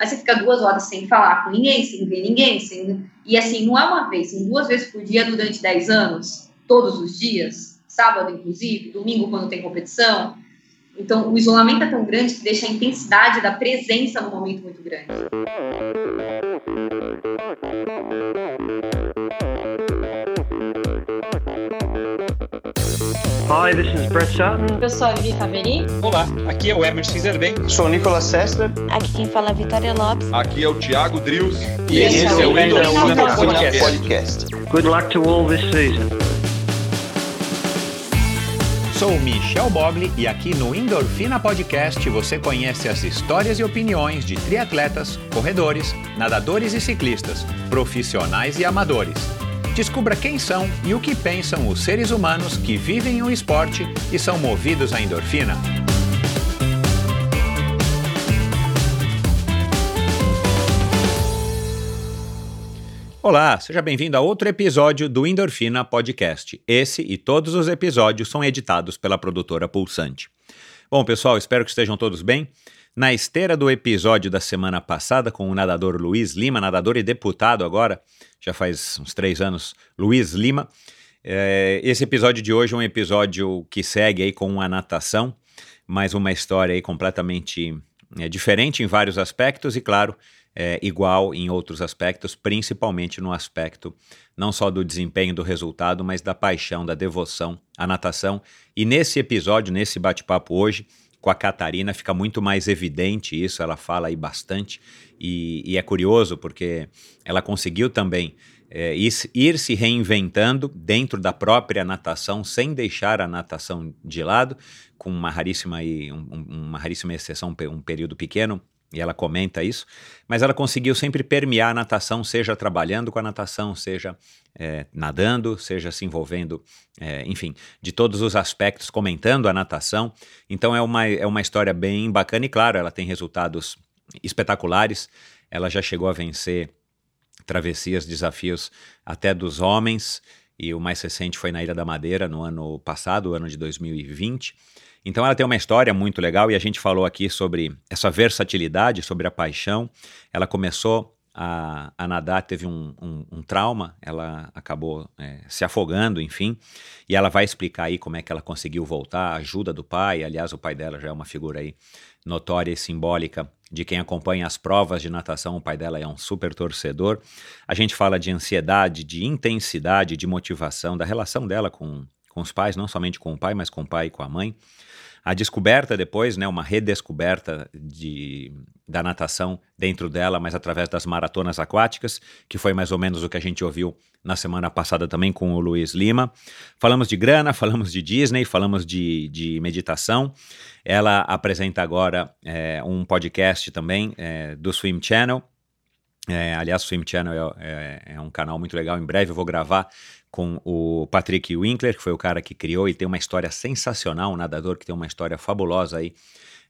mas você fica duas horas sem falar com ninguém, sem ver ninguém, sem... e assim, não é uma vez, são duas vezes por dia durante 10 anos, todos os dias, sábado inclusive, domingo quando tem competição. Então, o isolamento é tão grande que deixa a intensidade da presença no momento muito grande. Hi, this is Brett Sutton. Eu sou a Vivi Faveri. Olá, aqui é o Emerson Zerben. Sou o Nicolas Sessler. Aqui quem fala é a Vitória Lopes. Aqui é o Thiago Drius. E, e esse, esse é o Endorfina Podcast. Podcast. Good luck to all this season. Sou Michel Bogli e aqui no Endorfina Podcast você conhece as histórias e opiniões de triatletas, corredores, nadadores e ciclistas, profissionais e amadores Descubra quem são e o que pensam os seres humanos que vivem o esporte e são movidos à endorfina. Olá, seja bem-vindo a outro episódio do Endorfina Podcast. Esse e todos os episódios são editados pela produtora Pulsante. Bom, pessoal, espero que estejam todos bem. Na esteira do episódio da semana passada com o nadador Luiz Lima, nadador e deputado agora, já faz uns três anos, Luiz Lima. É, esse episódio de hoje é um episódio que segue aí com a natação, mas uma história aí completamente é, diferente em vários aspectos e, claro, é, igual em outros aspectos, principalmente no aspecto não só do desempenho, do resultado, mas da paixão, da devoção à natação. E nesse episódio, nesse bate-papo hoje, com a Catarina fica muito mais evidente isso, ela fala aí bastante, e, e é curioso porque ela conseguiu também é, ir, se reinventando dentro da própria natação, sem deixar a natação de lado, com uma raríssima, e, um, uma raríssima exceção, um período pequeno, e ela comenta isso, mas ela conseguiu sempre permear a natação, seja trabalhando com a natação, seja é, nadando, seja se envolvendo, é, enfim, de todos os aspectos, comentando a natação. Então é uma, é uma história bem bacana e, claro, ela tem resultados espetaculares. Ela já chegou a vencer travessias, desafios até dos homens, e o mais recente foi na Ilha da Madeira no ano passado, o ano de 2020. Então ela tem uma história muito legal e a gente falou aqui sobre essa versatilidade, sobre a paixão. Ela começou a, a nadar, teve um, um, um, trauma, ela acabou é, se afogando, enfim, e ela vai explicar aí como é que ela conseguiu voltar, a ajuda do pai, aliás, o pai dela já é uma figura aí notória e simbólica de quem acompanha as provas de natação, o pai dela é um super torcedor. A gente fala de ansiedade, de intensidade, de motivação, da relação dela com, com os pais, não somente com o pai, mas com o pai e com a mãe a descoberta depois, né, uma redescoberta de, da natação dentro dela, mas através das maratonas aquáticas, que foi mais ou menos o que a gente ouviu na semana passada também com o Luiz Lima. Falamos de grana, falamos de Disney, falamos de, de meditação. Ela apresenta agora é, um podcast também é, do Swim Channel. É, aliás, o Swim Channel é, é, é um canal muito legal. Em breve eu vou gravar com o Patrick Winkler, que foi o cara que criou e tem uma história sensacional, um nadador que tem uma história fabulosa aí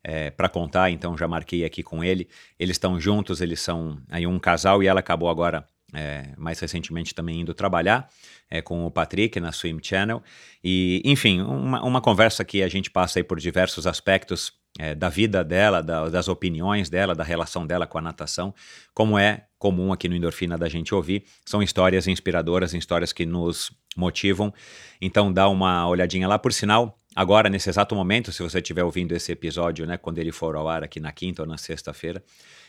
é, para contar, então já marquei aqui com ele. Eles estão juntos, eles são aí um casal e ela acabou agora, é, mais recentemente, também indo trabalhar é, com o Patrick na Swim Channel. E, enfim, uma, uma conversa que a gente passa aí por diversos aspectos é, da vida dela, da, das opiniões dela, da relação dela com a natação, como é comum aqui no Endorfina da gente ouvir. São histórias inspiradoras, histórias que nos motivam. Então dá uma olhadinha lá. Por sinal, agora, nesse exato momento, se você estiver ouvindo esse episódio, né, quando ele for ao ar aqui na quinta ou na sexta-feira,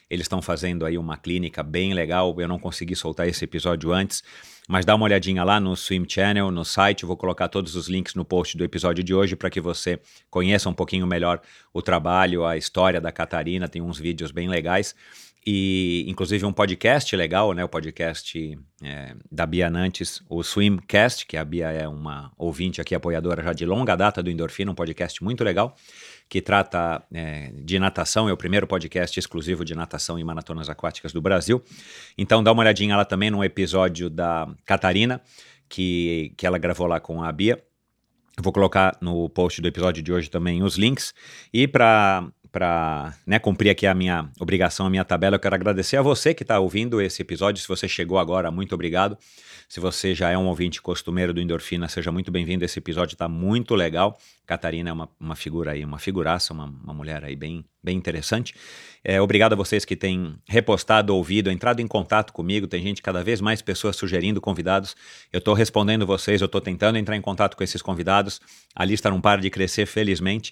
eles estão fazendo aí uma clínica bem legal. Eu não consegui soltar esse episódio antes, mas dá uma olhadinha lá no Swim Channel, no site. vou colocar todos os links no post do episódio de hoje para que você conheça um pouquinho melhor o trabalho, a história da Catarina. Tem uns vídeos bem legais e inclusive um podcast legal, né? O podcast é, da Bia Nantes, o Swimcast, que a Bia é uma ouvinte aqui, apoiadora já de longa data do Endorfina, um podcast muito legal que trata é, de natação, é o primeiro podcast exclusivo de natação e maratonas aquáticas do Brasil. Então dá uma olhadinha lá também no episódio da Catarina, que, que ela gravou lá com a Bia. vou colocar no post do episódio de hoje também os links. E para para né, cumprir aqui a minha obrigação, a minha tabela, eu quero agradecer a você que está ouvindo esse episódio. Se você chegou agora, muito obrigado. Se você já é um ouvinte costumeiro do Endorfina, seja muito bem-vindo. Esse episódio está muito legal. Catarina é uma, uma figura aí, uma figuraça, uma, uma mulher aí bem, bem interessante. É, obrigado a vocês que têm repostado, ouvido, entrado em contato comigo. Tem gente, cada vez mais pessoas sugerindo convidados. Eu estou respondendo vocês, eu estou tentando entrar em contato com esses convidados. A lista não para de crescer, felizmente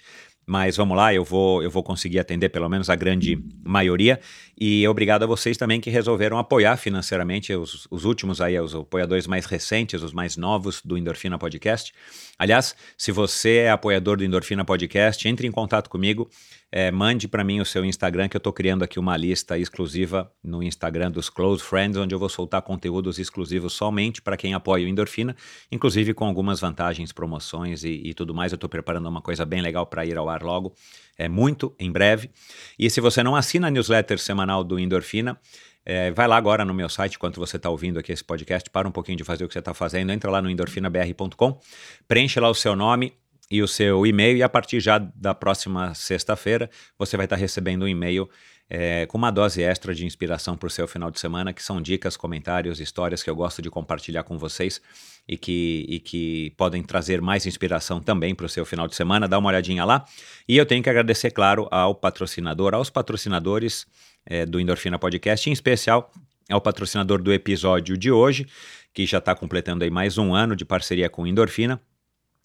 mas vamos lá, eu vou, eu vou conseguir atender pelo menos a grande maioria. E obrigado a vocês também que resolveram apoiar financeiramente os, os últimos aí, os apoiadores mais recentes, os mais novos do Endorfina Podcast. Aliás, se você é apoiador do Endorfina Podcast, entre em contato comigo. É, mande para mim o seu Instagram, que eu estou criando aqui uma lista exclusiva no Instagram dos Close Friends, onde eu vou soltar conteúdos exclusivos somente para quem apoia o Endorfina, inclusive com algumas vantagens, promoções e, e tudo mais. Eu estou preparando uma coisa bem legal para ir ao ar logo, é muito em breve. E se você não assina a newsletter semanal do Endorfina, é, vai lá agora no meu site, enquanto você está ouvindo aqui esse podcast, para um pouquinho de fazer o que você está fazendo, entra lá no endorfinabr.com, preenche lá o seu nome, e o seu e-mail, e a partir já da próxima sexta-feira você vai estar recebendo um e-mail é, com uma dose extra de inspiração para o seu final de semana, que são dicas, comentários, histórias que eu gosto de compartilhar com vocês e que, e que podem trazer mais inspiração também para o seu final de semana. Dá uma olhadinha lá. E eu tenho que agradecer, claro, ao patrocinador, aos patrocinadores é, do Endorfina Podcast, em especial ao patrocinador do episódio de hoje, que já está completando aí mais um ano de parceria com Endorfina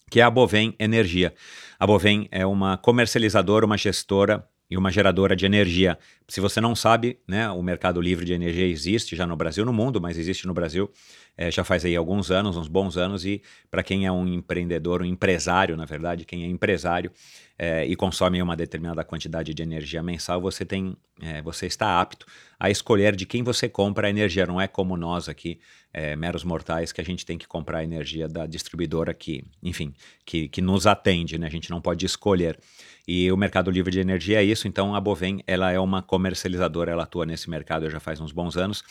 que é a Bovem Energia. A Bovem é uma comercializadora, uma gestora e uma geradora de energia. Se você não sabe, né, o mercado livre de energia existe já no Brasil, no mundo, mas existe no Brasil é, já faz aí alguns anos, uns bons anos, e para quem é um empreendedor, um empresário, na verdade, quem é empresário é, e consome uma determinada quantidade de energia mensal, você tem, é, você está apto a escolher de quem você compra a energia. Não é como nós aqui, é, meros mortais, que a gente tem que comprar a energia da distribuidora que, enfim, que, que nos atende, né? A gente não pode escolher. E o mercado livre de energia é isso, então a Bovem, ela é uma comercializadora, ela atua nesse mercado já faz uns bons anos.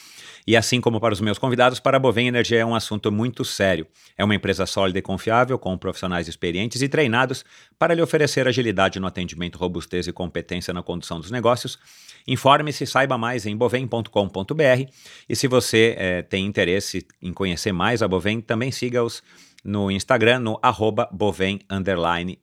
E assim como para os meus convidados, para a Bovem Energia é um assunto muito sério. É uma empresa sólida e confiável, com profissionais experientes e treinados para lhe oferecer agilidade no atendimento, robustez e competência na condução dos negócios. Informe-se, saiba mais em bovem.com.br e se você é, tem interesse em conhecer mais a Bovem, também siga-os no Instagram, no arroba Bovem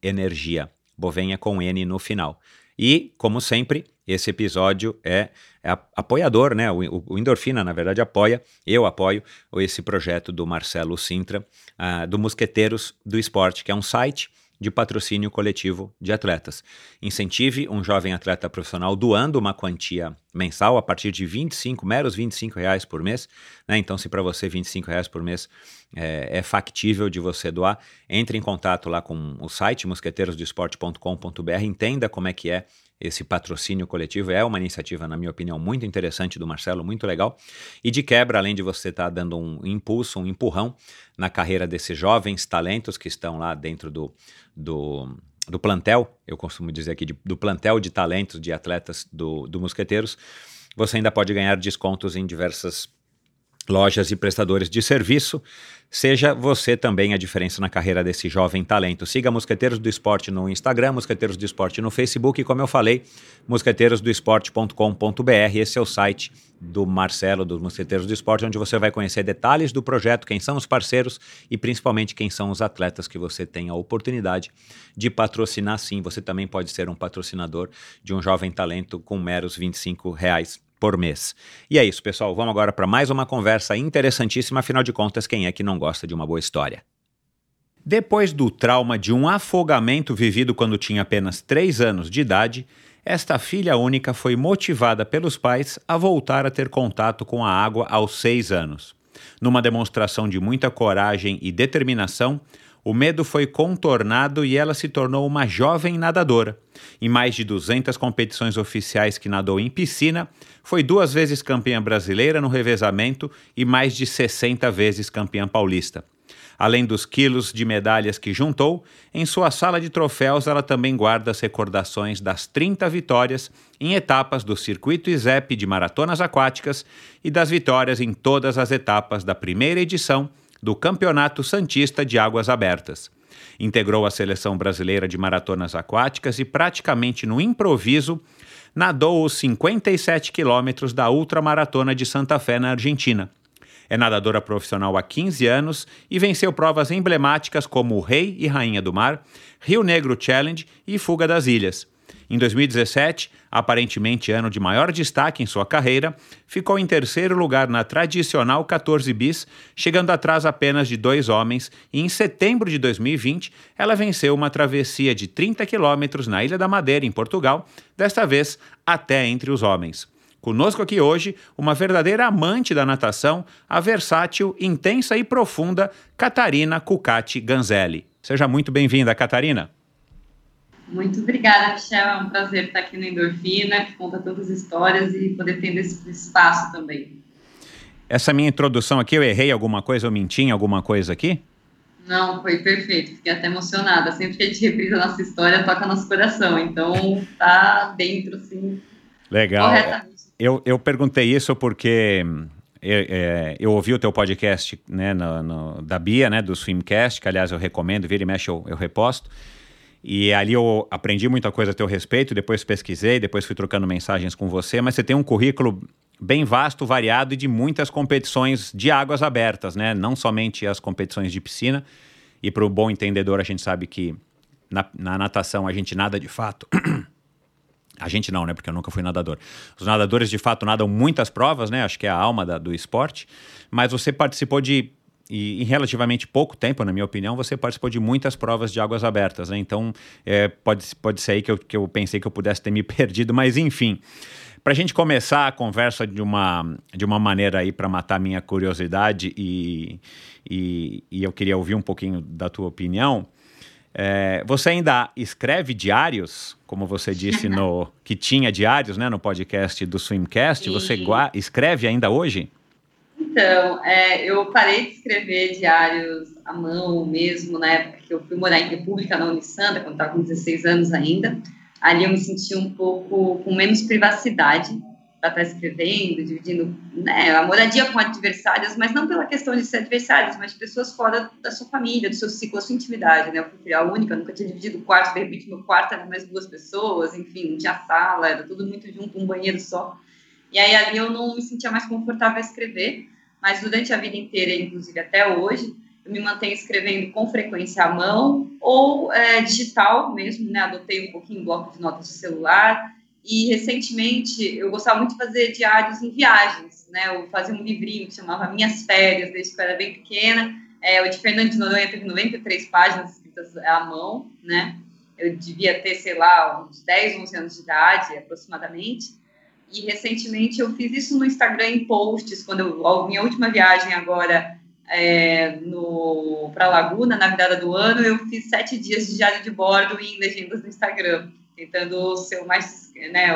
Energia. Bovenha com N no final. E, como sempre, esse episódio é, é apoiador, né? O, Endorfina, na verdade, apoia, eu apoio esse projeto do Marcelo Sintra, uh, do Mosqueteiros do Esporte, que é um site de patrocínio coletivo de atletas. Incentive um jovem atleta profissional doando uma quantia mensal a partir de 25, meros 25 reais por mês. Né? Então, se para você 25 reais por mês é, é, factível de você doar, entre em contato lá com o site mosqueteirosdesporte.com.br, entenda como é que é esse patrocínio coletivo. É uma iniciativa, na minha opinião, muito interessante do Marcelo, muito legal. E de quebra, além de você estar tá dando um impulso, um empurrão na carreira desses jovens talentos que estão lá dentro do, do, do plantel, eu costumo dizer aqui, de, do plantel de talentos de atletas do, do Mosqueteiros, você ainda pode ganhar descontos em diversas lojas e prestadores de serviço. Seja você também a diferença na carreira desse jovem talento. Siga Mosqueteiros do Esporte no Instagram, Mosqueteiros do Esporte no Facebook e, como eu falei, mosqueteirosdoesporte.com.br. Esse é o site do Marcelo, dos Mosqueteiros do Esporte, onde você vai conhecer detalhes do projeto, quem são os parceiros e principalmente quem são os atletas que você tem a oportunidade de patrocinar sim. Você também pode ser um patrocinador de um jovem talento com meros 25 reais por mês. E é isso, pessoal. Vamos agora para mais uma conversa interessantíssima. Afinal de contas, quem é que não gosta de uma boa história? Depois do trauma de um afogamento vivido quando tinha apenas 3 anos de idade, esta filha única foi motivada pelos pais a voltar a ter contato com a água aos 6 anos. Numa demonstração de muita coragem e determinação, o medo foi contornado e ela se tornou uma jovem nadadora. Em mais de 200 competições oficiais que nadou em piscina, foi duas vezes campeã brasileira no revezamento e mais de 60 vezes campeã paulista. Além dos quilos de medalhas que juntou, em sua sala de troféus ela também guarda as recordações das 30 vitórias em etapas do circuito ISEP de maratonas aquáticas e das vitórias em todas as etapas da primeira edição do Campeonato Santista de Águas Abertas. Integrou a seleção brasileira de maratonas aquáticas e, praticamente no improviso, nadou os 57 quilômetros da ultramaratona de Santa Fé, na Argentina. É nadadora profissional há 15 anos e venceu provas emblemáticas como o Rei e Rainha do Mar, Rio Negro Challenge e Fuga das Ilhas. Em 2017, aparentemente ano de maior destaque em sua carreira, ficou em terceiro lugar na tradicional 14 bis, chegando atrás apenas de dois homens, e em setembro de 2020 ela venceu uma travessia de 30 quilômetros na Ilha da Madeira, em Portugal, desta vez até entre os homens. Conosco aqui hoje, uma verdadeira amante da natação, a versátil, intensa e profunda Catarina Cucati Ganzelli. Seja muito bem-vinda, Catarina. Muito obrigada, Michel. É um prazer estar aqui no Endorfina, que conta tantas histórias e poder ter esse espaço também. Essa minha introdução aqui, eu errei alguma coisa, eu menti em alguma coisa aqui? Não, foi perfeito. Fiquei até emocionada. Sempre que a gente reprisa a nossa história, toca nosso coração. Então, tá dentro, assim, Legal. Eu, eu perguntei isso porque eu, é, eu, ouvi o teu podcast né, no, no, da Bia, né, do Swimcast, que aliás eu recomendo, vira e mexe eu, eu reposto. E ali eu aprendi muita coisa a teu respeito, depois pesquisei, depois fui trocando mensagens com você, mas você tem um currículo bem vasto, variado e de muitas competições de águas abertas, né? Não somente as competições de piscina. E para o bom entendedor, a gente sabe que na, na natação a gente nada de fato. a gente não, né? Porque eu nunca fui nadador. Os nadadores de fato nadam muitas provas, né? Acho que é a alma da, do esporte. Mas você participou de e em relativamente pouco tempo, na minha opinião, você participou de muitas provas de águas abertas, né? Então, é, pode, pode ser aí que eu, que eu pensei que eu pudesse ter me perdido, mas enfim. Para a gente começar a conversa de uma, de uma maneira aí para matar minha curiosidade e, e, e, eu queria ouvir um pouquinho da tua opinião. É, você ainda escreve diários, como você disse no que tinha diários, né, no podcast do Swimcast. Você escreve ainda hoje? Então, é, eu parei de escrever diários à mão mesmo, na época que eu fui morar em República, na Unisanta, quando estava com 16 anos ainda. Ali eu me senti um pouco com menos privacidade para estar escrevendo, dividindo né, a moradia com adversários, mas não pela questão de ser adversários, mas de pessoas fora da sua família, do seu ciclo, da sua intimidade, né? Eu fui filha única, nunca tinha dividido o quarto, de repente meu quarto era mais duas pessoas, enfim, não tinha sala, era tudo muito junto, um banheiro só. E aí ali eu não me sentia mais confortável a escrever, mas durante a vida inteira, inclusive até hoje, eu me mantenho escrevendo com frequência à mão ou é, digital mesmo, né? Adotei um pouquinho bloco de notas de celular e recentemente eu gostava muito de fazer diários em viagens, né? Eu fazia um livrinho que chamava Minhas Férias, desde que eu era bem pequena. É, o de Fernando de Noronha teve 93 páginas escritas à mão, né? Eu devia ter, sei lá, uns 10, 11 anos de idade, aproximadamente. E recentemente eu fiz isso no Instagram em posts, quando eu, a minha última viagem agora é, para Laguna, na virada do ano, eu fiz sete dias de diário de bordo em legendas no Instagram, tentando ser o mais, né,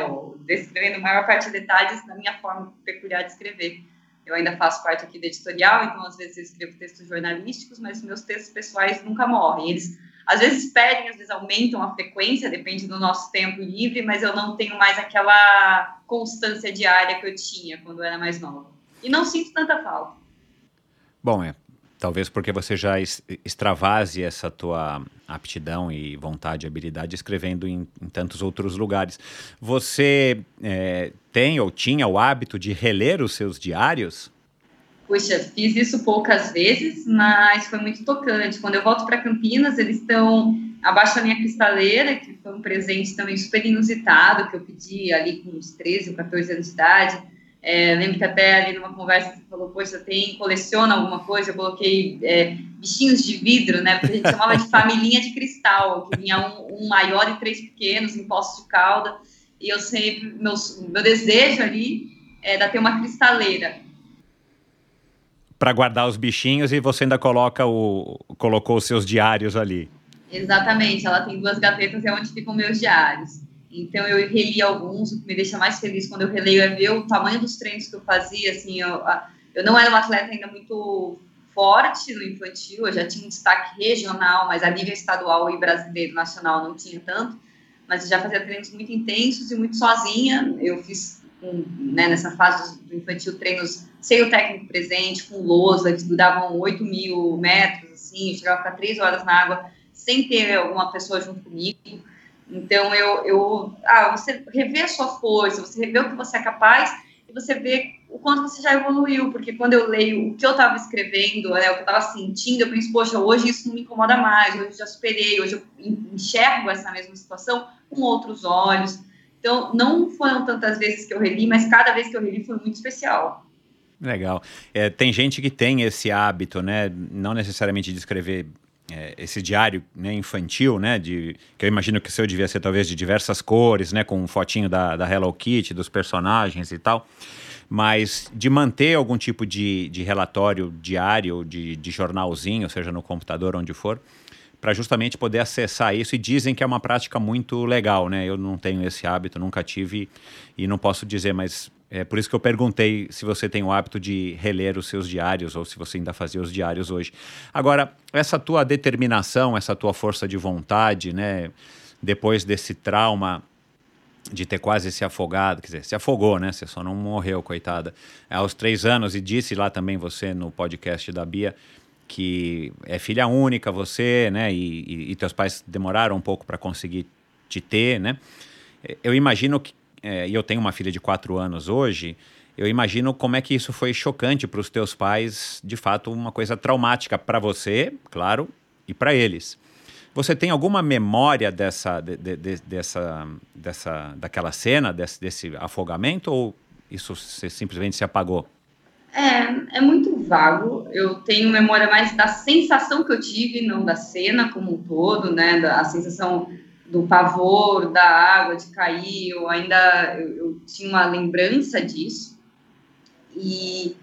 descrevendo a maior parte de detalhes na minha forma peculiar de escrever. Eu ainda faço parte aqui da editorial, então às vezes eu escrevo textos jornalísticos, mas meus textos pessoais nunca morrem. Eles às vezes pedem, às vezes aumentam a frequência, depende do nosso tempo livre, mas eu não tenho mais aquela constância diária que eu tinha quando eu era mais nova. E não sinto tanta falta. Bom, é. Talvez porque você já extravase essa tua aptidão e vontade e habilidade escrevendo em, em tantos outros lugares. Você é, tem ou tinha o hábito de reler os seus diários? Puxa, fiz isso poucas vezes, mas foi muito tocante. Quando eu volto para Campinas, eles estão abaixo da minha cristaleira, que foi um presente também super inusitado, que eu pedi ali com uns 13 ou 14 anos de idade. É, lembro que até ali numa conversa você falou, poxa, tem, coleciona alguma coisa? Eu coloquei é, bichinhos de vidro, né? Porque a gente chamava de família de cristal, que vinha um, um, maior e três pequenos em postos de calda. E eu sempre, meus, meu desejo ali era ter uma cristaleira para guardar os bichinhos e você ainda coloca o colocou os seus diários ali. Exatamente, ela tem duas gavetas é onde ficam meus diários. Então eu reli alguns, o que me deixa mais feliz quando eu releio é ver o tamanho dos treinos que eu fazia, assim, eu, eu não era uma atleta ainda muito forte no infantil, eu já tinha um destaque regional, mas a nível estadual e brasileiro nacional não tinha tanto, mas eu já fazia treinos muito intensos e muito sozinha, eu fiz né, nessa fase do infantil, treinos sem o técnico presente, com lousa, que duravam 8 mil metros, assim, eu chegava a ficar três horas na água sem ter alguma pessoa junto comigo. Então, eu, eu ah, você rever a sua força, você rever o que você é capaz e você vê o quanto você já evoluiu, porque quando eu leio o que eu estava escrevendo, né, o que eu estava sentindo, eu penso, poxa, hoje isso não me incomoda mais, hoje eu já superei, hoje eu enxergo essa mesma situação com outros olhos. Então, não foram tantas vezes que eu reli, mas cada vez que eu reli foi muito especial. Legal. É, tem gente que tem esse hábito, né? Não necessariamente de escrever é, esse diário né, infantil, né? De, que eu imagino que o seu devia ser talvez de diversas cores, né? Com um fotinho da, da Hello Kitty, dos personagens e tal. Mas de manter algum tipo de, de relatório diário, de, de jornalzinho, seja no computador, onde for, para justamente poder acessar isso. E dizem que é uma prática muito legal, né? Eu não tenho esse hábito, nunca tive e não posso dizer, mas é por isso que eu perguntei se você tem o hábito de reler os seus diários ou se você ainda fazia os diários hoje. Agora, essa tua determinação, essa tua força de vontade, né? Depois desse trauma de ter quase se afogado, quer dizer, se afogou, né? Você só não morreu, coitada. Aos três anos, e disse lá também você no podcast da Bia que é filha única você, né? E, e, e teus pais demoraram um pouco para conseguir te ter, né? Eu imagino que é, e eu tenho uma filha de quatro anos hoje, eu imagino como é que isso foi chocante para os teus pais, de fato, uma coisa traumática para você, claro, e para eles. Você tem alguma memória dessa, de, de, dessa, dessa, daquela cena, desse, desse afogamento, ou isso simplesmente se apagou? É, é muito vago. Eu tenho memória mais da sensação que eu tive, não da cena como um todo, né? Da, a sensação do pavor da água de cair, eu ainda eu, eu, tinha uma lembrança disso. E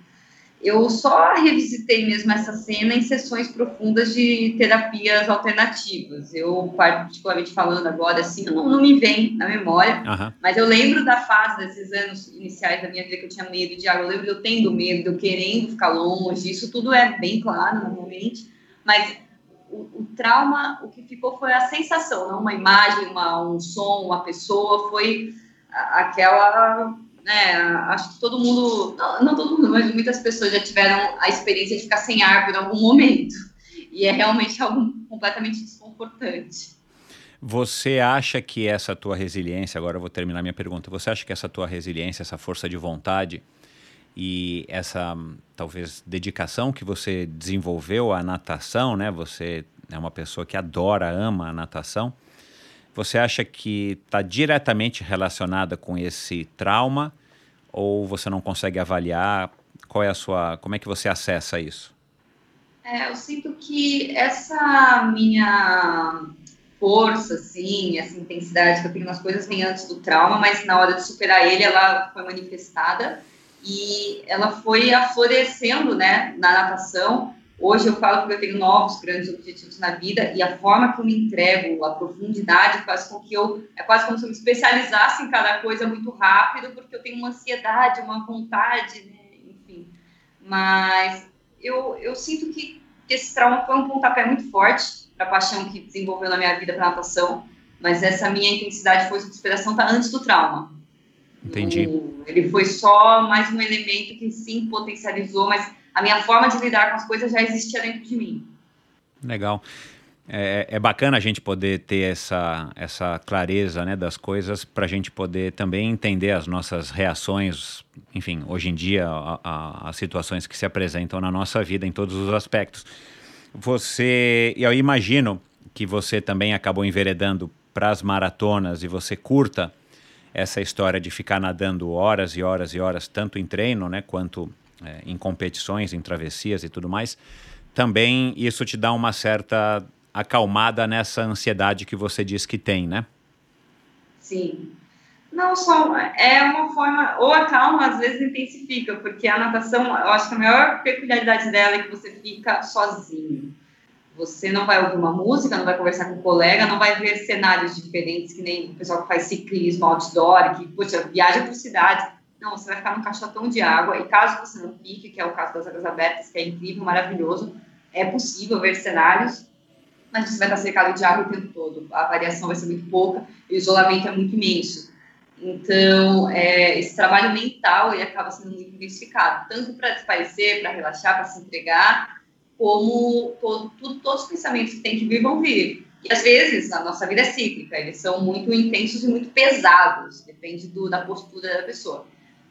eu só revisitei mesmo essa cena em sessões profundas de terapias alternativas. Eu, particularmente falando agora, assim, não, não me vem na memória, uhum. mas eu lembro da fase desses anos iniciais da minha vida que eu tinha medo de água, eu lembro de eu tendo medo, de eu querendo ficar longe, isso tudo é bem claro normalmente, mas o, o, trauma, o que ficou foi a sensação, não uma imagem, uma, um som, uma pessoa, foi aquela, né, acho que todo mundo, não, não, todo mundo, mas muitas pessoas já tiveram a experiência de ficar sem ar por algum momento, e é realmente algo completamente desconfortante. Você acha que essa tua resiliência, agora eu vou terminar minha pergunta, você acha que essa tua resiliência, essa força de vontade, e essa talvez dedicação que você desenvolveu à natação, né? Você é uma pessoa que adora, ama a natação. Você acha que está diretamente relacionada com esse trauma ou você não consegue avaliar qual é a sua, como é que você acessa isso? É, eu sinto que essa minha força, assim, essa intensidade que eu tenho nas coisas vem antes do trauma, mas na hora de superar ele, ela foi manifestada e ela foi aflorescendo, né, na natação. Hoje eu falo que eu tenho novos grandes objetivos na vida e a forma que eu me entrego, a profundidade faz com que eu, é quase como se eu me especializasse em cada coisa muito rápido, porque eu tenho uma ansiedade, uma vontade, né, enfim. Mas eu, eu sinto que, que esse trauma foi um pontapé muito forte para a paixão que desenvolveu na minha vida para natação, mas essa minha intensidade, força de inspiração está antes do trauma. Entendi. ele foi só mais um elemento que sim potencializou, mas a minha forma de lidar com as coisas já existia dentro de mim. Legal. É, é bacana a gente poder ter essa, essa clareza né, das coisas para a gente poder também entender as nossas reações, enfim, hoje em dia, as situações que se apresentam na nossa vida em todos os aspectos. Você, eu imagino que você também acabou enveredando para as maratonas e você curta essa história de ficar nadando horas e horas e horas, tanto em treino, né, quanto é, em competições, em travessias e tudo mais, também isso te dá uma certa acalmada nessa ansiedade que você diz que tem, né? Sim. Não só é uma forma, ou acalma, às vezes intensifica, porque a natação, eu acho que a maior peculiaridade dela é que você fica sozinho. Você não vai ouvir uma música, não vai conversar com um colega, não vai ver cenários diferentes, que nem o pessoal que faz ciclismo, outdoor, que, poxa, viaja por cidades. Não, você vai ficar num caixotão de água, e caso você não fique, que é o caso das águas abertas, que é incrível, maravilhoso, é possível ver cenários, mas você vai estar cercado de água o tempo todo. A variação vai ser muito pouca, o isolamento é muito imenso. Então, é, esse trabalho mental ele acaba sendo muito intensificado, tanto para desaparecer, para relaxar, para se entregar, como todo, todos os pensamentos que tem que vir vão vir. E às vezes a nossa vida é cíclica, eles são muito intensos e muito pesados, depende do, da postura da pessoa.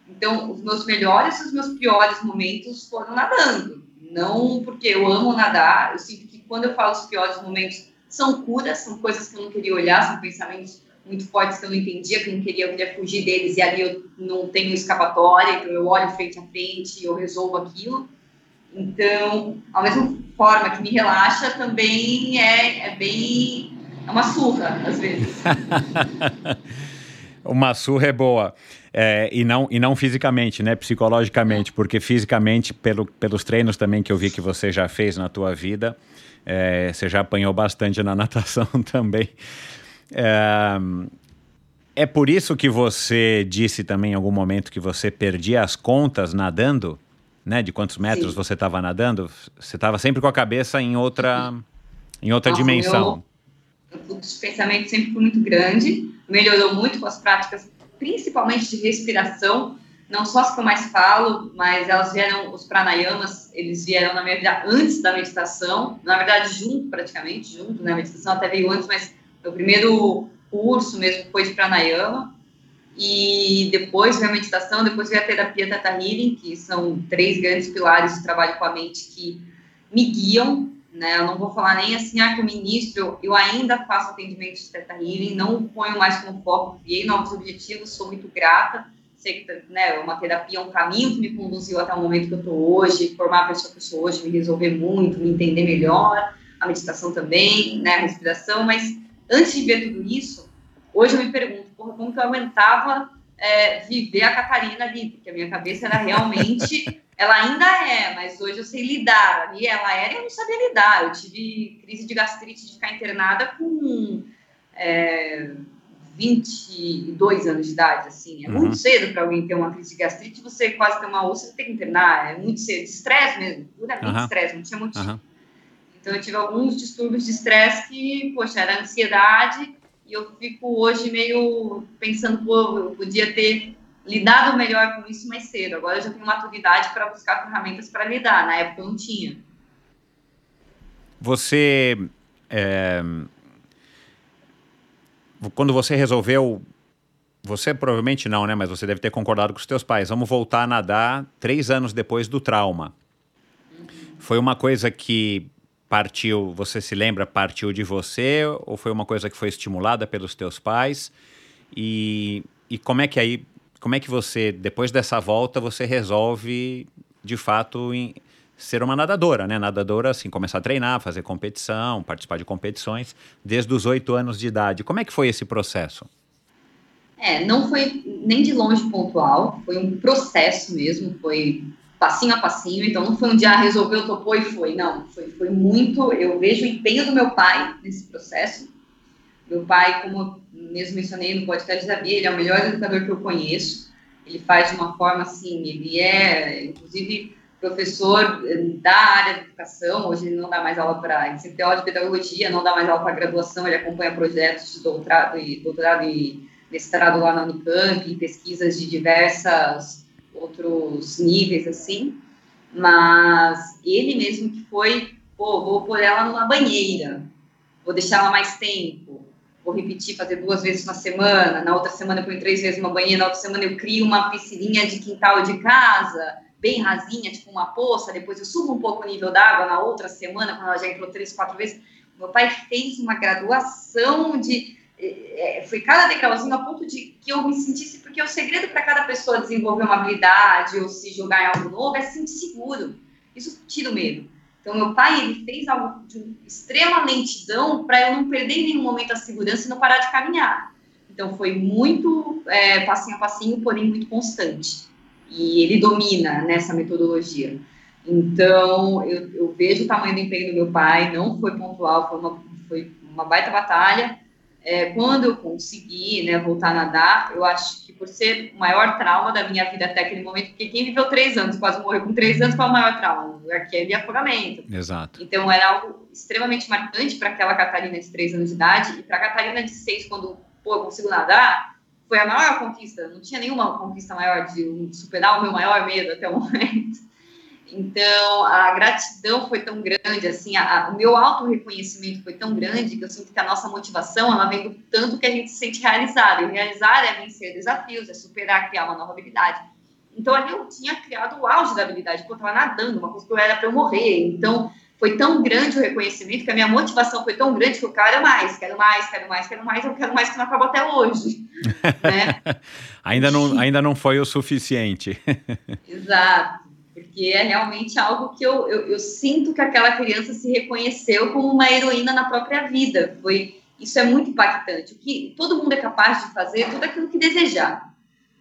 Então, os meus melhores e os meus piores momentos foram nadando. Não porque eu amo nadar, eu sinto que quando eu falo os piores momentos são curas, são coisas que eu não queria olhar, são pensamentos muito fortes que eu não entendia, que eu não queria, eu queria fugir deles e ali eu não tenho escapatória, então eu olho frente a frente e eu resolvo aquilo. Então, a mesma forma que me relaxa, também é, é bem. É uma surra, às vezes. uma surra é boa. É, e, não, e não fisicamente, né? Psicologicamente, porque fisicamente, pelo, pelos treinos também que eu vi que você já fez na tua vida, é, você já apanhou bastante na natação também. É, é por isso que você disse também em algum momento que você perdia as contas nadando, né? De quantos metros Sim. você estava nadando? Você estava sempre com a cabeça em outra, em outra dimensão. Meu, o fluxo de pensamento sempre foi muito grande, melhorou muito com as práticas principalmente de respiração, não só as que eu mais falo, mas elas vieram, os pranayamas, eles vieram na minha vida antes da meditação, na verdade, junto, praticamente, junto, né? A meditação até veio antes, mas o primeiro curso mesmo foi de pranayama, e depois veio a meditação, depois veio a terapia Tata Healing, que são três grandes pilares de trabalho com a mente que me guiam né? Eu não vou falar nem assim, ah, que o ministro, eu ainda faço atendimento de Teta Healing, não ponho mais como foco, criei novos objetivos, sou muito grata, sei que né, uma terapia é um caminho que me conduziu até o momento que eu estou hoje, formar a pessoa que eu sou hoje, me resolver muito, me entender melhor, a meditação também, né, a respiração, mas antes de ver tudo isso, hoje eu me pergunto, porra, como que eu aguentava é, viver a Catarina ali, porque a minha cabeça era realmente ela ainda é, mas hoje eu sei lidar. E ela era e eu não sabia lidar. Eu tive crise de gastrite de ficar internada com é, 22 anos de idade, assim. É uhum. muito cedo para alguém ter uma crise de gastrite, você quase ter uma úlcera, tem que internar. É muito cedo. Estresse mesmo, puramente uhum. estresse, não tinha motivo. Uhum. Então eu tive alguns distúrbios de estresse que, poxa, era ansiedade. E eu fico hoje meio pensando, pô, eu podia ter lidado melhor com isso mais cedo. Agora eu já tenho maturidade para buscar ferramentas para lidar. Na época eu não tinha. Você. É, quando você resolveu. Você provavelmente não, né? Mas você deve ter concordado com os teus pais. Vamos voltar a nadar três anos depois do trauma. Uhum. Foi uma coisa que partiu, você se lembra, partiu de você? Ou foi uma coisa que foi estimulada pelos teus pais? E, e como é que aí como é que você, depois dessa volta, você resolve, de fato, em, ser uma nadadora, né? Nadadora, assim, começar a treinar, fazer competição, participar de competições, desde os oito anos de idade. Como é que foi esse processo? É, não foi nem de longe pontual, foi um processo mesmo, foi passinho a passinho, então não foi um dia ah, resolveu, topou e foi, não, foi, foi muito, eu vejo o empenho do meu pai nesse processo, meu pai, como mesmo mencionei no podcast da Bia, ele é o melhor educador que eu conheço. Ele faz de uma forma assim, ele é, inclusive, professor eh, da área de educação. Hoje ele não dá mais aula para, ele de pedagogia, não dá mais aula para graduação, ele acompanha projetos de doutorado e, doutorado e mestrado lá na Unicamp, pesquisas de diversas outros níveis, assim. Mas ele mesmo que foi, pô, vou pôr ela numa banheira, vou deixar ela mais tempo, vou repetir, fazer duas vezes na semana, na outra semana eu ponho três vezes uma banheira, na outra semana eu crio uma piscininha de quintal de casa, bem rasinha, tipo uma poça, depois eu subo um pouco o nível d'água na outra semana, quando ela já entrou três, quatro vezes. Meu pai fez uma graduação de. É, foi cada degrauzinho a ponto de que eu me sentisse, porque o segredo para cada pessoa desenvolver uma habilidade ou se jogar em algo novo é se sentir seguro. Isso tira o medo. Então, meu pai, ele fez algo de extrema lentidão para eu não perder em nenhum momento a segurança e não parar de caminhar. Então, foi muito é, passinho a passinho, porém muito constante. E ele domina nessa metodologia. Então, eu, eu, vejo o tamanho do empenho do meu pai, não foi pontual, foi uma, foi uma baita batalha. É, quando eu consegui né, voltar a nadar, eu acho por ser o maior trauma da minha vida até aquele momento, porque quem viveu três anos, quase morreu com três anos, qual é o maior trauma? O arqueiro e afogamento. Exato. Então era algo extremamente marcante para aquela Catarina de três anos de idade e para a Catarina de seis, quando pô, eu consigo nadar, foi a maior conquista. Não tinha nenhuma conquista maior de superar o meu maior medo até o momento. Então, a gratidão foi tão grande, assim, a, a, o meu auto-reconhecimento foi tão grande que eu sinto que a nossa motivação, ela vem do tanto que a gente se sente realizado. E realizar é vencer desafios, é superar, criar uma nova habilidade. Então, ali eu tinha criado o auge da habilidade, porque eu estava nadando, uma coisa que eu era para eu morrer. Então, foi tão grande o reconhecimento que a minha motivação foi tão grande que eu quero mais, quero mais, quero mais, quero mais, eu quero mais que não acabou até hoje. né? ainda, não, ainda não foi o suficiente. Exato porque é realmente algo que eu, eu, eu, sinto que aquela criança se reconheceu como uma heroína na própria vida. Foi isso é muito impactante. O que todo mundo é capaz de fazer, tudo aquilo que desejar.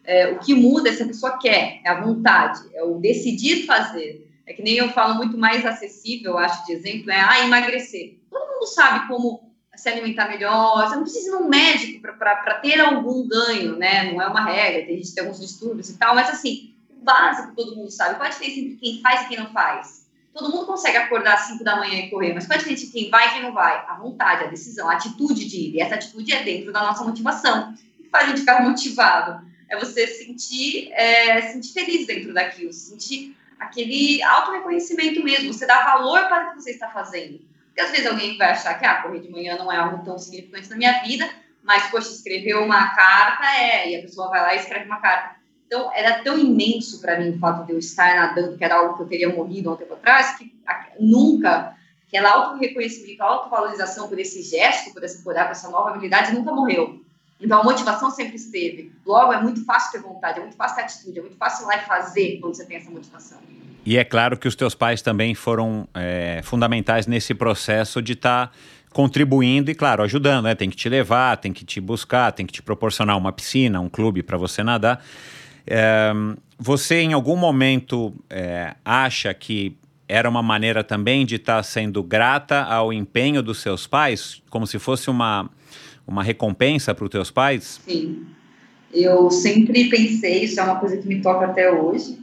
É, o que muda é se a pessoa quer, é a vontade, é o decidir fazer. É que nem eu falo muito mais acessível, acho de exemplo, é ah, emagrecer. Todo mundo sabe como se alimentar melhor, você não precisa ir num médico para ter algum ganho, né? Não é uma regra, tem gente que tem alguns distúrbios e tal, mas assim, básico todo mundo sabe. Qual a diferença entre quem faz e quem não faz? Todo mundo consegue acordar às 5 da manhã e correr, mas qual a diferença entre quem vai e quem não vai? A vontade, a decisão, a atitude de ir. E essa atitude é dentro da nossa motivação. O que faz a gente ficar motivado? É você sentir, é, sentir feliz dentro daquilo, sentir aquele auto-reconhecimento mesmo, você dá valor para o que você está fazendo. Porque às vezes alguém vai achar que ah, correr de manhã não é algo tão significante na minha vida, mas, poxa, escrever uma carta é, e a pessoa vai lá e escreve uma carta. Então, era tão imenso para mim o fato de eu estar nadando, que era algo que eu teria morrido há um tempo atrás, que nunca, aquela auto-reconhecimento, auto-valorização por esse gesto, por essa, por essa nova habilidade, nunca morreu. Então, a motivação sempre esteve. Logo, é muito fácil ter vontade, é muito fácil ter atitude, é muito fácil ir lá e fazer quando você tem essa motivação. E é claro que os teus pais também foram é, fundamentais nesse processo de estar tá contribuindo e, claro, ajudando, né? Tem que te levar, tem que te buscar, tem que te proporcionar uma piscina, um clube para você nadar. É, você, em algum momento, é, acha que era uma maneira também de estar tá sendo grata ao empenho dos seus pais, como se fosse uma, uma recompensa para os teus pais? Sim. Eu sempre pensei, isso é uma coisa que me toca até hoje,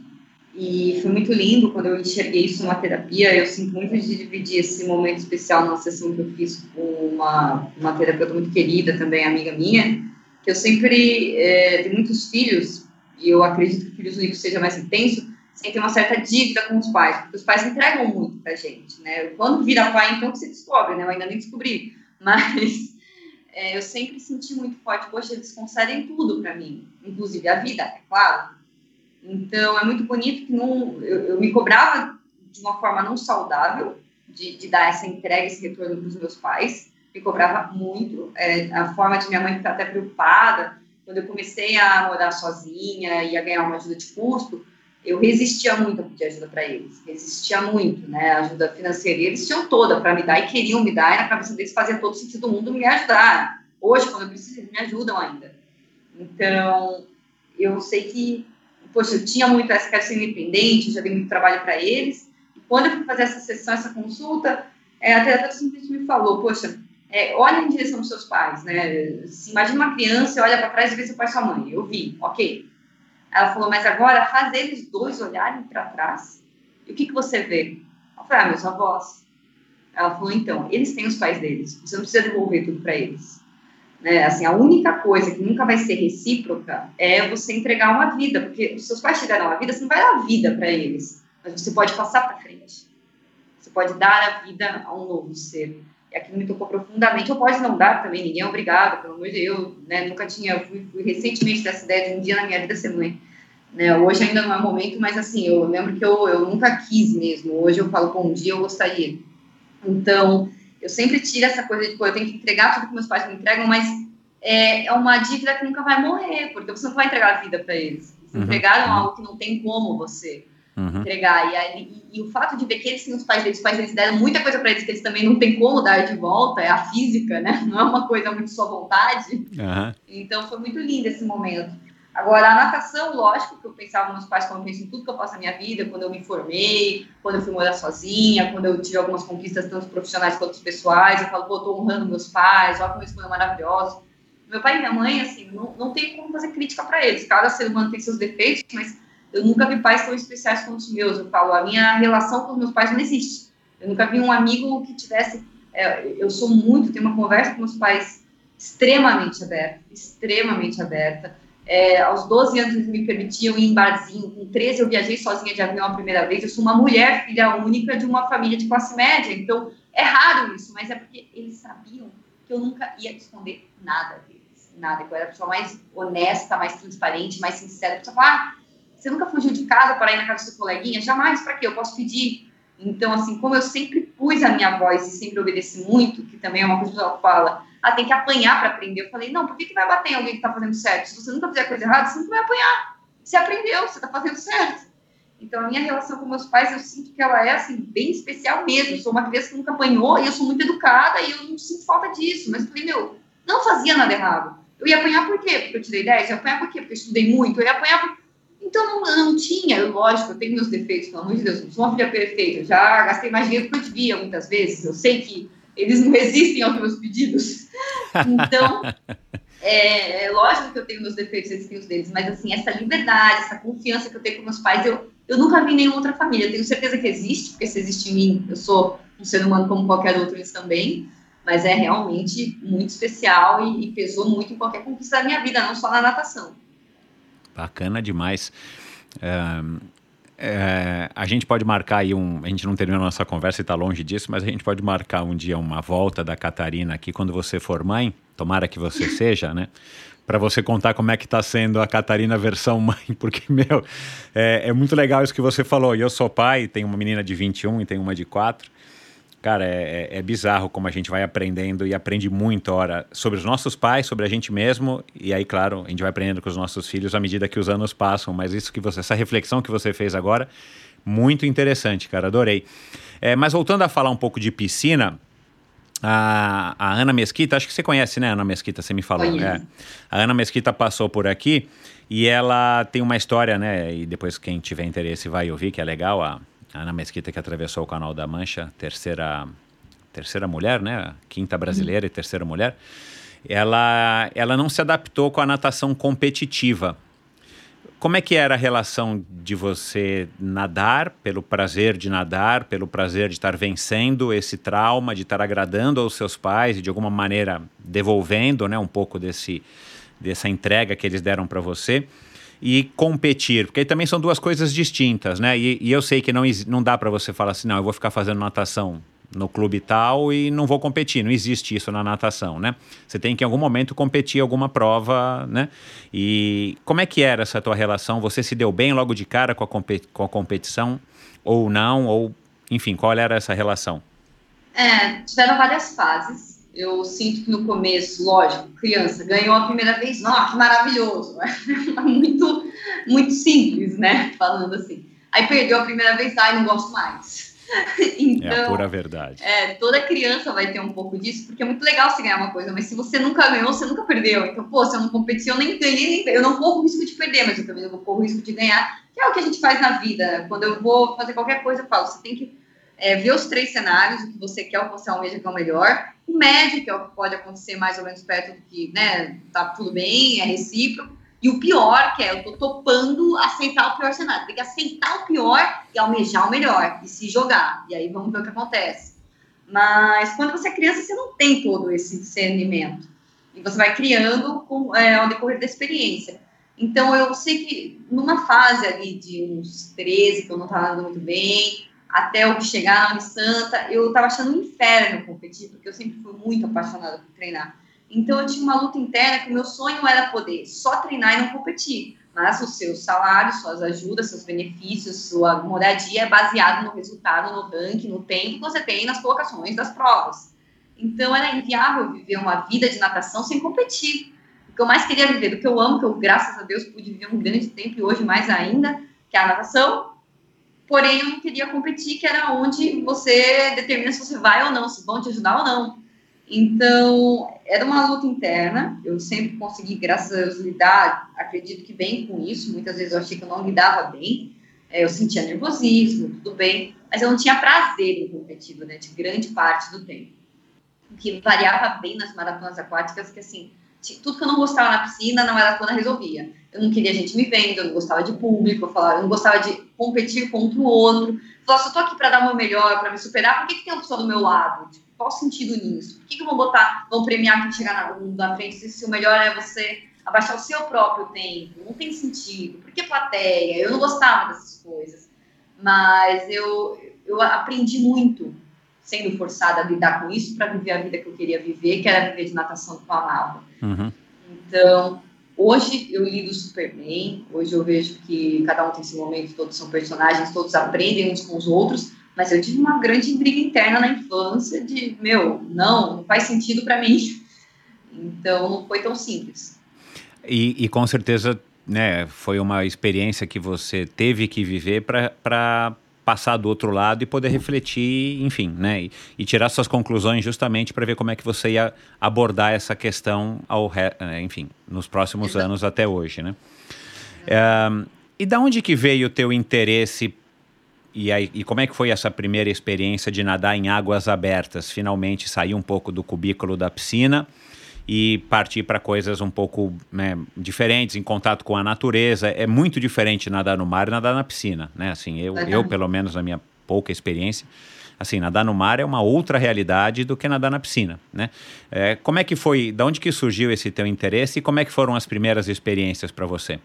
e foi muito lindo quando eu enxerguei isso numa terapia. Eu sinto muito de dividir esse momento especial numa sessão que eu fiz com uma, uma terapeuta muito querida, também amiga minha, que eu sempre é, tenho muitos filhos e eu acredito que filhos únicos seja mais intenso, sem ter uma certa dívida com os pais, porque os pais entregam muito pra gente, né? Quando vira pai, então que você descobre, né? Eu ainda nem descobri, mas é, eu sempre senti muito forte, poxa, eles concedem tudo para mim, inclusive a vida, é claro. Então, é muito bonito que não, eu, eu me cobrava de uma forma não saudável de, de dar essa entrega, esse retorno para os meus pais, me cobrava muito, é, a forma de minha mãe ficar até preocupada, quando eu comecei a morar sozinha e a ganhar uma ajuda de custo, eu resistia muito a pedir ajuda para eles, resistia muito, né, ajuda financeira, eles tinham toda para me dar e queriam me dar, e na cabeça deles fazia todo sentido do mundo me ajudar. Hoje, quando eu preciso, eles me ajudam ainda. Então, eu sei que, poxa, eu tinha muito essa, ser independente, já dei muito trabalho para eles, e quando eu fui fazer essa sessão, essa consulta, é, a terapeuta simplesmente me falou, poxa, é, olha em direção dos seus pais, né? Se imagina uma criança, olha para trás e vê seu pai e sua mãe. Eu vi, ok. Ela falou, mas agora faz eles dois olharem para trás. E o que, que você vê? Eu falei, ah, meus avós. Ela falou, então, eles têm os pais deles. Você não precisa devolver tudo para eles. Né? Assim, a única coisa que nunca vai ser recíproca é você entregar uma vida, porque os seus pais te deram uma vida, você não vai dar a vida para eles, mas você pode passar para frente. Você pode dar a vida a um novo ser aquilo me tocou profundamente. Eu posso não dar também, ninguém é obrigado, pelo amor de Deus, né? Nunca tinha, fui, fui recentemente dessa ideia de um dia na minha vida ser mãe. Né? Hoje ainda não é momento, mas assim, eu lembro que eu, eu nunca quis mesmo. Hoje eu falo, bom, um dia eu gostaria. Então, eu sempre tiro essa coisa de, pô, eu tenho que entregar tudo que meus pais me entregam, mas é, é uma dívida que nunca vai morrer, porque você não vai entregar a vida para eles. Eles uhum. entregaram algo que não tem como você uhum. entregar. E, aí, e, o fato de ver que eles têm os pais deles, os pais deles deram muita coisa para eles que eles também não têm como dar de volta, é a física, né? Não é uma coisa muito sua vontade. Uhum. Então foi muito lindo esse momento. Agora, a natação, lógico que eu pensava nos pais quando eu penso em tudo que eu faço na minha vida, quando eu me formei, quando eu fui morar sozinha, quando eu tive algumas conquistas, tanto profissionais quanto pessoais. Eu falo, pô, tô honrando meus pais, olha como eles foram maravilhosos. Meu pai e minha mãe, assim, não, não tem como fazer crítica para eles. Cada ser humano tem seus defeitos, mas eu nunca vi pais tão especiais quanto os meus. Eu falo, a minha relação com os meus pais não existe. Eu nunca vi um amigo que tivesse. É, eu sou muito, tenho uma conversa com meus pais extremamente aberta, extremamente aberta. É, aos 12 anos eles me permitiam ir em barzinho, com 13 eu viajei sozinha de avião a primeira vez. Eu sou uma mulher, filha única de uma família de classe média, então é raro isso, mas é porque eles sabiam que eu nunca ia esconder nada deles, nada. Eu era a pessoa mais honesta, mais transparente, mais sincera. A pessoa fala, ah, você nunca fugiu de casa para ir na casa do seu coleguinha? Jamais, para quê? Eu posso pedir. Então, assim, como eu sempre pus a minha voz e sempre obedeci muito, que também é uma coisa que ela fala, ah, tem que apanhar para aprender. Eu falei, não, por que, que vai bater em alguém que está fazendo certo? Se você nunca fizer coisa errada, você não vai apanhar. Você aprendeu, você está fazendo certo. Então, a minha relação com meus pais, eu sinto que ela é, assim, bem especial mesmo. Eu sou uma criança que nunca apanhou e eu sou muito educada e eu não sinto falta disso. Mas eu falei, meu, não fazia nada errado. Eu ia apanhar por quê? Porque eu tirei 10? Eu ia apanhar por quê? Porque eu estudei muito? Eu ia apanhar por... Então, não, não tinha, lógico, eu tenho meus defeitos, pelo amor de Deus, não sou uma filha perfeita. Eu já gastei mais dinheiro do que eu devia muitas vezes. Eu sei que eles não resistem aos meus pedidos. Então, é, é, lógico que eu tenho meus defeitos, eles têm os deles, mas assim, essa liberdade, essa confiança que eu tenho com meus pais, eu, eu nunca vi em nenhuma outra família. Eu tenho certeza que existe, porque se existe em mim, eu sou um ser humano como qualquer outro, eles também. Mas é realmente muito especial e, e pesou muito em qualquer conquista da minha vida, não só na natação. Bacana demais. É, é, a gente pode marcar aí um. A gente não terminou a nossa conversa e está longe disso, mas a gente pode marcar um dia uma volta da Catarina aqui quando você for mãe. Tomara que você seja, né? Para você contar como é que está sendo a Catarina versão mãe, porque, meu, é, é, muito legal isso que você falou. E eu sou pai, tenho uma menina de 21 e tenho uma de 4. Cara, é, é, é, bizarro como a gente vai aprendendo e aprende muito, ora, sobre os nossos pais, sobre a gente mesmo, e aí, claro, a gente vai aprendendo com os nossos filhos à medida que os anos passam, mas isso que você, essa reflexão que você fez agora, muito interessante, cara, adorei. É, mas voltando a falar um pouco de piscina, a, a, Ana Mesquita, acho que você conhece, né, Ana Mesquita? Você me falou. É. A Ana Mesquita passou por aqui e ela tem uma história, né? E depois quem tiver interesse vai ouvir, que é legal. A, Ana Mesquita, que atravessou o Canal da Mancha, terceira, terceira mulher, né? Quinta brasileira e terceira mulher. Ela, ela não se adaptou com a natação competitiva. Como é que era a relação de você nadar, pelo prazer de nadar, pelo prazer de estar vencendo esse trauma, de estar agradando aos seus pais e de alguma maneira devolvendo né, um pouco desse, dessa entrega que eles deram para você? E competir, porque aí também são duas coisas distintas, né? E, e eu sei que não, não dá para você falar assim, não, eu vou ficar fazendo natação no clube tal e não vou competir. Não existe isso na natação, né? Você tem que em algum momento competir alguma prova, né? E como é que era essa tua relação? Você se deu bem logo de cara com a, com a competição ou não? Ou, enfim, qual era essa relação? É, tiveram várias fases eu sinto que no começo, lógico, criança, ganhou a primeira vez, nossa, que maravilhoso, muito, muito simples, né, falando assim. Aí perdeu a primeira vez, ai, não gosto mais. então, é a pura verdade. É, toda criança vai ter um pouco disso, porque é muito legal você ganhar uma coisa, mas se você nunca ganhou, você nunca perdeu. Então, pô, se eu não competi, eu nem ganhei, nem, eu não corro o risco de perder, mas eu também não corro o risco de ganhar, que é o que a gente faz na vida. Quando eu vou fazer qualquer coisa, eu falo, você tem que é, ver os três cenários, o que você quer, o que você almeja que é o melhor, o médio, que é o que pode acontecer mais ou menos perto do que, né, tá tudo bem, é recíproco, e o pior, que é, eu tô topando aceitar o pior cenário, tem que aceitar o pior e almejar o melhor, e se jogar, e aí vamos ver o que acontece. Mas quando você é criança, você não tem todo esse discernimento, e você vai criando com, é, ao decorrer da experiência. Então, eu sei que numa fase ali de uns 13, que eu não estava andando muito bem, até eu chegar na Santa, eu estava achando um inferno competir, porque eu sempre fui muito apaixonada por treinar. Então eu tinha uma luta interna que o meu sonho era poder só treinar e não competir. Mas o seu salário, suas ajudas, seus benefícios, sua moradia é baseado no resultado, no ranking, no tempo que você tem nas colocações das provas. Então era inviável viver uma vida de natação sem competir. O que eu mais queria viver, do que eu amo, que eu, graças a Deus, pude viver um grande tempo e hoje mais ainda, que é a natação, porém eu não queria competir, que era onde você determina se você vai ou não, se vão te ajudar ou não. Então, era uma luta interna, eu sempre consegui, graças a Deus, lidar, acredito que bem com isso, muitas vezes eu achei que eu não lidava bem, é, eu sentia nervosismo, tudo bem, mas eu não tinha prazer em competir durante grande parte do tempo. O que variava bem nas maratonas aquáticas, que assim, tudo que eu não gostava na piscina, na maratona resolvia. Eu não queria gente me vendo, eu não gostava de público, eu, falava, eu não gostava de competir contra o outro. Eu falava, se eu tô aqui para dar o meu melhor, para me superar, por que, que tem uma pessoa do meu lado? Tipo, qual o sentido nisso? Por que, que vão botar, vão premiar quem chegar na, na frente se, o melhor é você abaixar o seu próprio tempo, não tem sentido. Por que plateia? Eu não gostava dessas coisas. Mas eu, eu aprendi muito sendo forçada a lidar com isso para viver a vida que eu queria viver, que era viver de natação que eu amava. Uhum. Então, hoje eu lido super bem, hoje eu vejo que cada um tem seu momento, todos são personagens, todos aprendem uns com os outros, mas eu tive uma grande briga interna na infância de, meu, não, não faz sentido para mim. Então, não foi tão simples. E, e com certeza, né, foi uma experiência que você teve que viver para passar do outro lado e poder refletir, enfim, né, e, e tirar suas conclusões justamente para ver como é que você ia abordar essa questão ao, eh, enfim, nos próximos anos até hoje, né? É, e da onde que veio o teu interesse e, aí, e como é que foi essa primeira experiência de nadar em águas abertas? Finalmente sair um pouco do cubículo da piscina e partir para coisas um pouco né, diferentes, em contato com a natureza. É muito diferente nadar no mar e nadar na piscina, né? Assim, eu, eu pelo menos na minha pouca experiência, assim, nadar no mar é uma outra realidade do que nadar na piscina, né? É, como é que foi, da onde que surgiu esse teu interesse e como é que foram as primeiras experiências para você?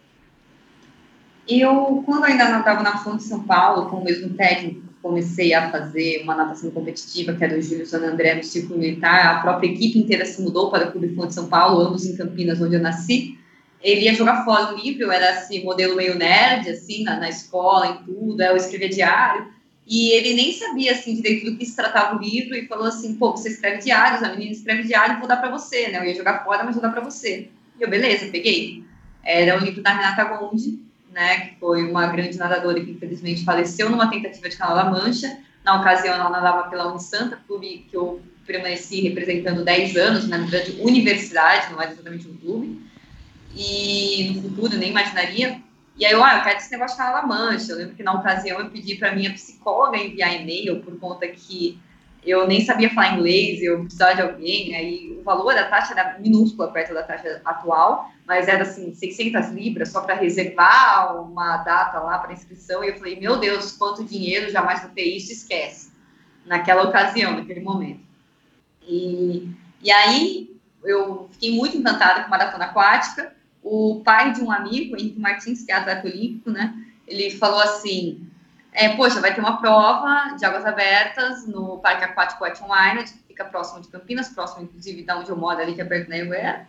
Eu, quando ainda nadava na Fonte de São Paulo, com o mesmo técnico comecei a fazer uma natação competitiva, que era o Júlio San André no Círculo Militar, a própria equipe inteira se mudou para o Clube Fonte São Paulo, ambos em Campinas, onde eu nasci. Ele ia jogar fora no livro, eu era esse modelo meio nerd, assim, na, na escola, em tudo, eu escrevia diário, e ele nem sabia, assim, direito do que se tratava o livro, e falou assim, pô, você escreve diários, a menina escreve diário, vou dar para você, né, eu ia jogar fora, mas vou dar para você. E eu, beleza, peguei. Era o livro da Renata Gondi, né, que foi uma grande nadadora que infelizmente faleceu numa tentativa de Canal da Mancha. Na ocasião, ela nadava pela Unisanta, clube que eu permaneci representando 10 anos, na grande universidade, não era exatamente um clube. E no futuro, nem imaginaria. E aí, eu, ah, eu quero esse negócio de Canal da Mancha. Eu lembro que na ocasião eu pedi para minha psicóloga enviar e-mail por conta que eu nem sabia falar inglês, eu precisava de alguém, aí o valor da taxa era minúscula perto da taxa atual, mas era assim, 600 libras só para reservar uma data lá para inscrição, e eu falei, meu Deus, quanto dinheiro, jamais vou ter isso, esquece, naquela ocasião, naquele momento. E, e aí eu fiquei muito encantada com maratona aquática, o pai de um amigo, Henrique Martins, que é atleta olímpico, né, ele falou assim, é, poxa, vai ter uma prova de águas abertas no Parque Aquático Island, que fica próximo de Campinas, próximo, inclusive, da onde eu moro, ali, que é perto da Anguera.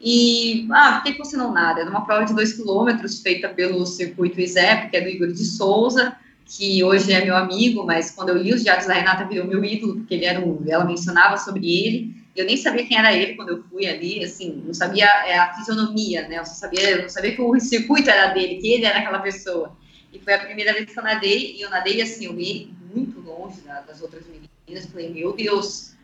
E, ah, você não nada? Era uma prova de 2 quilômetros, feita pelo Circuito ISEP, que é do Igor de Souza, que hoje é meu amigo, mas quando eu li os diários da Renata, virou meu ídolo, porque ele era um, ela mencionava sobre ele. Eu nem sabia quem era ele quando eu fui ali, assim, não sabia é, a fisionomia, né? Eu só sabia, eu não sabia que o circuito era dele, que ele era aquela pessoa. E foi a primeira vez que eu nadei, e eu nadei assim, eu ia muito longe das outras meninas. Falei, meu Deus,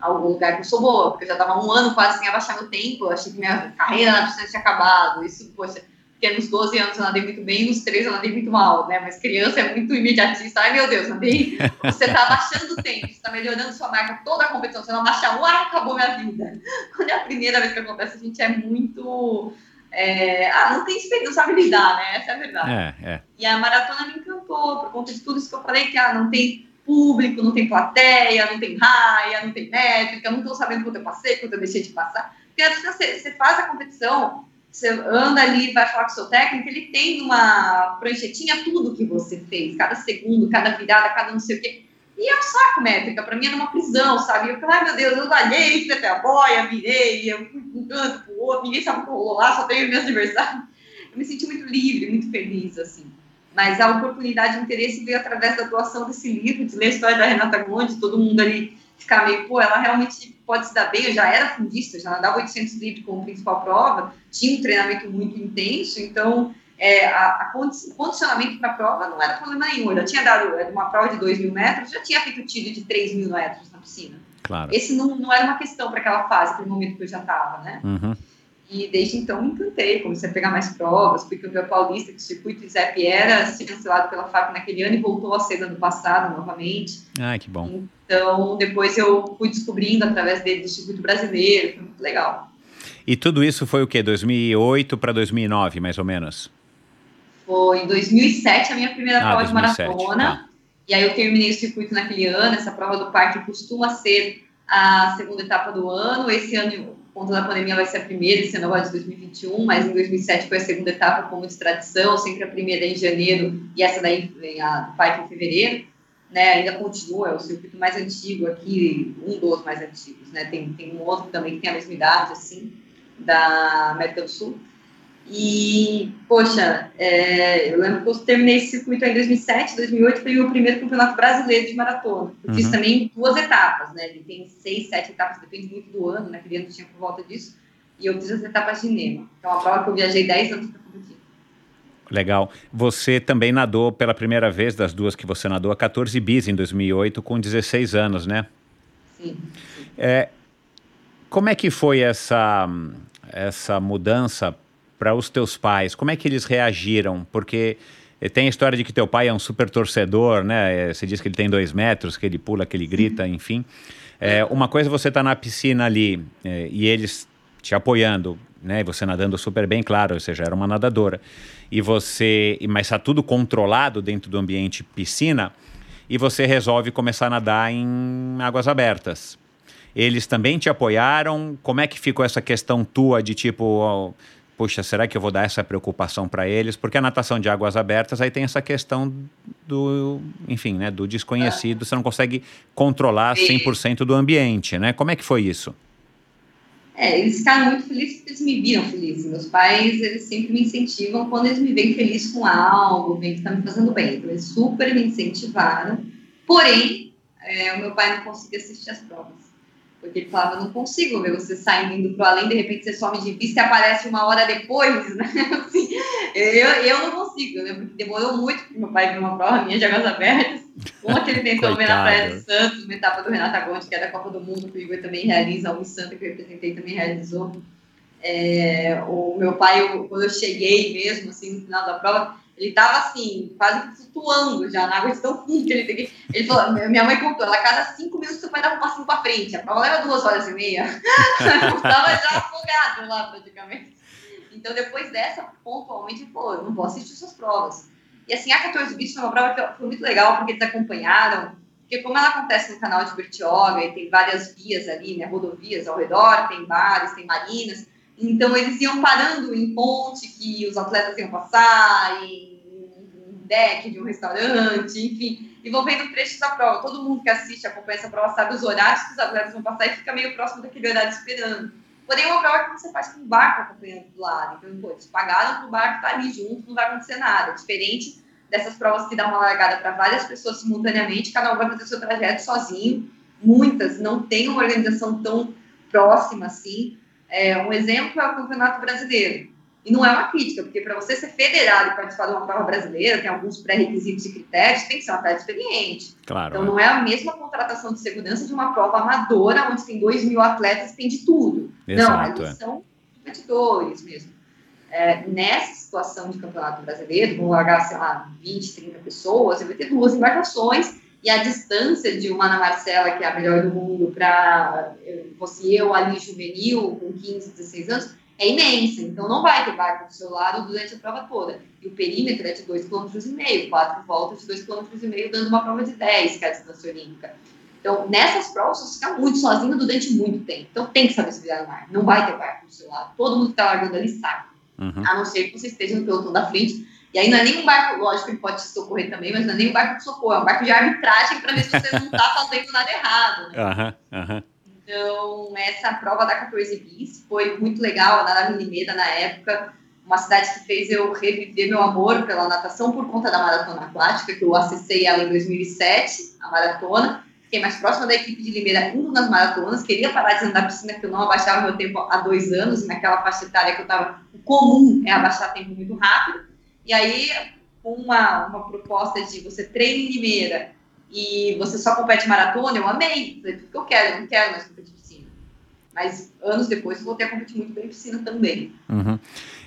algum lugar que eu sou boa, porque eu já estava um ano quase sem abaixar meu tempo. Eu achei que minha carreira na piscina tinha acabado. Isso, poxa, porque nos 12 anos eu nadei muito bem, nos 13 eu nadei muito mal, né? Mas criança é muito imediatista. Ai, meu Deus, nadei. Você está abaixando o tempo, você está melhorando sua marca toda a competição. Você não abaixa um, ah, acabou minha vida. Quando é a primeira vez que acontece, a gente é muito é, ah, não tem experiência, não sabe lidar, né? Essa é a verdade. É, é. E a maratona me encantou, por conta de tudo isso que eu falei, que ah, não tem público, não tem plateia, não tem raia, não tem métrica, não estou sabendo quanto eu passei, quanto eu deixei de passar. Porque você, você faz a competição, você anda ali, vai falar com o seu técnico, ele tem uma pranchetinha tudo que você fez, cada segundo, cada virada, cada não sei o quê. E é um saco métrica, pra mim era uma prisão, sabe? Eu falei, ai meu Deus, eu valhei, até a boia, virei, eu fui de um canto pro outro, ninguém sabe o que rolou lá, só tenho meus adversários. Eu me senti muito livre, muito feliz, assim. Mas a oportunidade, o interesse veio através da doação desse livro, de ler a história da Renata Gondi, todo mundo ali ficar meio, pô, ela realmente pode se dar bem, eu já era fundista, já nadava 800 litros como principal prova, tinha um treinamento muito intenso, então é, a, a condicionamento para a prova não era problema nenhum. Eu já tinha dado uma prova de 2 mil metros, já tinha feito tiro de 3 mil metros na piscina. Claro. Esse não, não era uma questão para aquela fase, para o momento que eu já estava, né? Uhum. E desde então me encantei, comecei a pegar mais provas, fui campeão paulista, que o circuito ISEP era se cancelado pela FAP naquele ano e voltou a ser ano passado novamente. Ah, que bom. Então, depois eu fui descobrindo através dele do circuito brasileiro, foi muito legal. E tudo isso foi o quê? 2008 para 2009, mais ou menos? Foi em 2007 a minha primeira ah, prova 2007, de maratona. Tá. E aí eu terminei o circuito naquele ano. Essa prova do parque costuma ser a segunda etapa do ano. Esse ano conta da pandemia vai ser a primeira, esse ano agora de 2021, mas em 2007 foi a segunda etapa como de tradição, sempre a primeira em janeiro e essa daí a Pike em fevereiro, né, ainda continua, é o circuito mais antigo aqui, um dos mais antigos, né, tem, tem um outro também que tem a mesma idade, assim, da América do Sul, e, poxa, é, eu lembro que eu terminei esse circuito em 2007, 2008 foi o primeiro campeonato brasileiro de maratona. Eu uhum. fiz também duas etapas, né? Ele tem seis, sete etapas, depende muito do ano, né? Aquele ano tinha por volta disso. E eu fiz as etapas de Nema. Então, a prova que eu viajei 10 anos para competir. Legal. Você também nadou pela primeira vez das duas que você nadou, a 14 bis em 2008, com 16 anos, né? Sim. sim. É, como é que foi essa, essa mudança para os teus pais? Como é que eles reagiram? Porque eh, tem a história de que teu pai é um super torcedor, né? Eh, você diz que ele tem dois metros, que ele pula, que ele grita, enfim. É, uma coisa é você tá na piscina ali é, e eles te apoiando, né? E você nadando super bem, claro, você já era uma nadadora. E você, mas está tudo controlado dentro do ambiente piscina e você resolve começar a nadar em águas abertas. Eles também te apoiaram? Como é que ficou essa questão tua de tipo, puxa, será que eu vou dar essa preocupação para eles? Porque a natação de águas abertas aí tem essa questão do, enfim, né, do desconhecido, você não consegue controlar 100% do ambiente, né? Como é que foi isso? É, eles ficaram muito felizes porque eles me viram feliz. Meus pais, eles sempre me incentivam quando eles me veem feliz com algo, veem que está me fazendo bem. Então, eles super me incentivaram. Porém, é, o meu pai não conseguia assistir as provas. Porque ele falava, não consigo ver você saindo indo pro além, de repente você some de vista e aparece uma hora depois, né? Assim, eu, eu não consigo, né? Porque demorou muito para meu pai ver uma prova minha de águas abertas. Uma que ele tentou ver na Praia de Santos, uma etapa do Renato Agonte, que é da Copa do Mundo, que o Igor também realiza, o Santa, que eu representei, também realizou. É, o meu pai, eu, quando eu cheguei mesmo, assim, no final da prova, ele tava assim, quase flutuando já na água de tão fundo que ele tem Ele falou, minha mãe contou, ela cada cinco minutos seu pai dava um passinho pra frente. A prova leva duas horas e meia. tava já afogado lá praticamente. Então depois dessa, pontualmente, pô, eu não vou assistir suas provas. E assim, a 14 Bits foi uma prova que foi muito legal, porque eles acompanharam, porque como ela acontece no canal de Bertioga, e tem várias vias ali, né, rodovias ao redor, tem bares, tem marinas, então, eles iam parando em ponte que os atletas iam passar, em deck de um restaurante, enfim, e vão vendo trechos da prova. Todo mundo que assiste, acompanha essa prova, sabe os horários que os atletas vão passar e fica meio próximo daquele horário esperando. Porém, é uma prova que você faz com o barco acompanhando do lado. Então, pô, eles pagaram para o barco tá ali junto, não vai acontecer nada. Diferente dessas provas que dá uma largada para várias pessoas simultaneamente, cada um vai fazer seu trajeto sozinho. Muitas não têm uma organização tão próxima assim. É, um exemplo é o Campeonato Brasileiro. E não é uma crítica, porque para você ser federado e participar de uma prova brasileira, tem alguns pré-requisitos e critérios, tem que ser um atleta experiente. Claro, então é. não é a mesma contratação de segurança de uma prova amadora, onde tem 2 mil atletas e tem de tudo. Exato, não, eles é. são competidores mesmo. É, nessa situação de campeonato brasileiro, vão largar, sei lá, 20, 30 pessoas, você vai ter duas embarcações e a distância de uma Ana Marcela, que é a melhor do mundo, para você, eu ali juvenil, com 15, 16 anos, é imensa. Então, não vai ter barco do seu lado durante a prova toda. E o perímetro é de 2,5 km, quatro voltas de 2,5 km, dando uma prova de 10, que é a distância olímpica. Então, nessas provas, você fica muito sozinho durante muito tempo. Então, tem que saber se virar no mar. Não vai ter barco do seu lado. Todo mundo que está largando ali sabe. Uhum. A não ser que você esteja no pelotão da frente e aí não é nem um barco, lógico, ele pode te socorrer também, mas não é nem um barco de socorro, é um barco de arbitragem para ver se você não está fazendo nada errado. Né? Uhum, uhum. Então, essa prova da 14 bis foi muito legal, na Minimeda, na época, uma cidade que fez eu reviver meu amor pela natação por conta da maratona aquática, que eu acessei ela em 2007, a maratona. Fiquei mais próxima da equipe de Limeira indo nas maratonas, queria parar de andar na piscina, que eu não abaixava meu tempo há dois anos, naquela faixa etária que eu estava, o comum é abaixar tempo muito rápido. E aí, uma, uma proposta de você treina em Limeira e você só compete maratona, eu amei. Falei, tudo que eu quero, eu não quero mais competir piscina. Mas anos depois eu voltei a competir muito bem piscina também. Uhum.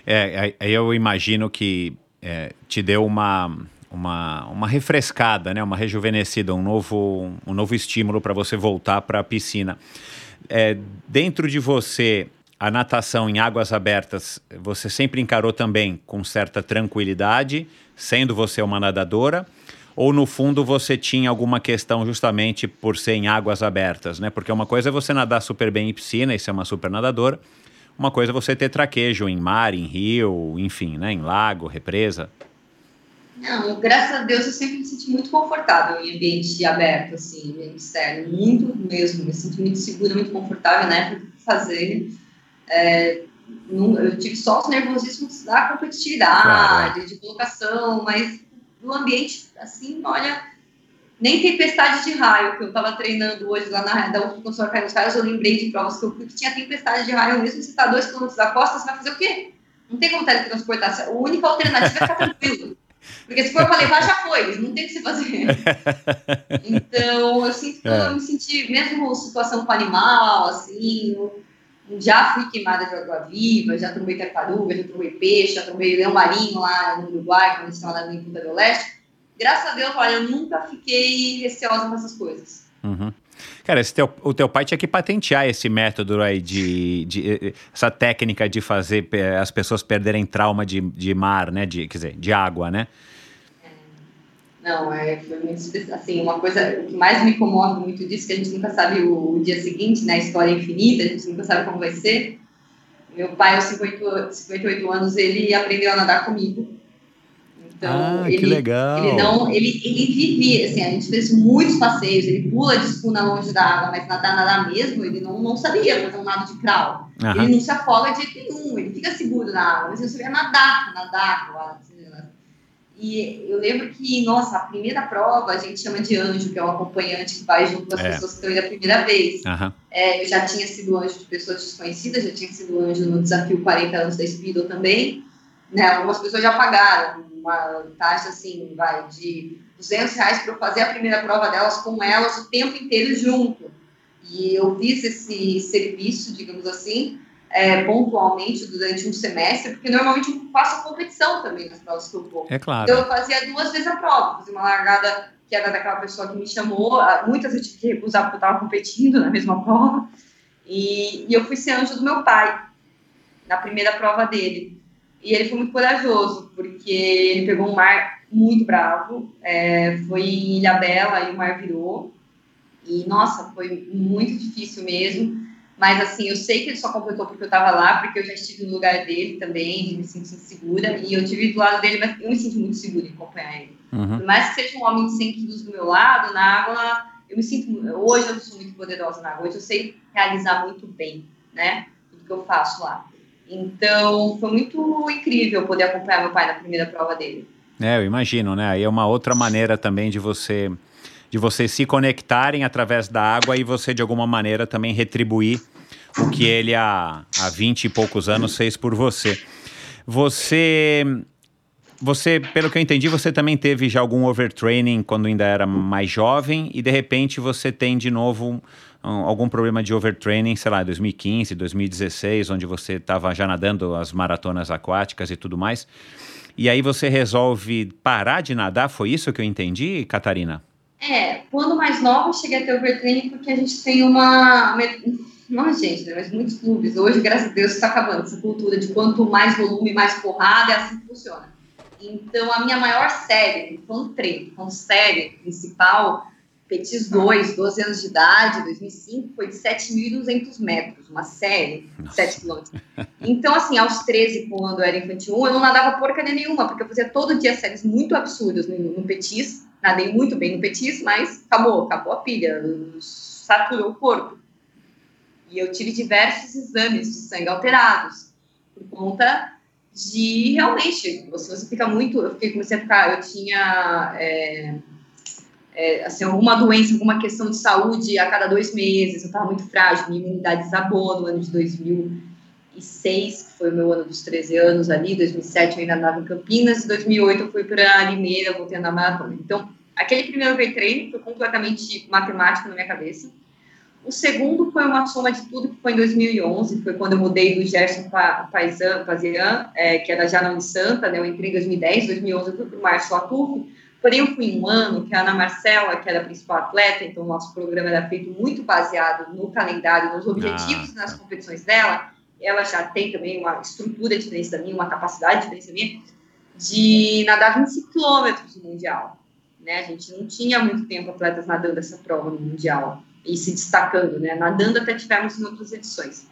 É, eu imagino que é, te deu uma, uma, uma refrescada, né? uma rejuvenescida, um novo, um novo estímulo para você voltar para a piscina. É, dentro de você, a natação em águas abertas você sempre encarou também com certa tranquilidade, sendo você uma nadadora? ou no fundo você tinha alguma questão justamente por ser em águas abertas, né? Porque uma coisa é você nadar super bem em piscina e ser uma super nadadora, uma coisa é você ter traquejo em mar, em rio, enfim, né? Em lago, represa. Não, graças a Deus eu sempre me senti muito confortável em ambiente aberto, assim, sério, muito mesmo, me sinto muito segura, muito confortável, né, para fazer. É, eu tive só os nervosismos da competitividade, claro. de colocação, mas no ambiente, assim, olha, nem tempestade de raio, que eu estava treinando hoje lá na da UFO Consultor Carlos Raios, eu lembrei de provas que eu fui que tinha tempestade de raio mesmo, você está dois quilômetros da costa, você vai fazer o quê? Não tem como teletransportar, a única alternativa é ficar tranquilo. Porque se for para levar, já foi, não tem o que se fazer. Então, eu sinto que é. eu me senti, mesmo situação com animal, assim, eu já fui queimada de água-viva, já trombei tartaruga, já trombei peixe, já trombei leão marinho lá no Uruguai, quando estava lá em Punta do Leste. Graças a Deus, olha, eu nunca fiquei receosa com essas coisas. Uhum. Cara, teu, o teu pai tinha que patentear esse método aí de, de, eh, essa técnica de fazer as pessoas perderem trauma de, de mar, né? De, quer dizer, de água, né? Não, é, foi muito assim, uma coisa que mais me comove muito disso, que a gente nunca sabe o, o dia seguinte, né? A história é infinita, a gente nunca sabe como vai ser. Meu pai, aos 58, 58 anos, ele aprendeu a nadar comigo. Então, ah, ele, que legal. Ele não, ele, ele vive, assim, a gente fez muitos passeios, ele pula de espuna longe da água, mas nadar, nadar mesmo, ele não, não sabia fazer um nado de crawl. Ele não se afoga de jeito nenhum, ele fica seguro na água, mas ele sabia nadar, nadar? E eu lembro que, nossa, a primeira prova a gente chama de anjo, que é um acompanhante que vai junto com as é. pessoas que estão indo a primeira vez. Uhum. É, eu já tinha sido anjo de pessoas desconhecidas, já tinha sido anjo no desafio 40 anos da Speedo também. Né? Algumas pessoas já pagaram, uma taxa assim, vai de 200 reais para eu fazer a primeira prova delas com elas o tempo inteiro junto. E eu fiz esse serviço, digamos assim, é, pontualmente durante um semestre, porque normalmente eu faço competição também nas provas que eu vou. É claro. Então eu fazia duas vezes a prova, fazia uma largada que era daquela pessoa que me chamou, muitas eu tive que recusar porque eu estava competindo na mesma prova, e, e eu fui ser anjo do meu pai, na primeira prova dele. E ele foi muito corajoso, porque ele pegou um mar muito bravo, é, foi em Ilha Bela e o mar virou. E, nossa, foi muito difícil mesmo. Mas, assim, eu sei que ele só completou porque eu estava lá, porque eu já estive no lugar dele também, de me sentir segura. E eu tive do lado dele, mas eu me sinto muito segura em acompanhar ele. Uhum. Por mais que seja um homem de 100 quilos do meu lado, na água, eu me sinto. Hoje eu sou muito poderosa na água, hoje eu sei realizar muito bem, né? Tudo que eu faço lá. Então, foi muito incrível poder acompanhar meu pai na primeira prova dele. É, eu imagino, né? Aí é uma outra maneira também de você de vocês se conectarem através da água e você de alguma maneira também retribuir o que ele há, há 20 e poucos anos fez por você. Você você, pelo que eu entendi, você também teve já algum overtraining quando ainda era mais jovem e de repente você tem de novo um, algum problema de overtraining, sei lá, 2015, 2016, onde você estava já nadando as maratonas aquáticas e tudo mais. E aí você resolve parar de nadar, foi isso que eu entendi, Catarina? É, quando mais nova eu cheguei a ter overtraining porque a gente tem uma... Não a gente, né, mas muitos clubes. Hoje, graças a Deus, está acabando essa cultura de quanto mais volume, mais porrada, é assim que funciona. Então, a minha maior série, foi treino, foi série principal, Petis 2, 12 anos de idade, 2005, foi de 7.200 metros, uma série, Nossa. 7 quilômetros. Então, assim, aos 13, quando eu era infantil 1, eu não nadava porcaria nenhuma, porque eu fazia todo dia séries muito absurdas no, no Petis, nadei muito bem no Petis, mas acabou, acabou a pilha, saturou o corpo. E eu tive diversos exames de sangue alterados, por conta de, realmente, você, você fica muito, eu fiquei, comecei a ficar, eu tinha... É, é, assim, alguma doença, alguma questão de saúde a cada dois meses, eu estava muito frágil, minha imunidade desabou no ano de 2006, que foi o meu ano dos 13 anos ali, 2007 eu ainda andava em Campinas, e 2008 eu fui para Limeira, voltei a andar maratona. Então, aquele primeiro treino foi completamente matemático na minha cabeça. O segundo foi uma soma de tudo, que foi em 2011, foi quando eu mudei do Gerson Pazian, é, que era já na Unisanta, né, eu entrei em 2010, 2011 eu fui para o Márcio Atufo, Porém, eu fui um ano que a Ana Marcela, que era a principal atleta, então o nosso programa era feito muito baseado no calendário, nos objetivos ah. nas competições dela. Ela já tem também uma estrutura diferente da minha, uma capacidade diferente da minha, de nadar 25 quilômetros no Mundial. né? A gente não tinha muito tempo atletas nadando essa prova no Mundial e se destacando, né? Nadando até tivemos em outras edições.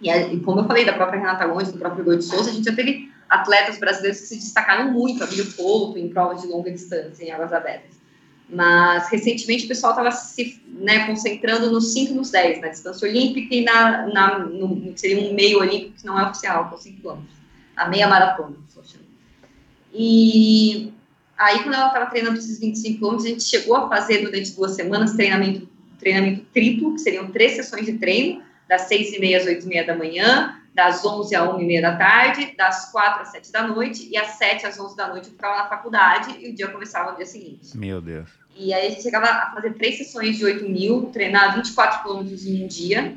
E, e como eu falei da própria Renata Gomes, do próprio Igor de Souza, a gente já teve atletas brasileiros que se destacaram muito, a Bíblia Couto, em provas de longa distância, em águas abertas. Mas, recentemente, o pessoal estava se né, concentrando nos 5 e nos 10, na distância olímpica e na, na, no, seria um meio olímpico que não é oficial, é 5 km. A meia maratona, E aí, quando ela estava treinando esses 25 km, a gente chegou a fazer durante duas semanas treinamento, treinamento triplo, que seriam três sessões de treino, das 6 e meia às 8 e meia da manhã, das 11 às 1 e meia da tarde, das 4 às 7 da noite, e às 7 às 11 da noite eu ficava na faculdade e o dia começava no dia seguinte. Meu Deus. E aí a gente chegava a fazer três sessões de 8 mil, treinar 24 quilômetros em um dia,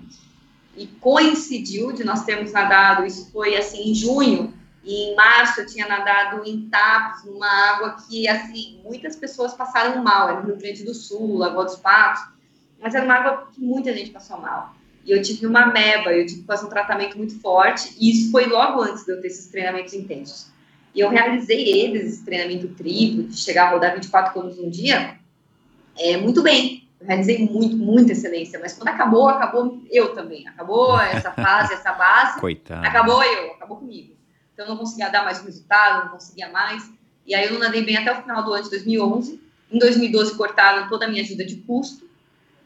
e coincidiu de nós termos nadado, isso foi assim em junho, e em março eu tinha nadado em Tapes, numa água que, assim, muitas pessoas passaram mal, era no Rio Grande do Sul, Lagoa dos Patos, mas era uma água que muita gente passou mal. E eu tive uma meba, eu tive que fazer um tratamento muito forte, e isso foi logo antes de eu ter esses treinamentos intensos. E eu realizei eles, esse treinamento triplo, de chegar a rodar 24 km um dia, é, muito bem. Eu realizei muito, muita excelência, mas quando acabou, acabou eu também. Acabou essa fase, essa base. Coitado. Acabou eu, acabou comigo. Então eu não conseguia dar mais resultado, não conseguia mais. E aí eu não nadei bem até o final do ano de 2011. Em 2012 cortaram toda a minha ajuda de custo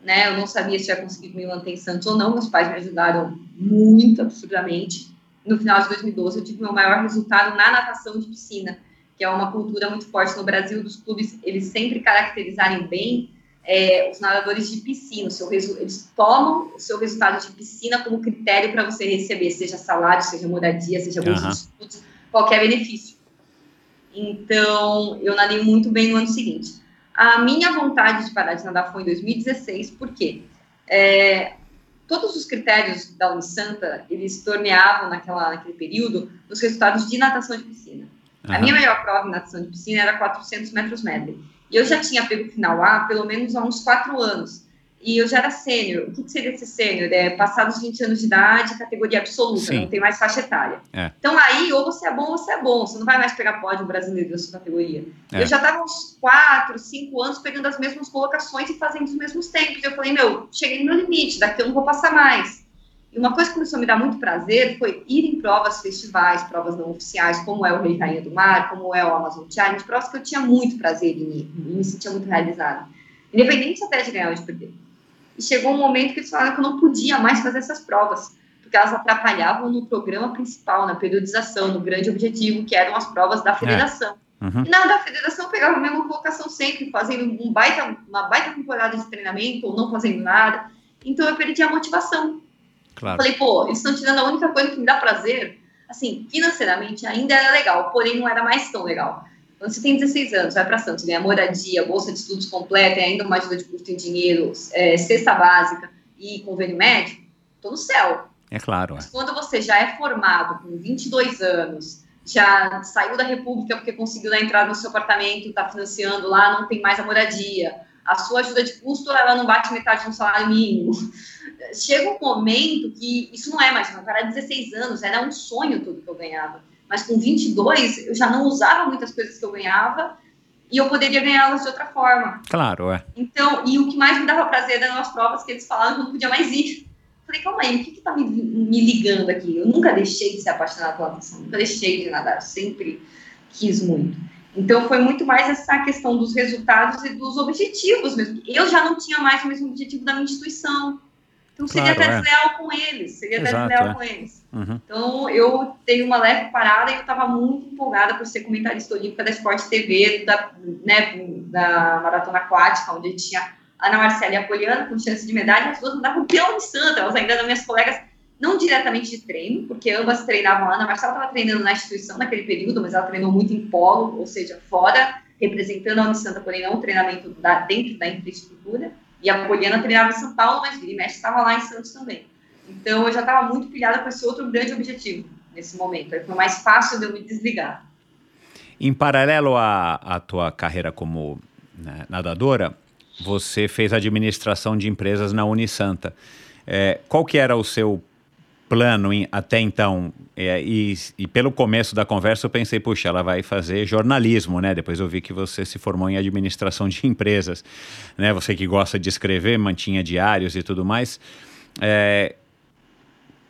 né? Eu não sabia se ia conseguir me manter em Santos ou não. Meus pais me ajudaram muito, absurdamente. No final de 2012, eu tive meu maior resultado na natação de piscina, que é uma cultura muito forte no Brasil dos clubes, eles sempre caracterizarem bem é, os nadadores de piscina. O seu eles tomam o seu resultado de piscina como critério para você receber, seja salário, seja moradia, seja bolsa uhum. de estudos, qualquer benefício. Então, eu nadei muito bem no ano seguinte. A minha vontade de parar de nadar foi em 2016, porque é, todos os critérios da Unisanta, eles torneavam naquela, naquele período os resultados de natação de piscina. Uhum. A minha maior prova em natação de piscina era 400 metros medley. E eu já tinha pego o final A pelo menos há uns quatro anos e eu já era sênior. O que, que seria ser sênior? É passar dos 20 anos de idade, categoria absoluta, Sim. não tem mais faixa etária. É. Então aí, ou você é bom ou você é bom, você não vai mais pegar pódio brasileiro da sua categoria. É. Eu já estava uns 4, 5 anos pegando as mesmas colocações e fazendo os mesmos tempos. Eu falei, meu, cheguei no meu limite, daqui eu não vou passar mais. E uma coisa que começou a me dar muito prazer foi ir em provas, festivais, provas não oficiais, como é o Rei Rainha do Mar, como é o Amazon Challenge, provas que eu tinha muito prazer em ir, me sentia muito realizada. Independente até de ganhar ou de perder. E chegou um momento que eles falaram que eu não podia mais fazer essas provas, porque elas atrapalhavam no programa principal, na periodização, no grande objetivo, que eram as provas da é. federação. É. Uhum. E na da federação eu pegava a mesma colocação sempre, fazendo um baita, uma baita temporada de treinamento ou não fazendo nada. Então eu perdi a motivação. Claro. Falei, pô, eles estão tirando a única coisa que me dá prazer. Assim, financeiramente ainda era legal, porém não era mais tão legal. Quando você tem 16 anos, vai para Santos, ganha moradia, bolsa de estudos completa, ainda uma ajuda de custo em dinheiro, é, cesta básica e convênio médico, tô no céu. É claro. Mas é. quando você já é formado com 22 anos, já saiu da República porque conseguiu dar entrada no seu apartamento, está financiando lá, não tem mais a moradia, a sua ajuda de custo ela não bate metade no salário mínimo. Chega um momento que isso não é mais, não, cara, 16 anos, era um sonho tudo que eu ganhava mas com 22 eu já não usava muitas coisas que eu ganhava e eu poderia ganhá-las de outra forma. Claro, é. Então, e o que mais me dava prazer eram as provas que eles falavam que eu não podia mais ir. Falei, calma aí, o que está me, me, ligando aqui? Eu nunca deixei de ser apaixonada pela natação, nunca deixei de nadar, sempre quis muito. Então, foi muito mais essa questão dos resultados e dos objetivos mesmo. Eu já não tinha mais o mesmo objetivo da minha instituição. Então, seria claro, até é. desleal com eles, seria Exato, até desleal é. com eles. Uhum. Então, eu tenho uma leve parada e eu estava muito empolgada por ser comentarista olímpica da Sport TV, da, né, da Maratona Aquática, onde tinha Ana Marcela e a Poliana com chance de medalha, as duas andavam peão de santa, elas ainda eram minhas colegas, não diretamente de treino, porque ambas treinavam, a Ana Marcela estava treinando na instituição naquele período, mas ela treinou muito em polo, ou seja, fora, representando a Unisanta, porém não um treinamento da, dentro da infraestrutura, e a Poliana treinava em São Paulo, mas vira e mexe estava lá em Santos também. Então eu já estava muito pilhada com esse outro grande objetivo nesse momento. Aí foi mais fácil de eu me desligar. Em paralelo à, à tua carreira como né, nadadora, você fez administração de empresas na Unisanta. É, qual que era o seu plano em, até então, é, e, e, pelo começo da conversa eu pensei, puxa, ela vai fazer jornalismo, né? Depois eu vi que você se formou em administração de empresas, né? Você que gosta de escrever, mantinha diários e tudo mais. É,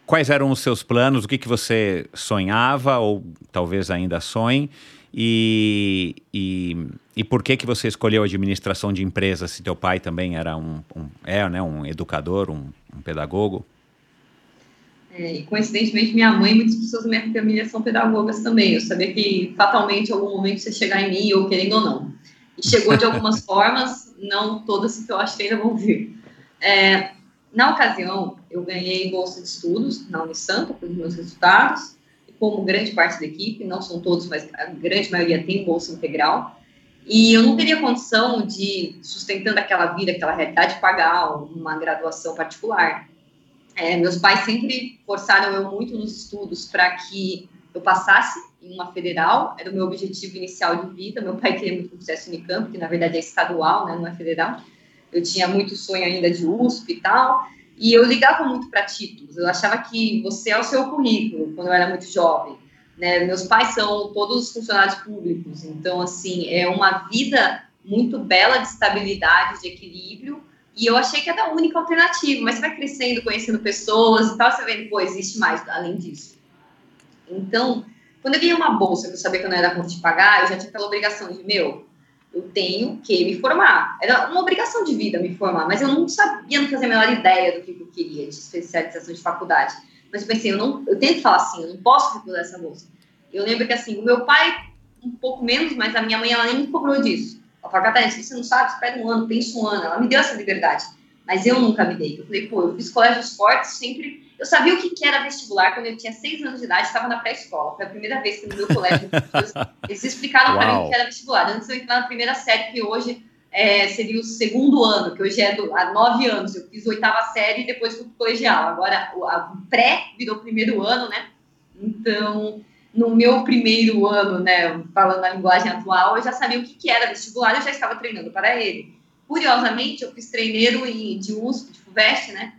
quais eram os seus planos? O que, que você sonhava ou talvez ainda sonhe? E, e, e por que que você escolheu administração de empresas se teu pai também era um, um é, né, um educador, um, um pedagogo? É, e coincidentemente, minha mãe e muitas pessoas da minha família são pedagogas também. Eu sabia que fatalmente, em algum momento, você chegar em mim, ou querendo ou não. E chegou de algumas formas, não todas que eu acho que ainda vão vir. É, na ocasião, eu ganhei bolsa de estudos na Unisanta, pelos meus resultados, e como grande parte da equipe, não são todos, mas a grande maioria tem bolsa integral. E eu não teria condição de, sustentando aquela vida, aquela realidade, pagar uma graduação particular. É, meus pais sempre forçaram eu muito nos estudos para que eu passasse em uma federal, era o meu objetivo inicial de vida. Meu pai queria muito sucesso Unicamp, que na verdade é estadual, né, não é federal. Eu tinha muito sonho ainda de USP e tal, e eu ligava muito para títulos. Eu achava que você é o seu currículo, quando eu era muito jovem. Né? Meus pais são todos funcionários públicos, então, assim, é uma vida muito bela de estabilidade, de equilíbrio, e eu achei que era a única alternativa, mas você vai crescendo, conhecendo pessoas e tal, você vê, pô, existe mais além disso. Então, quando eu ganhei uma bolsa, que eu sabia que eu não era conta de pagar, eu já tinha aquela obrigação de, meu, eu tenho que me formar. Era uma obrigação de vida me formar, mas eu não sabia, não fazia a menor ideia do que eu queria de especialização de faculdade. Mas eu pensei, eu, não, eu tenho que falar assim, eu não posso recusar essa bolsa. Eu lembro que, assim, o meu pai, um pouco menos, mas a minha mãe, ela nem me cobrou disso. Ela falou, Catarina, se você não sabe, espera um ano, pensa um ano. Ela me deu essa liberdade. Mas eu nunca me dei. Eu falei, pô, eu fiz colégio de esportes sempre. Eu sabia o que, que era vestibular quando eu tinha seis anos de idade, estava na pré-escola. Foi a primeira vez que no meu colégio eles explicaram para mim o que era vestibular. Antes eu entrar na primeira série, que hoje é, seria o segundo ano, que hoje é do, há nove anos. Eu fiz oitava série e depois fui pro colegial. Agora, o pré virou primeiro ano, né? Então, no meu primeiro ano, né, falando na linguagem atual, eu já sabia o que, que era vestibular, eu já estava treinando para ele. Curiosamente, eu fiz treineiro de USP, de FUVEST, né,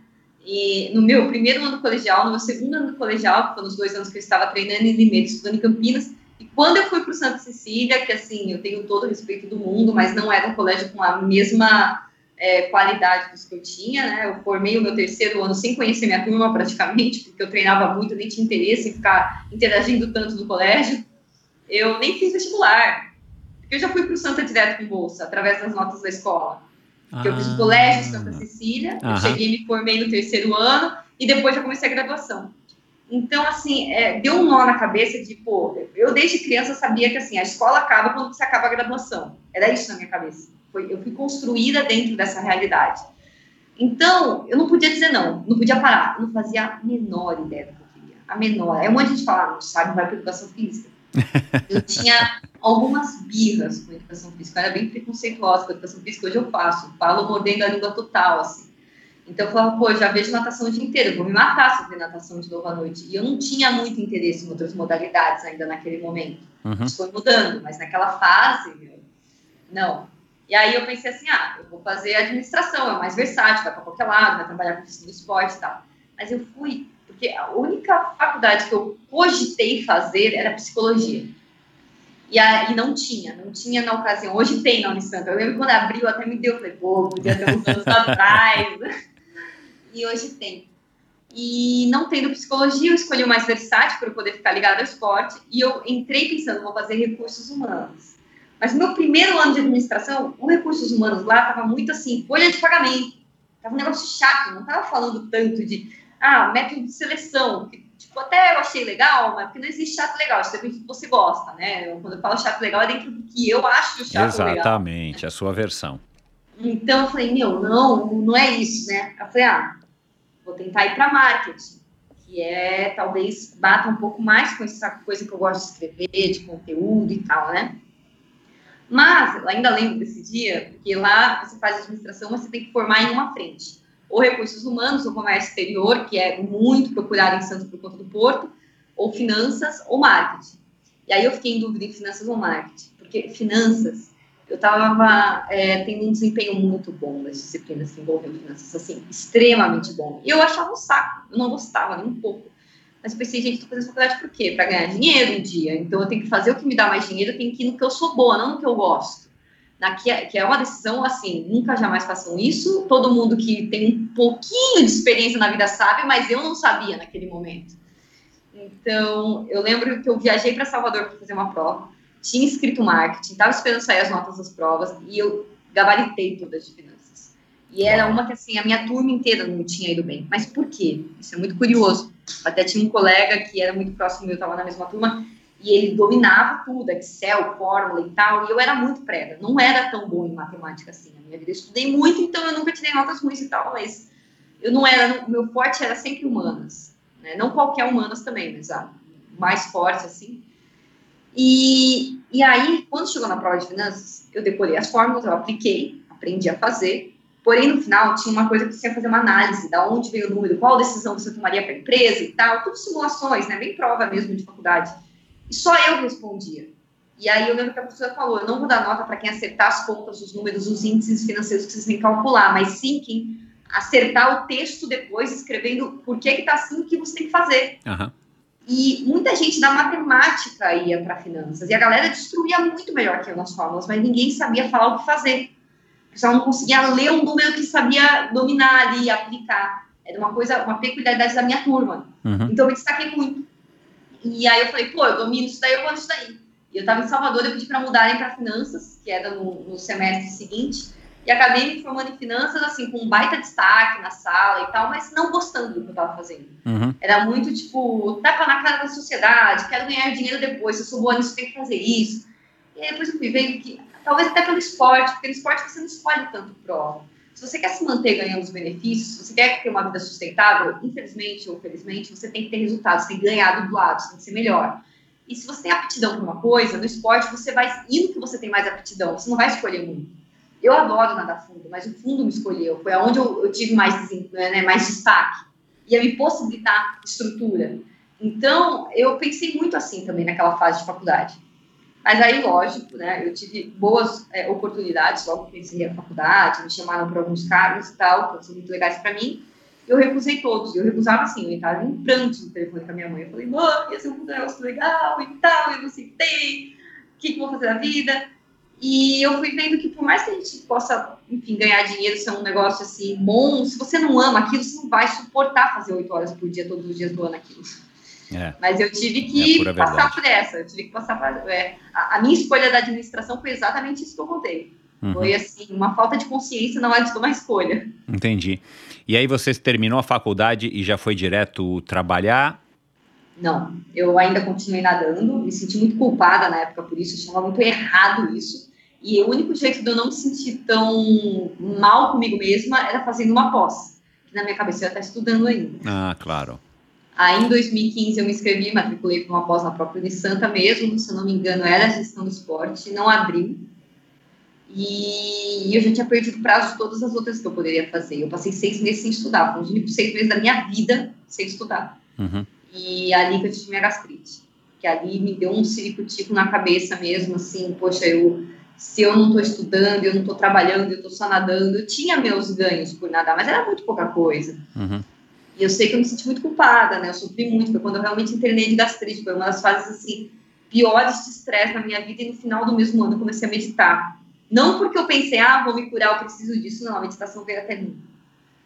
e no meu primeiro ano colegial, no meu segundo ano colegial, que foi nos dois anos que eu estava treinando em Limeira, estudando em Campinas, e quando eu fui para o Santa Cecília, que assim, eu tenho todo o respeito do mundo, mas não era um colégio com a mesma é, qualidade dos que eu tinha, né? Eu formei o meu terceiro ano sem conhecer minha turma praticamente, porque eu treinava muito, nem tinha interesse em ficar interagindo tanto no colégio. Eu nem fiz vestibular, porque eu já fui para o Santa direto com bolsa, através das notas da escola. Ah, eu fiz o colégio Santa Cecília, eu cheguei e me formei no terceiro ano, e depois já comecei a graduação. Então, assim, é, deu um nó na cabeça de, pô, eu desde criança sabia que, assim, a escola acaba quando você acaba a graduação. Era isso na minha cabeça. Foi, eu fui construída dentro dessa realidade. Então, eu não podia dizer não, não podia parar. Eu não fazia a menor ideia do que eu queria. A menor. É um monte de gente fala, não sabe, vai para educação física. Eu tinha algumas birras com educação física. Eu era bem preconceituosa com educação física. Hoje eu faço. Falo mordendo a língua total, assim. Então eu falava, pô, já vejo natação o dia inteiro, vou me matar se eu ver natação de novo à noite. E eu não tinha muito interesse em outras modalidades ainda naquele momento. Uhum. Isso foi mudando, mas naquela fase, meu, não. E aí eu pensei assim, ah, eu vou fazer administração, é mais versátil, vai para qualquer lado, vai trabalhar com o esporte e tal. Mas eu fui, porque a única faculdade que eu cogitei fazer era psicologia. E aí não tinha, não tinha na ocasião. Hoje tem na Unisanta. Eu lembro quando abriu, até me deu, falei, pô, podia ter uns anos atrás. E hoje tem. E não tendo psicologia, eu escolhi o mais versátil para eu poder ficar ligado ao esporte. E eu entrei pensando, vou fazer recursos humanos. Mas no meu primeiro ano de administração, o recursos humanos lá estava muito assim, folha de pagamento. Tava um negócio chato, não tava falando tanto de, ah, método de seleção, que, tipo, até eu achei legal, mas porque não existe chato legal, isso depende do que você gosta, né? Quando eu falo chato legal, é dentro do que eu acho chato Exatamente, legal. Exatamente, a sua versão. Então eu falei, meu, não, não é isso, né? Eu falei, ah, vou tentar ir para marketing, que é, talvez, bata um pouco mais com essa coisa que eu gosto de escrever, de conteúdo e tal, né? Mas, ainda lembro desse dia, porque lá você faz administração, mas você tem que formar em uma frente. Ou recursos humanos, ou comércio exterior, que é muito procurado em Santos por conta do Porto, ou finanças, ou marketing. E aí eu fiquei em dúvida em finanças ou marketing, porque finanças, eu estava é, tendo um desempenho muito bom nas disciplinas que envolviam finanças, assim, extremamente bom. E eu achava um saco, eu não gostava nem um pouco. Mas eu pensei, gente, estou fazendo faculdade por quê? Para ganhar dinheiro um dia. Então eu tenho que fazer o que me dá mais dinheiro, eu tenho que ir no que eu sou boa, não no que eu gosto. Na que, é, que é uma decisão assim, nunca jamais façam isso. Todo mundo que tem um pouquinho de experiência na vida sabe, mas eu não sabia naquele momento. Então, eu lembro que eu viajei para Salvador para fazer uma prova, tinha escrito marketing, estava esperando sair as notas das provas e eu gabaritei todas de finanças. E era uma que, assim, a minha turma inteira não tinha ido bem. Mas por quê? Isso é muito curioso. Até tinha um colega que era muito próximo meu, estava na mesma turma, e ele dominava tudo, Excel, fórmula e tal, e eu era muito prega. Não era tão bom em matemática assim. Na minha vida eu estudei muito, então eu nunca tirei notas ruins e tal, mas eu não era, o meu forte era sempre humanas. Né? Não qualquer humanas também, mas a mais forte, assim. E, e aí, quando chegou na prova de finanças, eu decorei as fórmulas, eu apliquei, aprendi a fazer, porém, no final, tinha uma coisa que você ia fazer uma análise, da onde veio o número, qual decisão você tomaria para a empresa e tal, tudo simulações, né, bem prova mesmo de faculdade. E só eu respondia. E aí eu lembro que a professora falou, eu não vou dar nota para quem acertar as contas, os números, os índices financeiros que vocês têm que calcular, mas sim quem acertar o texto depois, escrevendo por que está assim, o que você tem que fazer. Aham. E muita gente da matemática ia para finanças. E a galera destruía muito melhor que eu nas fórmulas, mas ninguém sabia falar o que fazer. Pessoal não conseguia ler um número que sabia dominar ali, aplicar. Era uma coisa, uma peculiaridade da minha turma. Uhum. Então eu me destaquei muito. E aí eu falei, pô, eu domino isso daí, eu vou nisso daí. E eu estava em Salvador, eu pedi para mudarem para finanças, que era no, no semestre seguinte. E acabei me formando em finanças, assim, com um baita destaque na sala e tal, mas não gostando do que eu estava fazendo. Uhum. Era muito, tipo, tapa na cara da sociedade, quero ganhar dinheiro depois, se eu sou boa nisso, tenho que fazer isso. E aí depois eu fui vendo que, talvez até pelo esporte, porque no esporte você não escolhe tanto prova. Se você quer se manter ganhando os benefícios, se você quer ter uma vida sustentável, infelizmente ou felizmente, você tem que ter resultados, tem que ganhar do lado, você tem que ser melhor. E se você tem aptidão para uma coisa, no esporte você vai indo que você tem mais aptidão, você não vai escolher muito. Eu adoro nadar fundo, mas o fundo me escolheu. Foi onde eu, eu tive mais, né, mais destaque. Ia me possibilitar estrutura. Então, eu pensei muito assim também naquela fase de faculdade. Mas aí, lógico, né, eu tive boas é, oportunidades logo que pensei na faculdade, me chamaram para alguns cargos e tal, que são muito legais para mim. Eu recusei todos. Eu recusava assim, eu entrava em prantos no telefone com a minha mãe. Eu falei, mãe, ia ser um negócio legal e tal, eu não aceitei. O que, que eu vou fazer da vida? E eu fui vendo que por mais que a gente possa, enfim, ganhar dinheiro, ser um negócio assim bom, se você não ama aquilo, você não vai suportar fazer oito horas por dia, todos os dias do ano aquilo. É. Mas eu tive que É passar por essa, eu tive que passar por é, a, a minha escolha da administração foi exatamente isso que eu contei. Uhum. Foi assim, uma falta de consciência na hora de tomar escolha. Entendi. E aí você terminou a faculdade e já foi direto trabalhar? Não, eu ainda continuei nadando, me senti muito culpada na época por isso, achava muito errado isso. E o único jeito de eu não me sentir tão mal comigo mesma era fazendo uma pós. Que na minha cabeça eu ia estar estudando ainda. Ah, claro. Aí em 2015 eu me inscrevi, matriculei para uma pós na própria Unisanta mesmo, se eu não me engano era gestão do esporte, não abriu. E eu já tinha perdido prazo de todas as outras que eu poderia fazer. Eu passei seis meses sem estudar, foram os únicos seis meses da minha vida sem estudar. Uhum. E ali que eu tive minha gastrite. Que ali me deu um ciricutico na cabeça mesmo, assim, poxa, eu, se eu não estou estudando, eu não estou trabalhando, eu estou só nadando, eu tinha meus ganhos por nadar, mas era muito pouca coisa. Uhum. E eu sei que eu me senti muito culpada, né? Eu sofri muito, foi quando eu realmente internei de gastrite, foi uma das fases, assim, piores de estresse na minha vida, e no final do mesmo ano eu comecei a meditar. Não porque eu pensei, ah, vou me curar, eu preciso disso, não, a meditação veio até mim.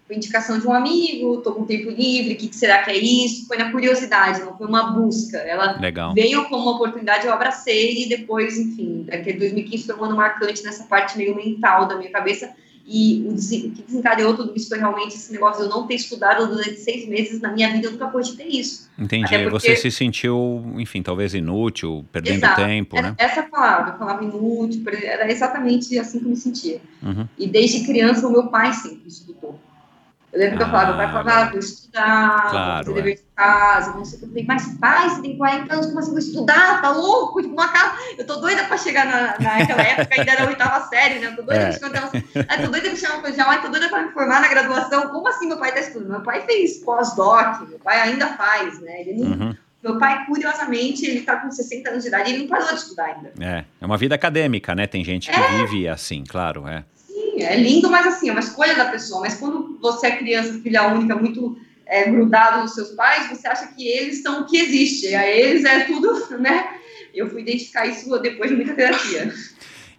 Foi indicação de um amigo, tô com tempo livre, o que, que será que é isso? Foi na curiosidade, não foi uma busca. Ela Legal. veio como uma oportunidade, eu abracei e depois, enfim, daquele 2015 foi um ano marcante nessa parte meio mental da minha cabeça. E o, que desencadeou tudo isso foi realmente esse negócio de eu não ter estudado durante seis meses na minha vida, eu nunca cogitei isso. Entendi. Porque- Você se sentiu, enfim, talvez inútil, perdendo Exato. tempo, Era né? essa palavra, eu falava inútil, era exatamente assim que eu me sentia. Uhum. E desde criança, o meu pai sempre estudou. Eu lembro que eu falava, falava, ah, vou estudar, Claro, vou fazer é. dever de casa, não sei o que. Eu falei, mas pai, você tem 40 anos, como assim vou estudar? Tá louco? Tipo, uma casa. Eu tô doida pra chegar na, naquela época, ainda era a oitava série, né? Eu tô doida É. pra chegar na oitava série. Tô doida pra colegial, ai, tô doida pra me formar na graduação. Como assim meu pai tá estudando? Meu pai fez pós-doc, meu pai ainda faz, né? Ele não, Uhum. Meu pai, curiosamente, ele tá com 60 anos de idade e ele não parou de estudar ainda. É, é uma vida acadêmica, né? Tem gente que vive assim, claro, é. É lindo, mas assim, é uma escolha da pessoa. Mas quando você é criança, filha única, muito é, grudado nos seus pais, você acha que eles são o que existe. A eles é tudo, né? Eu fui identificar isso depois de muita terapia.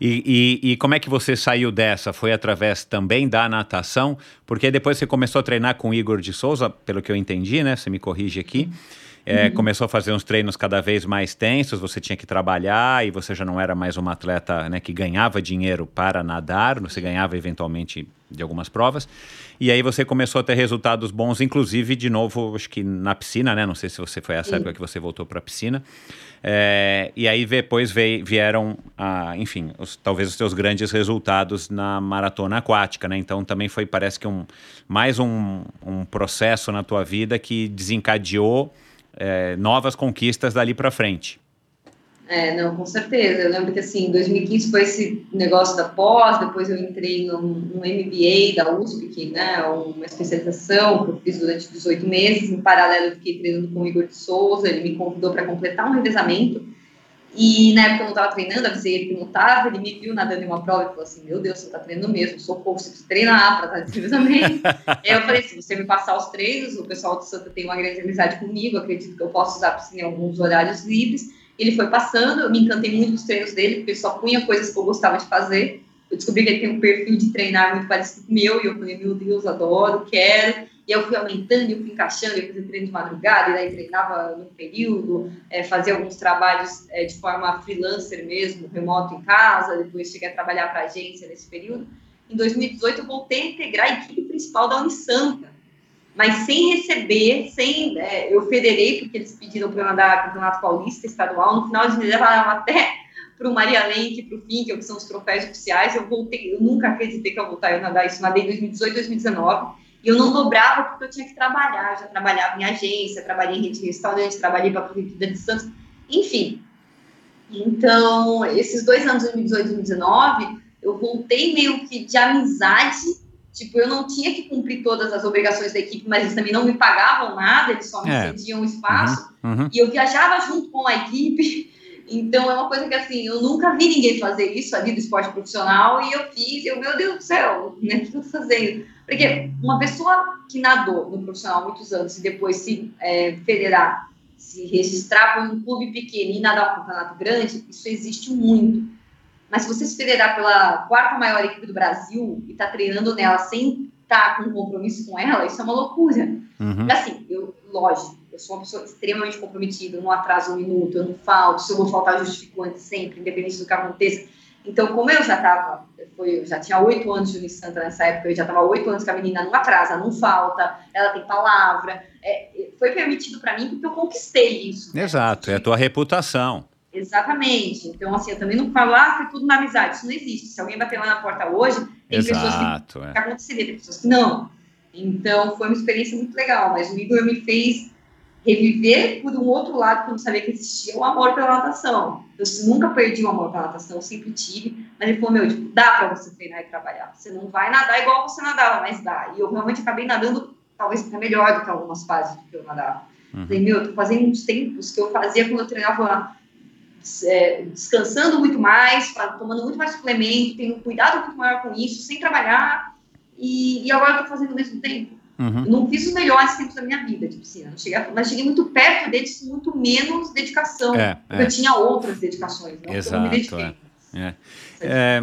E, e, e, como é que você saiu dessa? Foi através também da natação? Porque depois você começou a treinar com Igor de Souza, pelo que eu entendi, né? Você me corrige aqui. É, uhum. Começou a fazer uns treinos cada vez mais tensos, você tinha que trabalhar e você já não era mais uma atleta né, que ganhava dinheiro para nadar, você ganhava eventualmente de algumas provas. E aí você começou a ter resultados bons, inclusive, de novo, acho que na piscina, né? Não sei se você foi essa Sim. época que você voltou para a piscina. É, e aí depois veio, vieram, ah, enfim, os, talvez os seus grandes resultados na maratona aquática, né? Então também foi, parece que um, mais um, um processo na tua vida que desencadeou é, novas conquistas dali para frente. É, não, com certeza. Eu lembro que assim, em 2015 foi esse negócio da pós, depois eu entrei num, num MBA da USP, que né, uma especialização que eu fiz durante 18 meses. Em paralelo, eu fiquei treinando com o Igor de Souza, ele me convidou para completar um revezamento. E na época eu não estava treinando, avisei ele que não estava, ele me viu nadando em uma prova e falou assim: Meu Deus, você está treinando mesmo, socorro, você precisa treinar para estar nesse revezamento. eu falei: Se você me passar os treinos, o pessoal do Santa tem uma grande amizade comigo, acredito que eu posso usar piscina em alguns horários livres ele foi passando, eu me encantei muito dos treinos dele, porque ele só punha coisas que eu gostava de fazer. Eu descobri que ele tem um perfil de treinar muito parecido com o meu, e eu falei, meu Deus, adoro, quero. E eu fui aumentando, eu fui encaixando, eu fazia treino de madrugada, e daí treinava no período, é, fazia alguns trabalhos é, de forma freelancer mesmo, remoto em casa, depois cheguei a trabalhar para agência nesse período. Em 2018, eu voltei a integrar a equipe principal da Unisanta mas sem receber, sem. É, eu federei, porque eles pediram para eu nadar Campeonato Paulista Estadual. No final, eles me levaram até para o Maria Lenk, para o Finkel, que são os troféus oficiais. Eu voltei, eu nunca acreditei que eu voltaria a nadar isso. Nadei em 2018, 2019. E eu não dobrava porque eu tinha que trabalhar. Já trabalhava em agência, trabalhei em rede de restaurante, trabalhei para a Prefeitura de Santos, enfim. Então, esses dois anos, 2018 e 2019, eu voltei meio que de amizade Tipo, eu não tinha que cumprir todas as obrigações da equipe, mas eles também não me pagavam nada, eles só me é. cediam espaço. Uhum, uhum. E eu viajava junto com a equipe. Então, é uma coisa que, assim, eu nunca vi ninguém fazer isso ali do esporte profissional e eu fiz. Eu, meu Deus do céu, né? O que eu tô fazendo? Porque uma pessoa que nadou no profissional há muitos anos e depois se é, federar, se registrar para um clube pequeno e nadar um campeonato grande, isso existe muito. Mas se você se federar pela quarta maior equipe do Brasil e está treinando nela sem estar tá com compromisso com ela, isso é uma loucura. Uhum. Assim, eu, lógico, eu sou uma pessoa extremamente comprometida, eu não atraso um minuto, eu não falto, se eu vou faltar, eu justifico antes sempre, independente do que aconteça. Então, como eu já estava, eu já tinha oito anos de Unisanta nessa época, eu já estava oito anos que a menina não atrasa, não falta, ela tem palavra, é, foi permitido para mim porque eu conquistei isso. Exato, né? é a tua reputação. Exatamente. Então, assim, eu também não falo, ah, foi tudo na amizade. Isso não existe. Se alguém bater lá na porta hoje, tem Exato, pessoas que, é. que aconteceria, tem pessoas que não. Então, foi uma experiência muito legal. Mas o Igor me fez reviver por um outro lado que eu não sabia que existia, o amor pela natação. Eu nunca perdi o amor pela natação, eu sempre tive. Mas ele falou, meu, tipo, dá para você treinar e trabalhar. Você não vai nadar igual você nadava, mas dá. E eu realmente acabei nadando, talvez até melhor do que algumas fases que eu nadava. Uhum. Falei, meu, eu tô fazendo uns tempos que eu fazia quando eu treinava é, descansando muito mais, tomando muito mais suplemento, tendo um cuidado muito maior com isso, sem trabalhar, e, e agora eu estou fazendo ao mesmo tempo. Uhum. Não fiz os melhores tempos da minha vida de piscina, cheguei, mas cheguei muito perto deles, muito menos dedicação, é, porque é. eu tinha outras dedicações, não Exato, eu me dediquei. É. é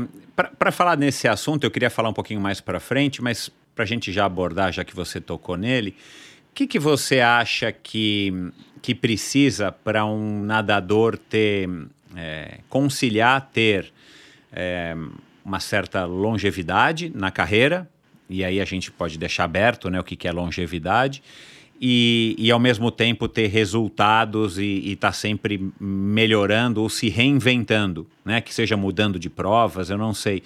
para falar nesse assunto, eu queria falar um pouquinho mais para frente, mas para a gente já abordar, já que você tocou nele, o que, que você acha que que precisa para um nadador ter, é, conciliar, ter é, uma certa longevidade na carreira, e aí a gente pode deixar aberto né, o que, que é longevidade, e, e ao mesmo tempo ter resultados e estar tá sempre melhorando ou se reinventando, né, que seja mudando de provas, eu não sei.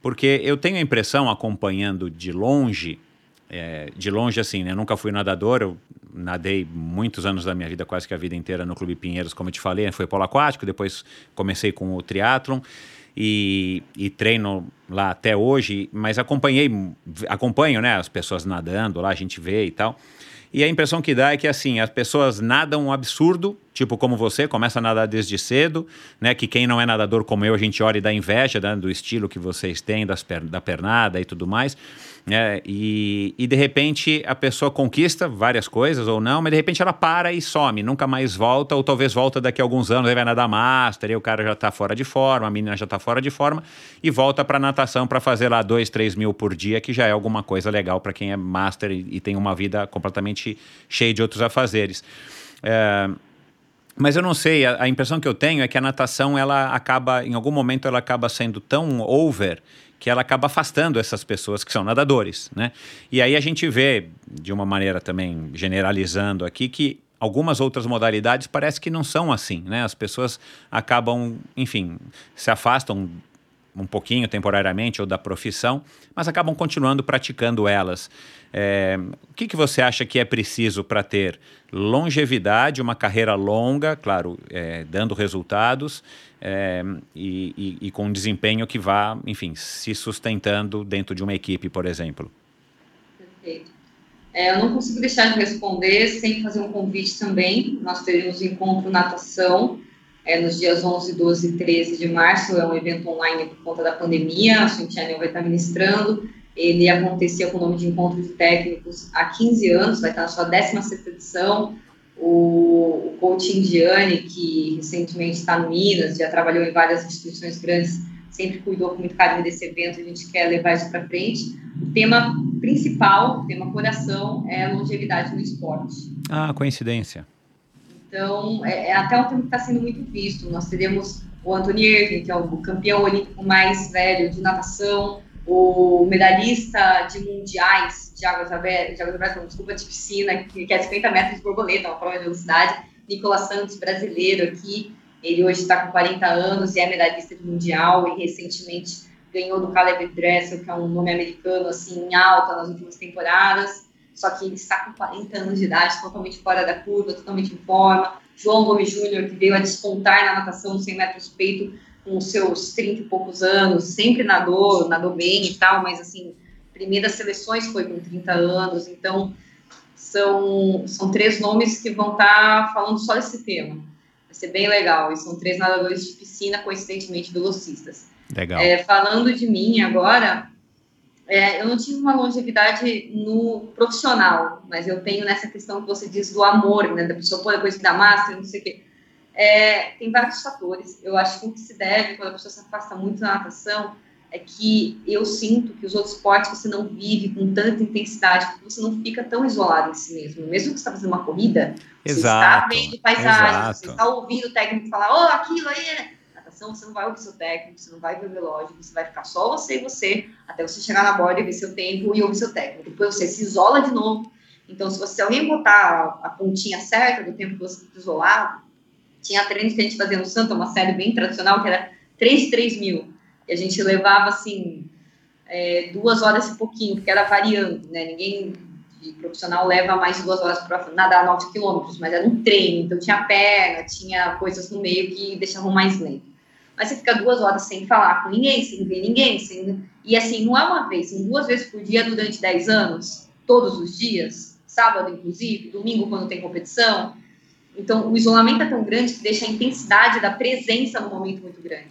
Porque eu tenho a impressão, acompanhando de longe, é, de longe assim, né? Eu nunca fui nadador, eu nadei muitos anos da minha vida, quase que a vida inteira no Clube Pinheiros, como eu te falei, foi polo aquático, depois comecei com o triatlon e, e, treino lá até hoje, mas acompanhei, acompanho, né, as pessoas nadando lá, a gente vê e tal. E a impressão que dá é que assim, as pessoas nadam um absurdo, tipo como você, começa a nadar desde cedo, né? Que quem não é nadador como eu, a gente olha e dá inveja né, do estilo que vocês têm, das per da pernada e tudo mais. Né e, e de repente a pessoa conquista várias coisas ou não, mas de repente ela para e some, nunca mais volta, ou talvez volta daqui a alguns anos, aí vai nadar master, e o cara já está fora de forma, a menina já está fora de forma, e volta para natação para fazer lá dois, três mil por dia, que já é alguma coisa legal para quem é master e, e, tem uma vida completamente cheia de outros afazeres. É, mas eu não sei, a, impressão que eu tenho é que a natação, ela acaba, em algum momento, ela acaba sendo tão over que ela acaba afastando essas pessoas que são nadadores, né? E aí a gente vê, de uma maneira também generalizando aqui, que algumas outras modalidades parece que não são assim, né? As pessoas acabam, enfim, se afastam um pouquinho temporariamente ou da profissão, mas acabam continuando praticando elas. É, o que, que você acha que é preciso para ter longevidade, uma carreira longa, claro, é, dando resultados é, e, e, e, com um desempenho que vá, enfim, se sustentando dentro de uma equipe, por exemplo? Perfeito. É, eu não consigo deixar de responder sem fazer um convite também. Nós teremos o encontro natação é, nos dias 11, 12 e 13 de março. É um evento online por conta da pandemia. A Cintiane vai estar ministrando. Ele acontecia com o nome de Encontro de Técnicos há 15 anos, vai estar na sua 16 edição. O, o coach Indiane, que recentemente está no Minas, já trabalhou em várias instituições grandes, sempre cuidou com muito carinho desse evento, a gente quer levar isso para frente. O tema principal, o tema coração, é longevidade no esporte. Ah, coincidência. Então, é, é até um tema que está sendo muito visto. Nós teremos o Anthony Irving, que é o campeão olímpico mais velho de natação, o medalhista de mundiais de águas abertas, de águas abertas, desculpa, de piscina, que, é 50 metros de borboleta, uma prova de velocidade, Nicolas Santos, brasileiro aqui, ele hoje está com 40 anos e é medalhista de mundial e recentemente ganhou do Caleb Dressel, que é um nome americano, assim, em alta nas últimas temporadas só que ele está com 40 anos de idade, totalmente fora da curva, totalmente em forma. João Gomes Júnior, que veio a despontar na natação 100 metros peito com seus 30 e poucos anos, sempre nadou, nadou bem e tal, mas assim, primeiras seleções foi com 30 anos, então são, são três nomes que vão estar tá falando só desse tema. Vai ser bem legal, e são três nadadores de piscina, coincidentemente velocistas. Legal. É, falando de mim agora, é, eu não tive uma longevidade no profissional, mas eu tenho nessa questão que você diz do amor, né, da pessoa pô, depois da master, não sei o quê. É, tem vários fatores. Eu acho que o que se deve quando a pessoa se afasta muito da natação é que eu sinto que os outros esportes você não vive com tanta intensidade, porque você não fica tão isolado em si mesmo. Mesmo que você está fazendo uma corrida, exato, você está vendo paisagem, você está ouvindo o técnico falar, oh, aquilo aí, natação, você não vai ouvir seu técnico, você não vai ver o relógio, você vai ficar só você e você, até você chegar na borda e ver seu tempo e ouvir seu técnico. Depois você se isola de novo. Então, se você alguém botar a pontinha certa do tempo que você fica isolado, tinha treinos que a gente fazia no Santo, uma série bem tradicional, que era 3, 3 mil. E a gente levava, assim, é, duas horas e pouquinho, porque era variando, né? Ninguém de profissional leva mais duas horas para nadar 9 quilômetros, mas era um treino, então tinha perna, tinha coisas no meio que deixavam mais lento mas você fica duas horas sem falar com ninguém, sem ver ninguém, sem... e assim, não é uma vez, são duas vezes por dia durante 10 anos, todos os dias, sábado inclusive, domingo quando tem competição. Então, o isolamento é tão grande que deixa a intensidade da presença no momento muito grande.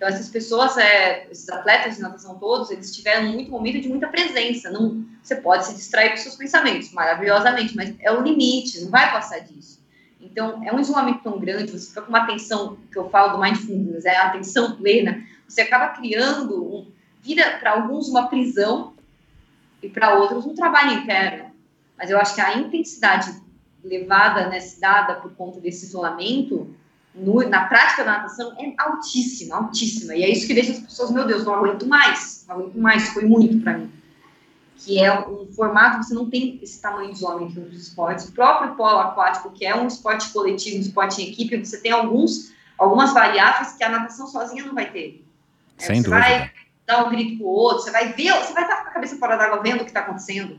Então, essas pessoas, é, esses atletas de natação todos, eles tiveram muito momento de muita presença. Não, você pode se distrair com seus pensamentos, maravilhosamente, mas é o limite, não vai passar disso. Então, é um isolamento tão grande, você fica com uma atenção, que eu falo do mindfulness, é a atenção plena, você acaba criando, um, vira para alguns uma prisão e para outros um trabalho interno. Mas eu acho que a intensidade levada, né, dada por conta desse isolamento, no, na prática da natação, é altíssima, altíssima. E é isso que deixa as pessoas, meu Deus, não aguento mais, não aguento mais, foi muito para mim que é um formato que você não tem esse tamanho de isolamento nos esportes. O próprio polo aquático, que é um esporte coletivo, um esporte em equipe, você tem alguns, algumas variáveis que a natação sozinha não vai ter. É, Sem você dúvida. vai dar um grito pro outro, você vai ver, você vai estar com a cabeça fora d'água vendo o que está acontecendo.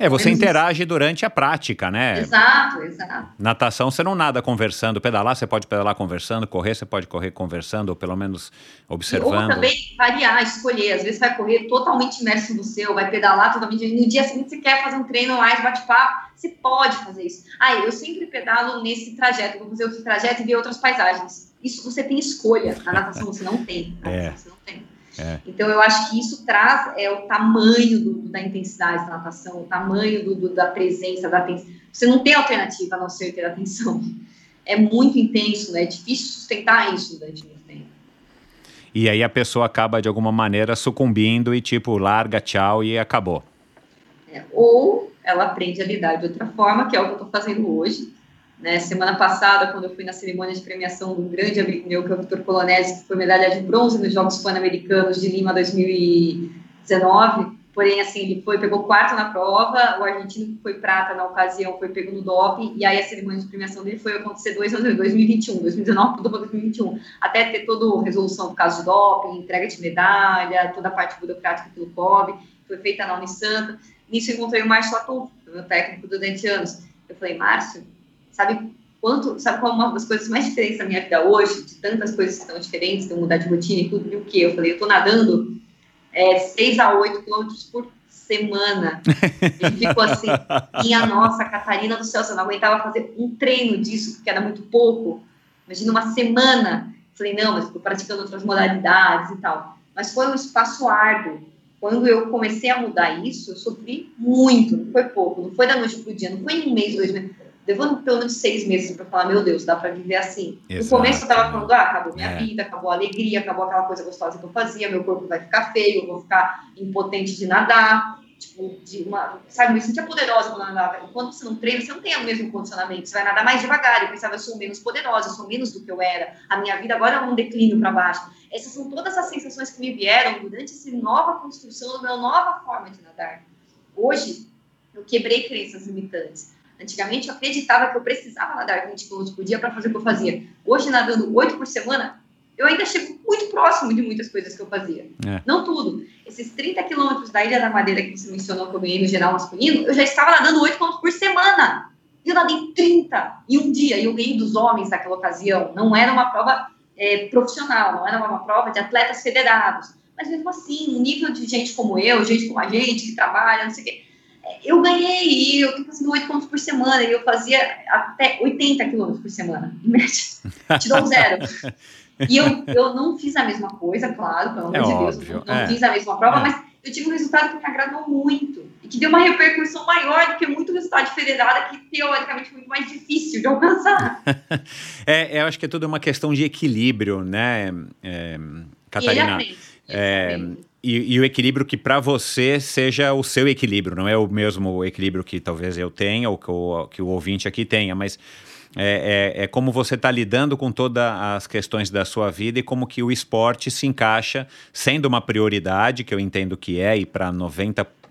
É, você interage durante a prática, né? Exato, exato. Natação você não nada conversando, pedalar você pode pedalar conversando, correr você pode correr conversando, ou pelo menos Ou observando. também variar, escolher. Às vezes vai correr totalmente imerso no seu, vai pedalar totalmente. No dia seguinte você quer fazer um treino mais bate-papo, você pode fazer isso. Ah, eu sempre pedalo nesse trajeto, vou fazer outro trajeto e ver outras paisagens. Isso você tem escolha. Na natação você não tem. Na É. você não tem. É. Então eu acho que isso traz é, o tamanho do- da intensidade da natação, o tamanho do- do- da presença, da atenção. Você não tem alternativa a não ser ter atenção. É muito intenso, né? É difícil sustentar isso durante muito tempo. E aí a pessoa acaba de alguma maneira sucumbindo e tipo, larga, tchau e acabou. né? Ou ela aprende a lidar de outra forma, que é o que eu estou fazendo hoje. Né? Semana passada, quando eu fui na cerimônia de premiação um grande amigo meu, que é o Vitor Polonese, que foi medalha de bronze nos Jogos Pan-Americanos de Lima 2019, porém, assim, ele foi, pegou quarto na prova, o argentino que foi prata na ocasião foi pego no doping, e aí a cerimônia de premiação dele foi acontecer dois anos em 2021, 2019 tudo para 2021, até ter toda a resolução do caso de doping, entrega de medalha, toda a parte burocrática pelo COB, foi feita na Unisanta, Nisso eu encontrei o Márcio Latuf, meu técnico durante anos. Eu falei, Márcio, sabe quanto, sabe qual é uma das coisas mais diferentes da minha vida hoje, de tantas coisas que estão diferentes, de eu mudar de rotina e tudo, e o quê? Eu falei, eu tô nadando é, 6 a 8 quilômetros por semana. Ele ficou assim, minha nossa, Catarina do céu, você não aguentava fazer um treino disso, porque era muito pouco. Imagina uma semana. Eu falei, não, mas estou praticando outras modalidades e tal. Mas foi um espaço árduo. Quando eu comecei a mudar isso, eu sofri muito, não foi pouco, não foi da noite para o dia, não foi em um mês, dois meses, levando pelo menos seis meses para falar, meu Deus, dá para viver assim. Exato. No começo eu estava falando, ah, acabou minha É. vida, acabou a alegria, acabou aquela coisa gostosa que eu fazia, meu corpo vai ficar feio, eu vou ficar impotente de nadar, tipo, de uma, sabe, me sentia poderosa quando eu nadava. Enquanto você não treina, você não tem o mesmo condicionamento, você vai nadar mais devagar. Eu pensava, eu sou menos poderosa, eu sou menos do que eu era, a minha vida agora é um declínio para baixo. Essas são todas as sensações que me vieram durante essa nova construção, da minha nova forma de nadar. Hoje, eu quebrei crenças limitantes. Antigamente, eu acreditava que eu precisava nadar 20 km por dia para fazer o que eu fazia. Hoje, nadando 8 por semana, eu ainda chego muito próximo de muitas coisas que eu fazia. É. Não tudo. Esses 30 quilômetros da Ilha da Madeira que você mencionou que eu ganhei no geral masculino, eu já estava nadando 8 km por semana. E eu nadei 30 em um dia. E eu ganhei dos homens naquela ocasião. Não era uma prova é, profissional, não era uma prova de atletas federados. Mas mesmo assim, um nível de gente como eu, gente como a gente, que trabalha, não sei o quê. Eu ganhei eu tô fazendo 8 km por semana. E eu fazia até 80 km por semana, em média. Te dou um zero. E eu, eu não fiz a mesma coisa, claro, pelo amor É de Deus, óbvio, não, não é. fiz a mesma prova, É. mas eu tive um resultado que me agradou muito e que deu uma repercussão maior do que muito resultado de federada que teoricamente é muito mais difícil de alcançar. É, eu acho que é tudo uma questão de equilíbrio, né, é, E ele Catarina? aprende. ele É, aprende. E, e o equilíbrio que para você seja o seu equilíbrio, não é o mesmo equilíbrio que talvez eu tenha ou que o, que o ouvinte aqui tenha, mas é, é- é como você está lidando com todas as questões da sua vida e como que o esporte se encaixa, sendo uma prioridade, que eu entendo que é, e para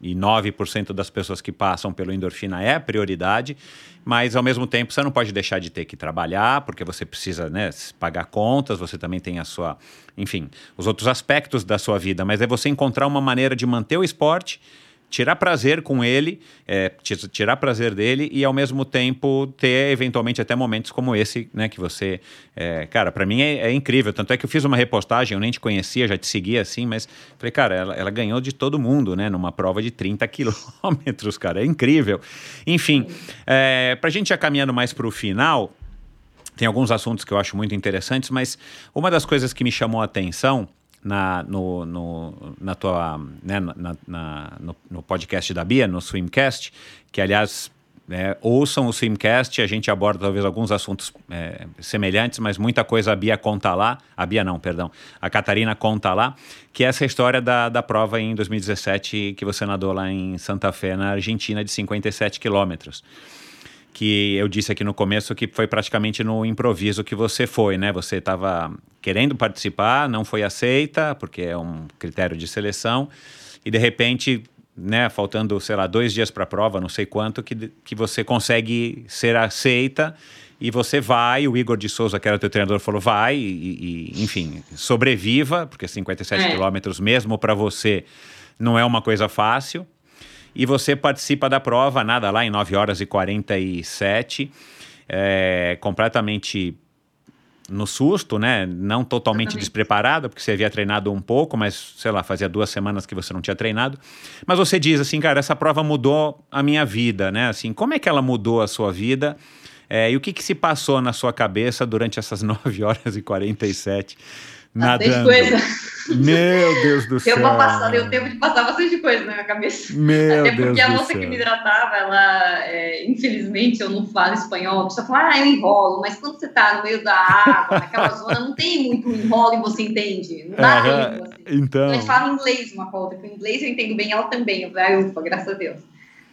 99% das pessoas que passam pelo endorfina é prioridade, mas ao mesmo tempo você não pode deixar de ter que trabalhar, porque você precisa né, pagar contas, você também tem a sua, enfim, os outros aspectos da sua vida, mas é você encontrar uma maneira de manter o esporte, tirar prazer com ele, é, ti- tirar prazer dele e ao mesmo tempo ter eventualmente até momentos como esse, né, que você, é, cara, para mim é, é incrível, tanto é que eu fiz uma repostagem, eu nem te conhecia, já te seguia assim, mas falei, cara, ela, ela ganhou de todo mundo, né, numa prova de 30 quilômetros, cara, é incrível. Enfim, é, pra gente já caminhando mais pro final, tem alguns assuntos que eu acho muito interessantes, mas uma das coisas que me chamou a atenção na, no, no, na tua, né, na, na- no, no podcast da Bia, no Swimcast, que aliás é, ouçam o Swimcast, a gente aborda talvez alguns assuntos é, semelhantes, mas muita coisa a Bia conta lá, a Bia não, perdão, a Catarina conta lá, que é essa história da, da prova em 2017 que você nadou lá em Santa Fé, na Argentina, de 57 quilômetros que eu disse aqui no começo que foi praticamente no improviso que você foi, né? Você estava querendo participar, não foi aceita, porque é um critério de seleção, e de repente, né, faltando, sei lá, dois dias para a prova, não sei quanto, que, que você consegue ser aceita e você vai, o Igor de Souza, que era teu treinador, falou vai, e, e, enfim, sobreviva, porque 57 É. quilômetros mesmo para você não é uma coisa fácil. E você participa da prova, nada lá em 9 horas e 47, é, completamente no susto, né? Não totalmente Exatamente. despreparada, porque você havia treinado um pouco, mas sei lá, fazia duas semanas que você não tinha treinado. Mas você diz assim, cara, essa prova mudou a minha vida, né? Assim, como é que ela mudou a sua vida? É, e o que, que se passou na sua cabeça durante essas 9 horas e 47 Bastante nadando? coisa. Meu Deus do céu. Deu, pra passar, deu tempo de passar bastante coisa na minha cabeça. Meu Até Deus porque a moça que me hidratava, ela, é, infelizmente, eu não falo espanhol. A pessoa fala, ah, eu enrolo. Mas quando você tá no meio da água, naquela zona, não tem muito enrolo e você entende. Não dá tempo, assim. Então, A gente fala inglês uma com a outra, porque o inglês eu entendo bem, ela também. Eu falei, ah, ufa, graças a Deus.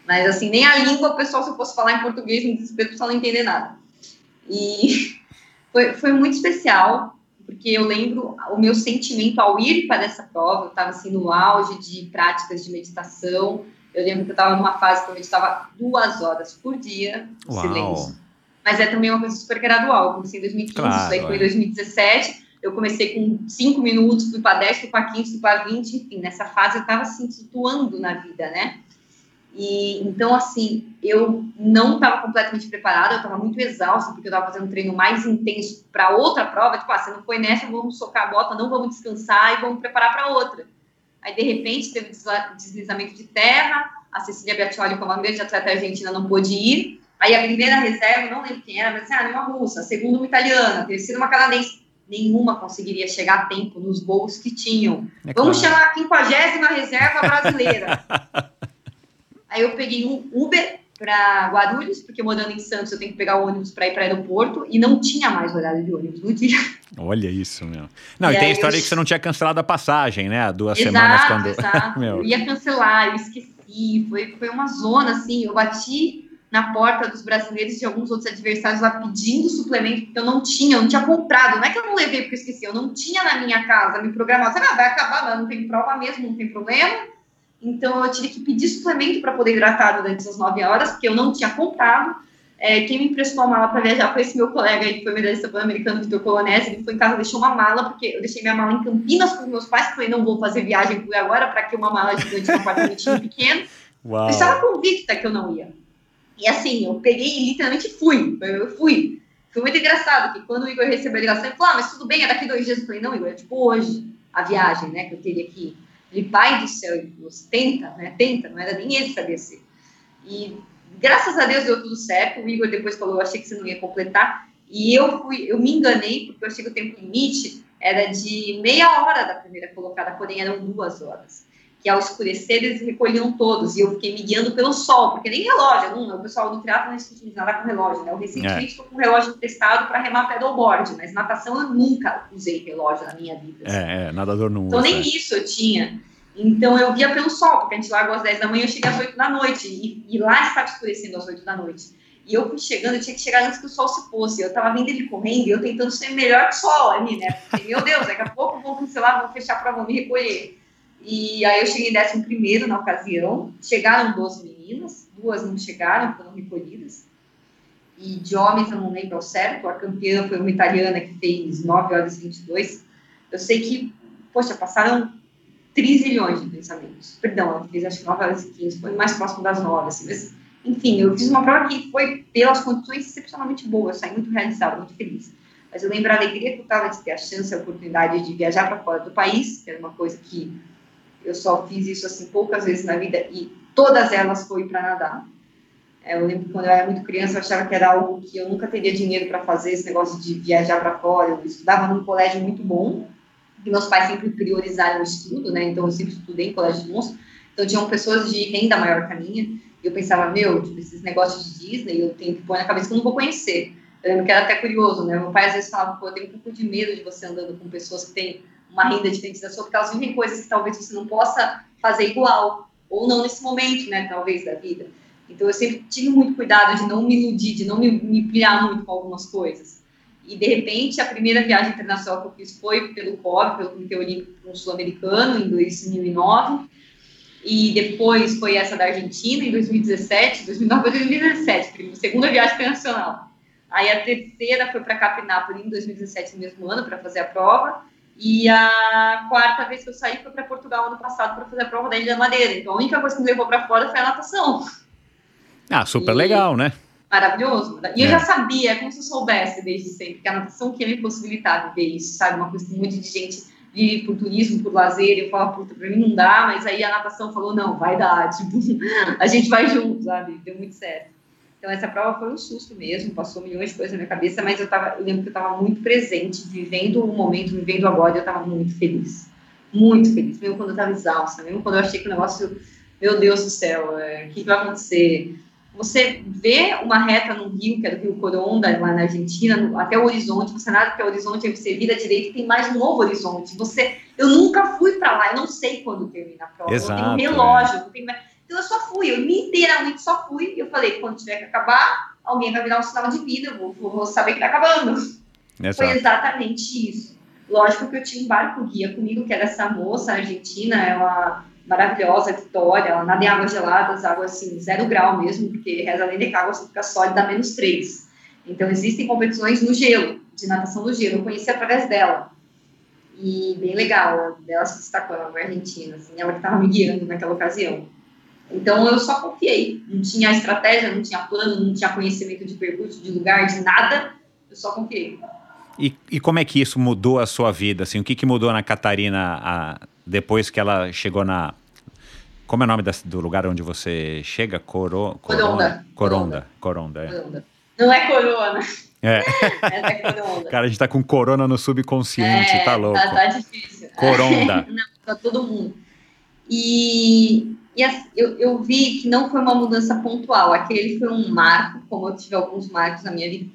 Mas, assim, nem a língua, o pessoal, se eu fosse falar em português, no desespero, o pessoal não entender nada. E foi, foi muito especial, porque eu lembro o meu sentimento ao ir para essa prova, eu estava, assim, no auge de práticas de meditação. Eu lembro que eu estava numa fase que eu meditava duas horas por dia, no Uau. silêncio. Mas é também uma coisa super gradual. Eu comecei em 2015, Claro, isso aí foi é. em 2017. Eu comecei com 5 minutos, fui para 10, fui para 15, fui para 20, enfim, nessa fase eu estava assim, situando na vida, né? E então, assim, eu não estava completamente preparada, eu estava muito exausta, porque eu estava fazendo um treino mais intenso para outra prova. Tipo, ah, você não foi nessa, vamos socar a bota, não vamos descansar e vamos preparar para outra. Aí, de repente, teve deslizamento de terra, a Cecília Biaccioli, como a grande atleta argentina, não pôde ir. Aí, a primeira reserva, não lembro quem era, mas assim, ah, uma russa, a segunda, uma italiana, a terceira, uma canadense. Nenhuma conseguiria chegar a tempo nos voos que tinham. é Vamos claro. chamar a quinquagésima reserva brasileira. Aí eu peguei um Uber para Guarulhos, porque morando em Santos eu tenho que pegar o ônibus para ir para o aeroporto e não tinha mais horário de ônibus no dia. Olha isso, meu. Não, e, E tem a história eu- que você não tinha cancelado a passagem, né? Há duas semanas exato, quando. exato. Meu. Eu ia cancelar, eu esqueci. Foi, foi uma zona assim. Eu bati na porta dos brasileiros e de alguns outros adversários lá pedindo suplemento, porque eu não tinha, eu não tinha comprado. Não é que eu não levei porque eu esqueci, eu não tinha na minha casa me programado. Sabe, ah, vai acabar, mas não tem prova mesmo, não tem problema. Então eu tive que pedir suplemento para poder hidratar durante essas nove horas, porque eu não tinha comprado. É, quem me emprestou a mala para viajar foi esse meu colega aí, que foi medalhista pan-americano, Vitor Colonese. Ele foi em casa, deixou uma mala, porque eu deixei minha mala em Campinas com meus pais, que eu não vou fazer viagem por agora, para que uma mala gigante num apartamentinho pequeno. Uau. Eu estava convicta que eu não ia. E assim, eu peguei e literalmente fui. Eu fui. Foi muito engraçado, que quando o Igor recebeu a ligação, ele falou, ah, mas tudo bem, é daqui dois dias. Eu falei, não, Igor, é tipo hoje, a viagem, né, que eu teria que ir. Ele, pai do céu, ele falou, tenta, né, tenta, não era nem ele sabia ser. E graças a Deus deu tudo certo. O Igor depois falou, eu achei que você não ia completar. E eu fui, eu me enganei, porque eu achei que o tempo limite era de meia hora da primeira colocada, porém eram duas horas. Que ao escurecer eles recolhiam todos, e eu fiquei me guiando pelo sol, porque nem relógio, não, o pessoal do triatlo não utiliza nada com relógio, né? Eu recentemente estou com um relógio emprestado para remar pedalboard, mas natação eu nunca usei relógio na minha vida. assim. É, é, nadador não Então usa. nem isso eu tinha. Então eu via pelo sol, porque a gente largou às 10 da manhã, eu cheguei às 8 da noite. E, e lá estava escurecendo às 8 da noite. E eu fui chegando, eu tinha que chegar antes que o sol se fosse. Eu tava vendo ele correndo e eu tentando ser melhor que o sol ali, né? Porque, meu Deus, daqui a pouco vão cancelar, vão fechar a prova, vão me recolher. E aí eu cheguei em 11 na ocasião. Chegaram duas meninas, duas não chegaram, foram recolhidas. E de homens eu não lembro ao certo. A campeã foi uma italiana que fez 9 horas e 22. Eu sei que, poxa, passaram trilhões de pensamentos. Perdão, ela fez acho que 9 horas e 15, foi mais próximo das 9, assim, mas, enfim, eu fiz uma prova que foi pelas condições excepcionalmente boas, eu saí muito realizada, muito feliz. Mas eu lembro a alegria que eu estava de ter a chance, a oportunidade de viajar para fora do país, que era uma coisa que eu só fiz isso assim poucas vezes na vida e todas elas foi para nadar. É, eu lembro quando eu era muito criança, eu achava que era algo que eu nunca teria dinheiro para fazer, esse negócio de viajar para fora. Eu estudava num colégio muito bom, e meus pais sempre priorizaram o estudo, né? Então eu sempre estudei em colégio de bons. Então tinham pessoas de renda maior que a minha. E eu pensava, meu, tipo, esses negócios de Disney, eu tenho que pôr na cabeça que eu não vou conhecer. Eu lembro que era até curioso, né? Meu pai às vezes falava, pô, eu tenho um pouco de medo de você andando com pessoas que têm uma renda diferente da sua, porque elas vivem coisas que talvez você não possa fazer igual, ou não nesse momento, né? Talvez da vida. Então eu sempre tive muito cuidado de não me iludir, de não me, me pilhar muito com algumas coisas. E, de repente, a primeira viagem internacional que eu fiz foi pelo COB, pelo Comitê Olímpico Sul-Americano, em 2009. E depois foi essa da Argentina, em 2017. 2009 foi 2017, segunda viagem internacional. Aí a terceira foi para Capinápolis em 2017, no mesmo ano, para fazer a prova. E a quarta vez que eu saí foi para Portugal ano passado para fazer a prova da Ilha Madeira. Então a única coisa que me levou para fora foi a natação. Ah, super E- legal, né? Maravilhoso. E eu É. já sabia, é como se eu soubesse desde sempre, que a natação que ia me possibilitar viver isso, sabe? Uma coisa que monte de gente vive por turismo, por lazer, e eu falo, puta, pra mim não dá, mas aí a natação falou, não, vai dar, tipo, a gente vai junto, sabe? Deu muito certo. Então essa prova foi um susto mesmo, passou milhões de coisas na minha cabeça, mas eu, tava, eu lembro que eu estava muito presente, vivendo o momento, vivendo agora, e eu estava muito feliz. Muito feliz, mesmo quando eu estava exausta, mesmo quando eu achei que o negócio, meu Deus do céu, é, o que, que vai acontecer? Você vê uma reta no rio, que é do Rio Coronda, lá na Argentina, no- até o horizonte, você nada até o horizonte, aí você vira à direita e tem mais um novo horizonte. Você, eu nunca fui para lá, eu não sei quando termina a prova. Exato, eu tenho relógio, eu tenho... então eu só fui, eu literalmente só fui. Eu falei, quando tiver que acabar, alguém vai virar um sinal de vida, eu vou, vou saber que tá acabando. Foi exatamente isso. Lógico que eu tinha um barco guia comigo, que era essa moça argentina, ela maravilhosa, Vitória, ela nada em águas geladas, água assim, zero grau mesmo, porque reza a lenda que a água só fica sólida a menos três. Então existem competições no gelo, de natação no gelo, eu conheci através dela. E bem legal, ela se destacou, ela foi argentina, assim, ela que estava me guiando naquela ocasião. Então eu só confiei, não tinha estratégia, não tinha plano, não tinha conhecimento de percurso, de lugar, de nada, eu só confiei. E, e como é que isso mudou a sua vida? Assim, o que, que mudou na Catarina a- depois que ela chegou na. Como é o nome da- do lugar onde você chega? Coro, Coronda. Coronda. Coronda, é. Corona. Não é corona, é. essa é corona. Cara, a gente tá com corona no subconsciente, é, tá louco. Tá, tá difícil. Coronda. não, pra todo mundo. E, e assim, eu, eu vi que não foi uma mudança pontual. Aquele foi um marco, como eu tive alguns marcos na minha vida.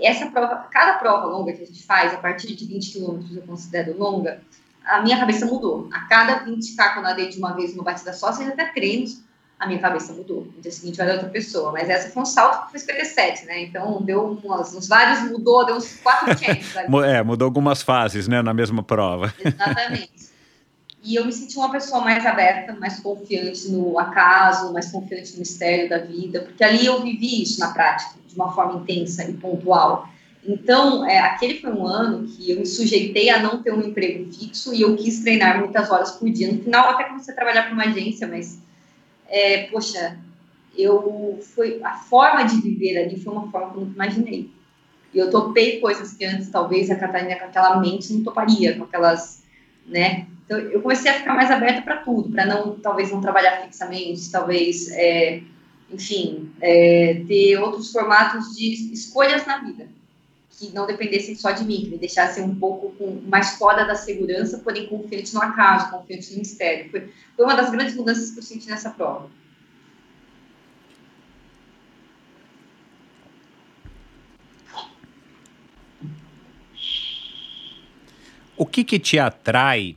Essa prova, cada prova longa que a gente faz, a partir de 20 quilômetros eu considero longa, a minha cabeça mudou. A cada 20k que eu nadei de uma vez numa batida só, seja até treinos, a minha cabeça mudou. No dia seguinte era outra pessoa. Mas essa foi um salto que foi 57, né? Então deu umas, uns vários, mudou, deu uns quatro changes É, mudou algumas fases, né, na mesma prova. Exatamente. E eu me senti uma pessoa mais aberta, mais confiante no acaso, mais confiante no mistério da vida, porque ali eu vivi isso na prática, de uma forma intensa e pontual. Então, é, aquele foi um ano que eu me sujeitei a não ter um emprego fixo e eu quis treinar muitas horas por dia. No final, até comecei a trabalhar para uma agência, mas, é, poxa, eu foi a forma de viver ali foi uma forma que eu nunca imaginei. E eu topei coisas que antes, talvez, a Catarina com aquela mente não toparia, com aquelas, né? Então, eu comecei a ficar mais aberta para tudo, para não, talvez, não trabalhar fixamente, talvez, é, enfim, é, ter outros formatos de escolhas na vida, que não dependessem só de mim, que me deixassem um pouco com, mais fora da segurança, porém confiante no acaso, confiante no mistério. Foi, foi uma das grandes mudanças que eu senti nessa prova. O que que te atrai,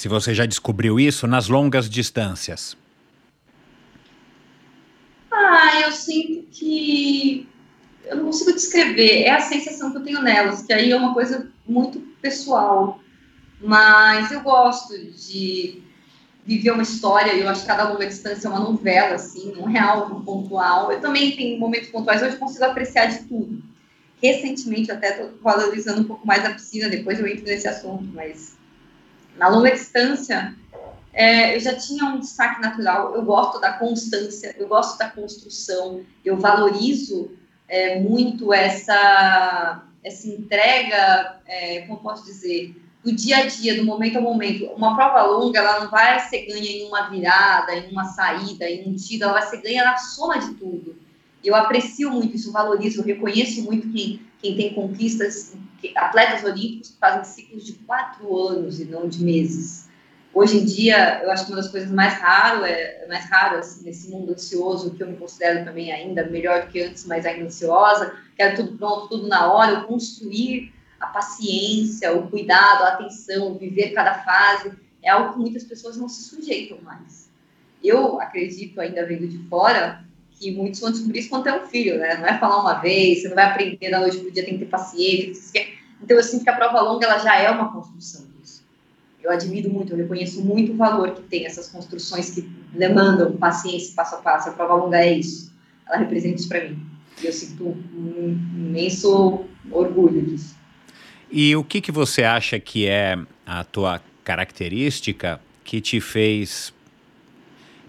se você já descobriu isso, nas longas distâncias? Ah, eu sinto que eu não consigo descrever. É a sensação que eu tenho nelas, que aí é uma coisa muito pessoal. Mas eu gosto de viver uma história. Eu acho que cada longa distância é uma novela, assim, um real, um pontual. Eu também tenho momentos pontuais eu consigo apreciar de tudo. Recentemente, até estou valorizando um pouco mais a piscina. Depois eu entro nesse assunto, mas na longa distância é, eu já tinha um destaque natural. Eu gosto da constância, eu gosto da construção, eu valorizo é, muito essa, essa entrega, é, como posso dizer, do dia a dia, do momento a momento. Uma prova longa, ela não vai ser ganha em uma virada, em uma saída, em um tiro, ela vai ser ganha na soma de tudo. Eu aprecio muito isso, valorizo, reconheço muito quem, quem tem conquistas, atletas olímpicos fazem ciclos de quatro anos e não de meses. Hoje em dia, eu acho que uma das coisas mais raras, é, mais raras nesse mundo ansioso, que eu me considero também ainda melhor do que antes, mas ainda ansiosa, quero tudo pronto, tudo na hora, eu construir a paciência, o cuidado, a atenção, viver cada fase, é algo que muitas pessoas não se sujeitam mais. Eu acredito, ainda vendo de fora, que muitos vão descobrir isso quando tem um filho, né? Não é falar uma vez, você não vai aprender da noite pro dia, tem que ter paciência. Então, eu sinto que a prova longa, ela já é uma construção disso. Eu admiro muito, eu reconheço muito o valor que tem essas construções que demandam paciência passo a passo. A prova longa é isso. Ela representa isso para mim. E eu sinto um imenso orgulho disso. E o que, que você acha que é a tua característica que te fez.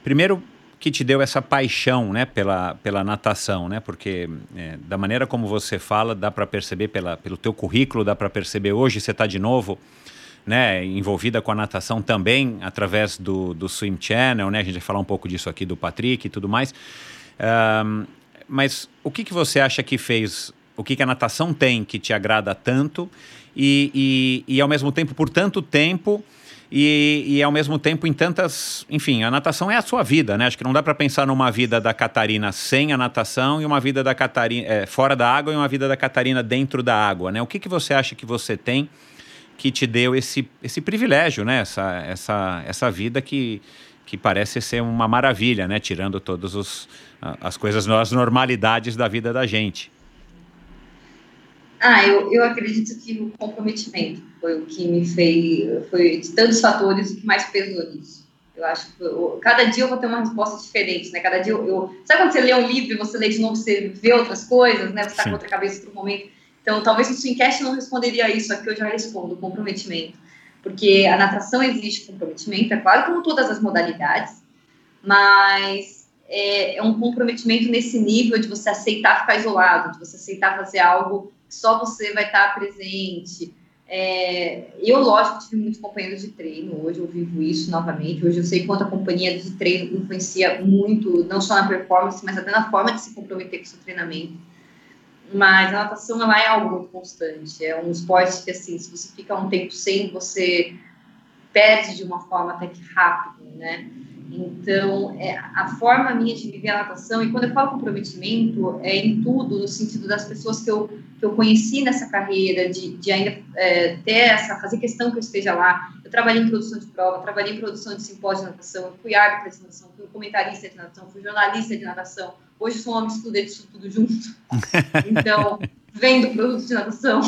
Primeiro, que te deu essa paixão né, pela, pela natação, né? Porque é, da maneira como você fala, dá para perceber pela, pelo teu currículo, dá para perceber hoje você está de novo né, envolvida com a natação também através do, do Swim Channel, né? A gente vai falar um pouco disso aqui do Patrick e tudo mais. Um, mas o que, que você acha que fez, o que, que a natação tem que te agrada tanto e, e, e ao mesmo tempo, por tanto tempo, e, e, ao mesmo tempo em tantas. Enfim, a natação é a sua vida, né? Acho que não dá para pensar numa vida da Catarina sem a natação e uma vida da Catarina é, fora da água e uma vida da Catarina dentro da água, né? O que, que você acha que você tem que te deu esse, esse privilégio, né? Essa, essa, essa vida que, que parece ser uma maravilha, né? Tirando todas as coisas, as normalidades da vida da gente. Ah, eu, eu acredito que o comprometimento foi o que me fez, foi de tantos fatores o que mais pesou nisso. Eu acho que eu, cada dia eu vou ter uma resposta diferente, né? Cada dia eu, eu, Sabe quando você lê um livro e você lê de novo, você vê outras coisas, né? Você está com outra cabeça para um momento. Então, talvez o Swincast não responderia isso, aqui eu já respondo, comprometimento. Porque a natação exige comprometimento, é claro, como todas as modalidades, mas é, é um comprometimento nesse nível de você aceitar ficar isolado, de você aceitar fazer algo só você vai estar presente. É, eu, lógico, tive muitos companheiros de treino, hoje eu vivo isso novamente, hoje eu sei quanto a companhia de treino influencia muito, não só na performance, mas até na forma de se comprometer com o seu treinamento. Mas a natação, ela é algo constante, é um esporte que, assim, se você fica um tempo sem, você perde de uma forma até que rápido, né? Então, é, a forma minha de viver a natação, e quando eu falo comprometimento, é em tudo, no sentido das pessoas que eu, que eu conheci nessa carreira, de, de ainda é, ter essa, fazer questão que eu esteja lá. Eu trabalhei em produção de prova, trabalhei em produção de simpósio de natação, eu fui árbitra de natação, fui comentarista de natação, fui jornalista de natação. Hoje sou uma mistura disso tudo junto. Então, vendo produtos de natação.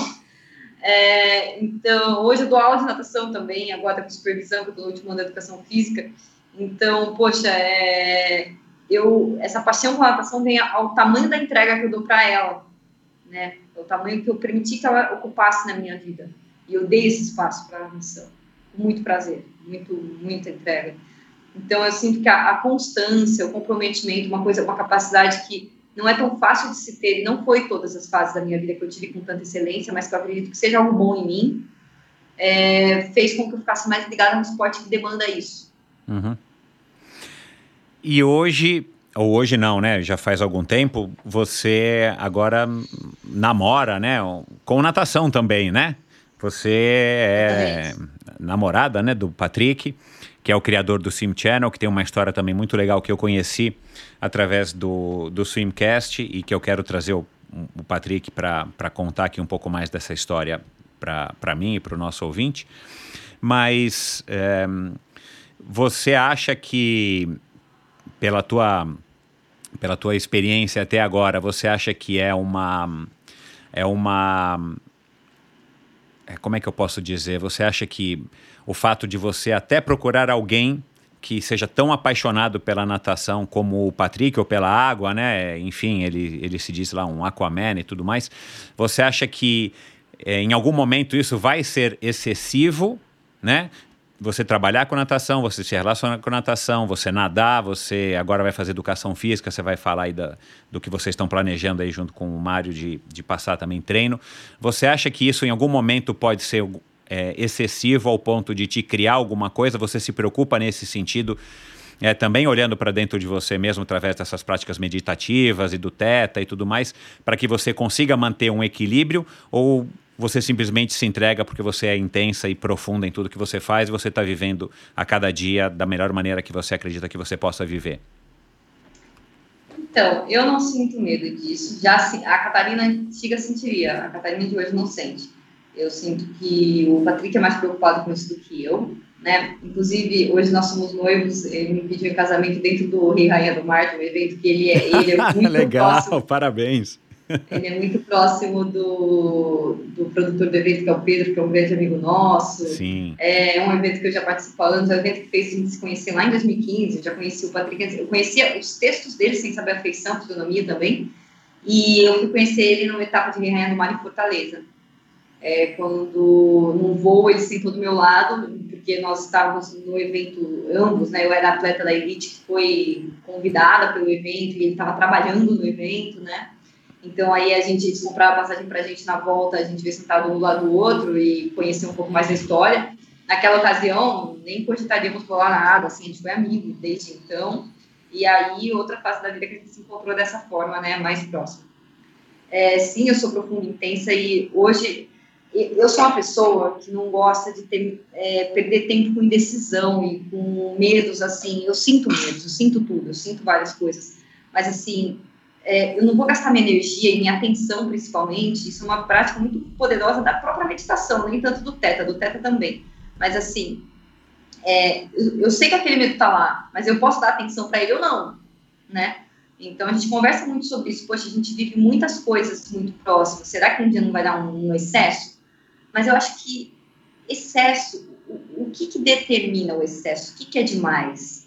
É, então, hoje eu dou aula de natação também, agora com supervisão, que eu estou no último ano da educação física. Então, poxa, é, eu, essa paixão com a natação vem ao tamanho da entrega que eu dou para ela, né? É o tamanho que eu permiti que ela ocupasse na minha vida. E eu dei esse espaço para a natação, com muito prazer, muito, muita entrega. Então, eu sinto que a, a, constância, o comprometimento, uma coisa, uma capacidade que não é tão fácil de se ter, não foi todas as fases da minha vida que eu tive com tanta excelência, mas que eu acredito que seja algo bom em mim, é, fez com que eu ficasse mais ligada no esporte que demanda isso. Uhum. E hoje, ou hoje não, né? Já faz algum tempo, você agora namora, né? Com natação também, né? Você é namorada, né? Do Patrick, que é o criador do Sim Channel, que tem uma história também muito legal que eu conheci através do, do Swimcast e que eu quero trazer o, o Patrick para contar aqui um pouco mais dessa história para mim e para o nosso ouvinte. Mas é, você acha que, pela tua, pela tua experiência até agora, você acha que é uma. É uma. É, como é que eu posso dizer? Você acha que o fato de você até procurar alguém que seja tão apaixonado pela natação como o Patrick ou pela água, né? Enfim, ele, ele se diz lá um Aquaman e tudo mais. Você acha que é, em algum momento isso vai ser excessivo, né? Você trabalhar com natação, você se relacionar com natação, você nadar, você agora vai fazer educação física, você vai falar aí da, do que vocês estão planejando aí junto com o Mário de, de passar também treino. Você acha que isso em algum momento pode ser é, excessivo ao ponto de te criar alguma coisa? Você se preocupa nesse sentido? É, também olhando para dentro de você mesmo através dessas práticas meditativas e do teta e tudo mais, para que você consiga manter um equilíbrio ou você simplesmente se entrega porque você é intensa e profunda em tudo que você faz e você está vivendo a cada dia da melhor maneira que você acredita que você possa viver? Então, eu não sinto medo disso. Já a Catarina antiga sentiria, a Catarina de hoje não sente. Eu sinto que o Patrick é mais preocupado com isso do que eu, né? Inclusive, hoje nós somos noivos, ele me pediu em casamento dentro do Rei Rainha do Mar, um evento que ele é, ele é muito Legal, próximo. parabéns. Ele é muito próximo do, do produtor do evento, que é o Pedro, que é um grande amigo nosso. Sim. É um evento que eu já participo falando, é um evento que fez a gente se conhecer lá em 2015. Eu já conheci o Patrick, eu conhecia os textos dele sem saber a feição, a fisionomia também. E eu fui conhecer ele numa etapa de Rainha do Mar em Fortaleza. É, quando num voo ele sentou do meu lado, porque nós estávamos no evento, ambos, né? Eu era atleta da elite que foi convidada pelo evento e ele estava trabalhando no evento, né? Então aí a gente eles comprava passagem para a gente na volta, a gente veio sentado um do lado do outro e conhecer um pouco mais da história. Naquela ocasião, nem cogitaríamos rolar nada, assim, a gente foi amigo desde então. E aí, outra fase da vida que a gente se encontrou dessa forma, né, mais próxima. É, sim, eu sou profunda, intensa e hoje eu sou uma pessoa que não gosta de ter, é, perder tempo com indecisão e com medos, assim, eu sinto medos, eu sinto tudo, eu sinto várias coisas, mas assim, é, eu não vou gastar minha energia e minha atenção, principalmente, isso é uma prática muito poderosa da própria meditação, nem tanto do Teta, do Teta também, mas assim, é, eu, sei que aquele medo tá lá, mas eu posso dar atenção para ele ou não, né? Então a gente conversa muito sobre isso, poxa, a gente vive muitas coisas muito próximas, será que um dia não vai dar um, um excesso? Mas eu acho que excesso, o, o que, que, determina o excesso? O que, que, é demais?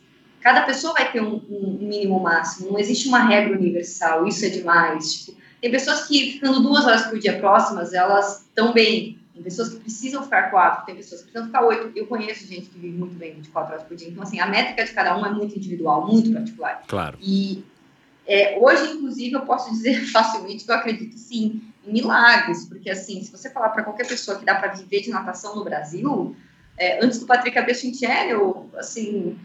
Cada pessoa vai ter um, um, mínimo máximo, não existe uma regra universal, isso é demais. Tipo, tem pessoas que ficando duas horas por dia próximas, elas estão bem. Tem pessoas que precisam ficar quatro, tem pessoas que precisam ficar oito. Eu conheço gente que vive muito bem 24 horas por dia. Então, assim, a métrica de cada um é muito individual, muito particular. Claro. E é, hoje, inclusive, eu posso dizer facilmente que eu acredito sim em milagres, porque assim, se você falar para qualquer pessoa que dá para viver de natação no Brasil, é, antes do Patrick Abessintiero, assim,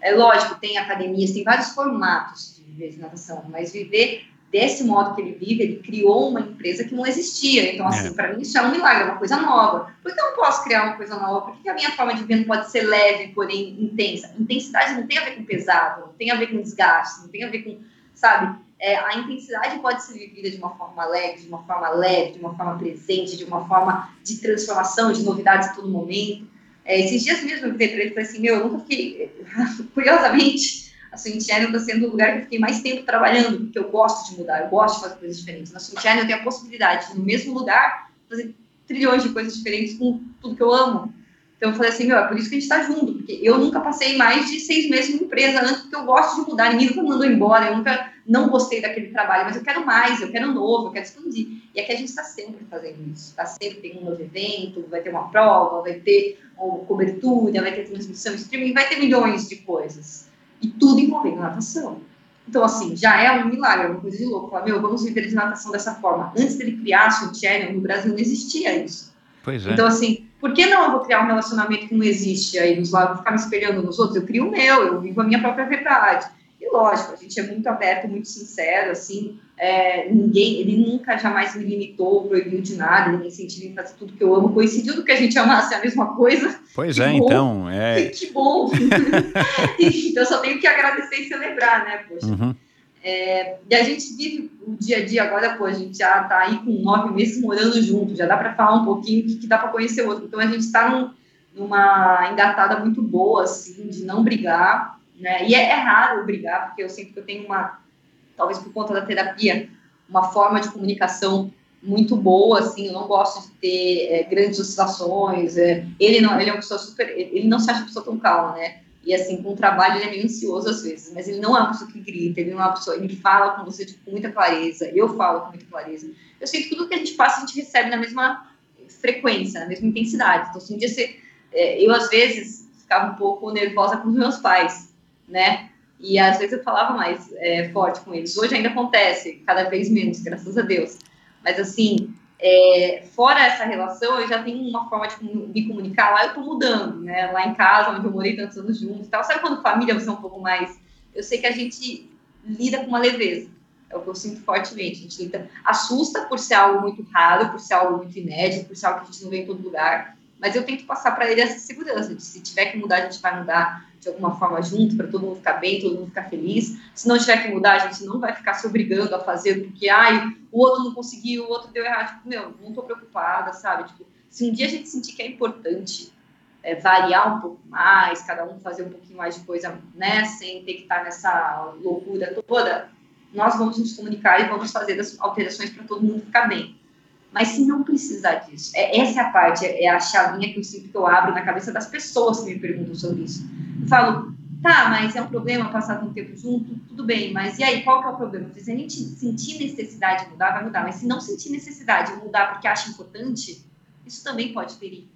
é lógico, tem academias, tem vários formatos de viver de natação, mas viver desse modo que ele vive, ele criou uma empresa que não existia. Então, assim, é. para mim isso é um milagre, é uma coisa nova. Por que eu não posso criar uma coisa nova? Por que a minha forma de viver não pode ser leve, porém intensa? Intensidade não tem a ver com pesado, não tem a ver com desgaste, não tem a ver com sabe? É, a intensidade pode ser vivida de uma forma leve, de uma forma leve, de uma forma presente, de uma forma de transformação, de novidades a todo momento. É, esses dias mesmo eu vi para ele e falei assim, meu, eu nunca fiquei, curiosamente, a Swintiane está sendo o lugar que eu fiquei mais tempo trabalhando, porque eu gosto de mudar, eu gosto de fazer coisas diferentes. Na Swintiane eu tenho a possibilidade de, no mesmo lugar, fazer trilhões de coisas diferentes com tudo que eu amo. Então eu falei assim, meu, é por isso que a gente está junto, porque eu nunca passei mais de seis meses em empresa antes, porque eu gosto de mudar, ninguém nunca mandou embora, eu nunca não gostei daquele trabalho, mas eu quero mais, eu quero novo, eu quero expandir. E aqui a gente está sempre fazendo isso, está sempre tem um novo evento, vai ter uma prova, vai ter cobertura, vai ter transmissão, streaming, vai ter milhões de coisas. E tudo envolvendo natação. Então, assim, já é um milagre, é uma coisa de louco. Falar, meu, vamos viver de natação dessa forma. Antes dele criar o channel, no Brasil não existia isso. Pois é. Então, assim, por que não eu vou criar um relacionamento que não existe aí nos lados, ficar me espelhando nos outros? Eu crio o meu, eu vivo a minha própria verdade. E lógico, a gente é muito aberto, muito sincero, assim, é, ninguém, ele nunca jamais me limitou, proibiu de nada, ele me incentiva em fazer tudo que eu amo, coincidiu do que a gente amasse a mesma coisa. Pois é, bom. então, é... Que bom! então, só tenho que agradecer e celebrar, né, poxa. Uhum. É, e a gente vive o dia a dia agora, pô, a gente já tá aí com nove meses morando junto, já dá para falar um pouquinho que, que dá para conhecer o outro. Então a gente está num, numa engatada muito boa, assim, de não brigar, né? E é, é, raro brigar, porque eu sinto que eu tenho uma, talvez por conta da terapia, uma forma de comunicação muito boa, assim, eu não gosto de ter é, grandes oscilações. É, ele não, ele é uma pessoa super, ele não se acha uma pessoa tão calma, né? E assim, com o trabalho ele é meio ansioso às vezes, mas ele não é uma pessoa que grita, ele não é uma pessoa, ele fala com você com muita clareza, eu falo com muita clareza. Eu sei que tudo que a gente passa a gente recebe na mesma frequência, na mesma intensidade. Então, se um dia você. É, eu, às vezes, ficava um pouco nervosa com os meus pais, né? E às vezes eu falava mais é, forte com eles. Hoje ainda acontece, cada vez menos, graças a Deus. Mas assim, é, fora essa relação, eu já tenho uma forma de me comunicar. Lá eu tô mudando, né? Lá em casa, onde eu morei tantos anos juntos e tal. Sabe quando família você é um pouco mais. Eu sei que a gente lida com uma leveza. É o que eu sinto fortemente. A gente lida, assusta por ser algo muito raro, por ser algo muito inédito, por ser algo que a gente não vê em todo lugar. Mas eu tento passar para ele essa segurança de se tiver que mudar, a gente vai mudar de alguma forma junto, para todo mundo ficar bem, todo mundo ficar feliz. Se não tiver que mudar, a gente não vai ficar se obrigando a fazer porque, ai, o outro não conseguiu, o outro deu errado. Tipo, meu, não tô preocupada, sabe? Tipo, se um dia a gente sentir que é importante é, variar um pouco mais, cada um fazer um pouquinho mais de coisa, né, sem ter que estar nessa loucura toda, nós vamos nos comunicar e vamos fazer as alterações para todo mundo ficar bem. Mas se não precisar disso, é, essa é a parte, é, é a chavinha que eu sinto que eu abro na cabeça das pessoas que me perguntam sobre isso. Falo, tá, mas é um problema passar tanto tempo junto, tudo bem, mas e aí, qual que é o problema? Se a gente sentir necessidade de mudar, vai mudar, mas se não sentir necessidade de mudar porque acha importante, isso também pode ferir.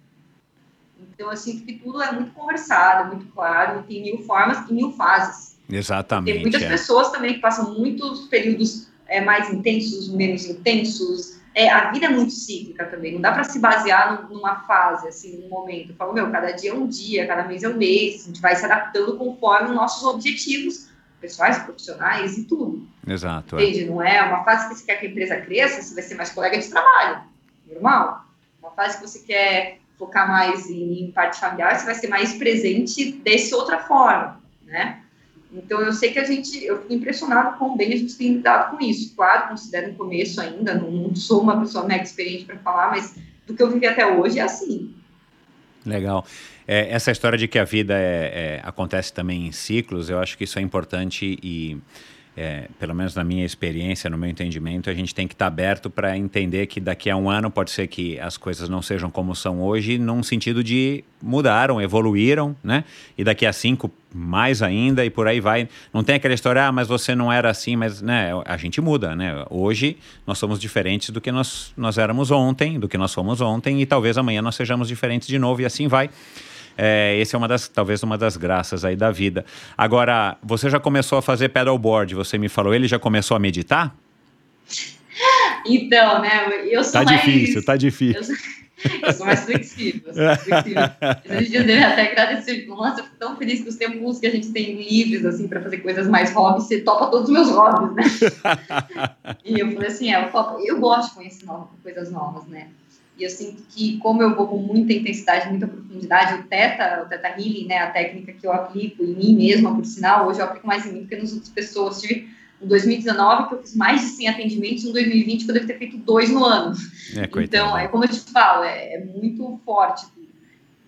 Então, eu sinto que tudo é muito conversado, muito claro, tem mil formas e mil fases. Exatamente. Tem muitas é. pessoas também que passam muitos períodos é, mais intensos, menos intensos. É, a vida é muito cíclica também, não dá para se basear numa fase, assim, num momento. Eu falo, meu, cada dia é um dia, cada mês é um mês, a gente vai se adaptando conforme os nossos objetivos pessoais, profissionais e tudo. Exato. Entende? É. Não é uma fase que você quer que a empresa cresça, você vai ser mais colega de trabalho, normal. Uma fase que você quer focar mais em, em parte familiar, você vai ser mais presente dessa outra forma, né? Então, eu sei que a gente, eu fico impressionado com bem a gente tem lidado com isso. Claro, considero no começo ainda, não, não sou uma pessoa mega experiente para falar, mas do que eu vivi até hoje é assim. Legal. É, essa história de que a vida é, é, acontece também em ciclos, eu acho que isso é importante e é, pelo menos na minha experiência, no meu entendimento, a gente tem que estar tá aberto para entender que daqui a um ano pode ser que as coisas não sejam como são hoje, num sentido de mudaram, evoluíram, né? E daqui a cinco, mais ainda, e por aí vai. Não tem aquela história, ah, mas você não era assim, mas né, a gente muda, né? Hoje nós somos diferentes do que nós, nós éramos ontem, do que nós fomos ontem, e talvez amanhã nós sejamos diferentes de novo, e assim vai. É, esse é uma das, talvez uma das graças aí da vida. Agora, você já começou a fazer pedalboard, você me falou, ele já começou a meditar? Então, né, eu sou tá mais... difícil, tá difícil. Eu sou, eu sou mais flexível, sou mais flexível. Esses dias eu até agradecer, nossa, eu fico tão feliz com os tempos que a gente tem livres, assim, para fazer coisas mais hobbies, você topa todos os meus hobbies, né? e eu falei assim, é, eu, topo, eu gosto de conhecer novas, coisas novas, né? E eu sinto que, como eu vou com muita intensidade, muita profundidade, o Teta, o Teta Healing, né, a técnica que eu aplico em mim mesma, por sinal, hoje eu aplico mais em mim do que nas outras pessoas. Tive em 2019 que eu fiz mais de 100 atendimentos, em 2020 que eu devo ter feito dois no ano. É, então, é como eu te falo, é, é muito forte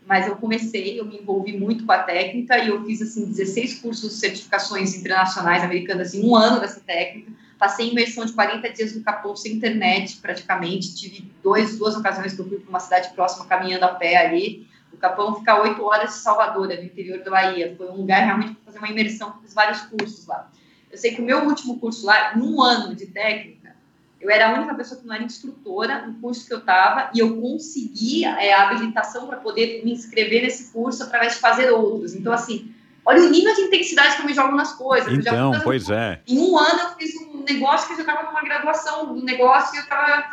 mas eu comecei, eu me envolvi muito com a técnica e eu fiz assim 16 cursos de certificações internacionais americanas em um ano dessa técnica. Passei imersão de 40 dias no Capão sem internet, praticamente. Tive dois, duas ocasiões que eu fui para uma cidade próxima caminhando a pé ali. O Capão fica 8 horas de Salvador, no interior da Bahia. Foi um lugar realmente para fazer uma imersão, fiz vários cursos lá. Eu sei que o meu último curso lá, num ano de técnica, eu era a única pessoa que não era instrutora no curso que eu estava e eu consegui é, a habilitação para poder me inscrever nesse curso através de fazer outros. Então, assim, olha o nível de intensidade que eu me jogo nas coisas. Então, pois é. Em um ano eu fiz um negócio que eu já estava numa graduação do negócio e eu estava,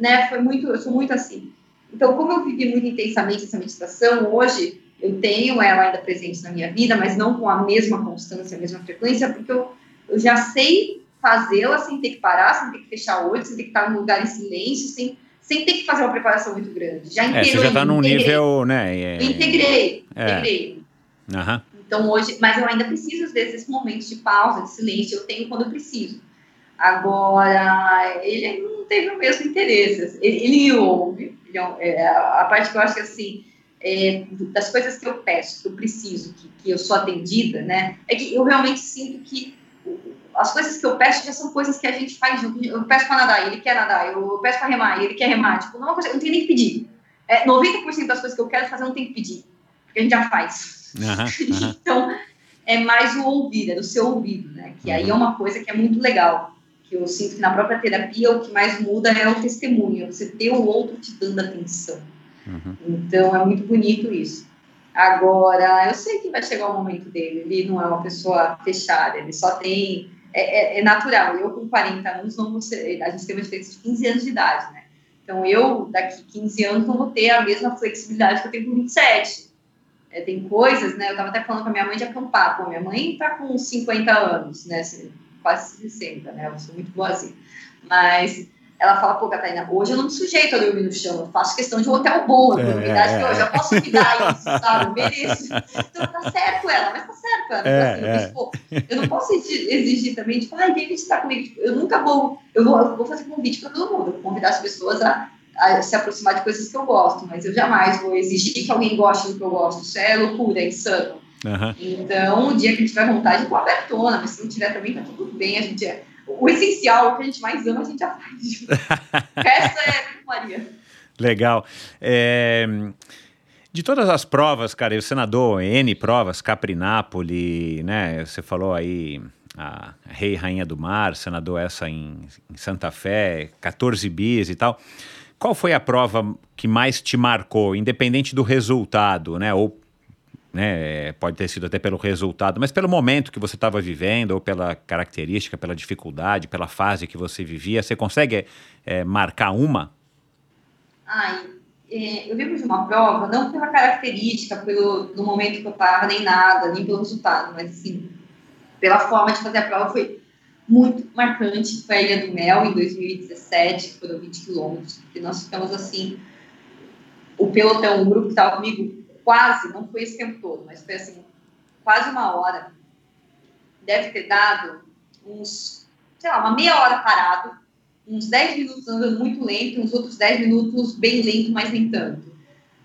né, foi muito, eu sou muito assim. Então, como eu vivi muito intensamente essa meditação, hoje eu tenho ela ainda presente na minha vida, mas não com a mesma constância, a mesma frequência, porque eu, eu já sei fazê-la sem ter que parar, sem ter que fechar o olho, sem ter que estar num lugar em silêncio, sem, sem ter que fazer uma preparação muito grande. Já integrei. É, você já está num nível, né? É, integrei, é. integrei. Uhum. Então hoje, mas eu ainda preciso às vezes desses momentos de pausa, de silêncio, eu tenho quando eu preciso. Agora, ele não teve o mesmo interesse. Ele, ele ouve. Ele, é, é, a parte que eu acho que assim, é, das coisas que eu peço, que eu preciso, que, que eu sou atendida, né? É que eu realmente sinto que as coisas que eu peço já são coisas que a gente faz junto. Eu peço para nadar, ele quer nadar. Eu peço para remar, ele quer remar. Tipo, não, é coisa, não tenho nem que pedir. É, 90% das coisas que eu quero fazer não tenho que pedir. Porque a gente já faz. Uhum, uhum. então, é mais o ouvir, é do seu ouvido, né? Que aí é uma coisa que é muito legal. Que eu sinto que na própria terapia o que mais muda é o testemunho, é você ter o outro te dando atenção. Uhum. Então, é muito bonito isso. Agora, eu sei que vai chegar o momento dele. Ele não é uma pessoa fechada, ele só tem é, é, é, natural. Eu, com 40 anos, não vou ser, a gente tem uma diferença de 15 anos de idade, né? Então, eu, daqui 15 anos, não vou ter a mesma flexibilidade que eu tenho com 27. É, tem coisas, né? Eu estava até falando com a minha mãe de acampar. Pô, minha mãe está com 50 anos, né? Quase 60, né? Eu sou muito boazinha. Mas ela fala, pô, Catarina, hoje eu não me sujeito a dormir no chão, eu faço questão de um hotel bom, é, verdade é, que hoje eu posso me dar isso, sabe? Eu mereço. Então tá certo ela, mas tá certo ela. É, assim, é. Pô, eu não posso exigir também, tipo, ai, David está comigo. Tipo, eu nunca vou, eu vou, eu vou fazer convite para todo mundo, eu vou convidar as pessoas a, a, se aproximar de coisas que eu gosto, mas eu jamais vou exigir que alguém goste do que eu gosto. Isso é loucura, é insano. Uhum. Então, o dia que a gente tiver vontade, eu abertona, mas se não tiver também, tá tudo bem, a gente é o essencial, o que a gente mais ama, a gente já faz. Essa é Maria. Legal. É, de todas as provas, cara, você nadou N provas, Capri Napoli, né? Você falou aí a Rei Rainha do Mar, você nadou essa em, em Santa Fé, 14 bis e tal. Qual foi a prova que mais te marcou, independente do resultado, né? Ou né, pode ter sido até pelo resultado, mas pelo momento que você estava vivendo, ou pela característica, pela dificuldade, pela fase que você vivia, você consegue é, marcar uma? Ai, é, eu lembro de uma prova, não pela característica, pelo no momento que eu estava, nem nada, nem pelo resultado, mas assim, pela forma de fazer a prova foi muito marcante. Foi a Ilha do Mel, em 2017, que foram 20 quilômetros, porque nós ficamos assim, o pelotão, o grupo que estava comigo, quase, não foi esse tempo todo, mas foi assim, quase uma hora. Deve ter dado uns, sei lá, uma meia hora parado, uns 10 minutos andando muito lento, uns outros 10 minutos bem lento, mas nem tanto.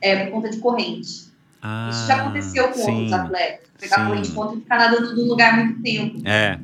É, por conta de corrente. Ah, Isso já aconteceu com sim, outros atletas. Pegar sim. corrente contra e ficar nadando num lugar muito tempo. É.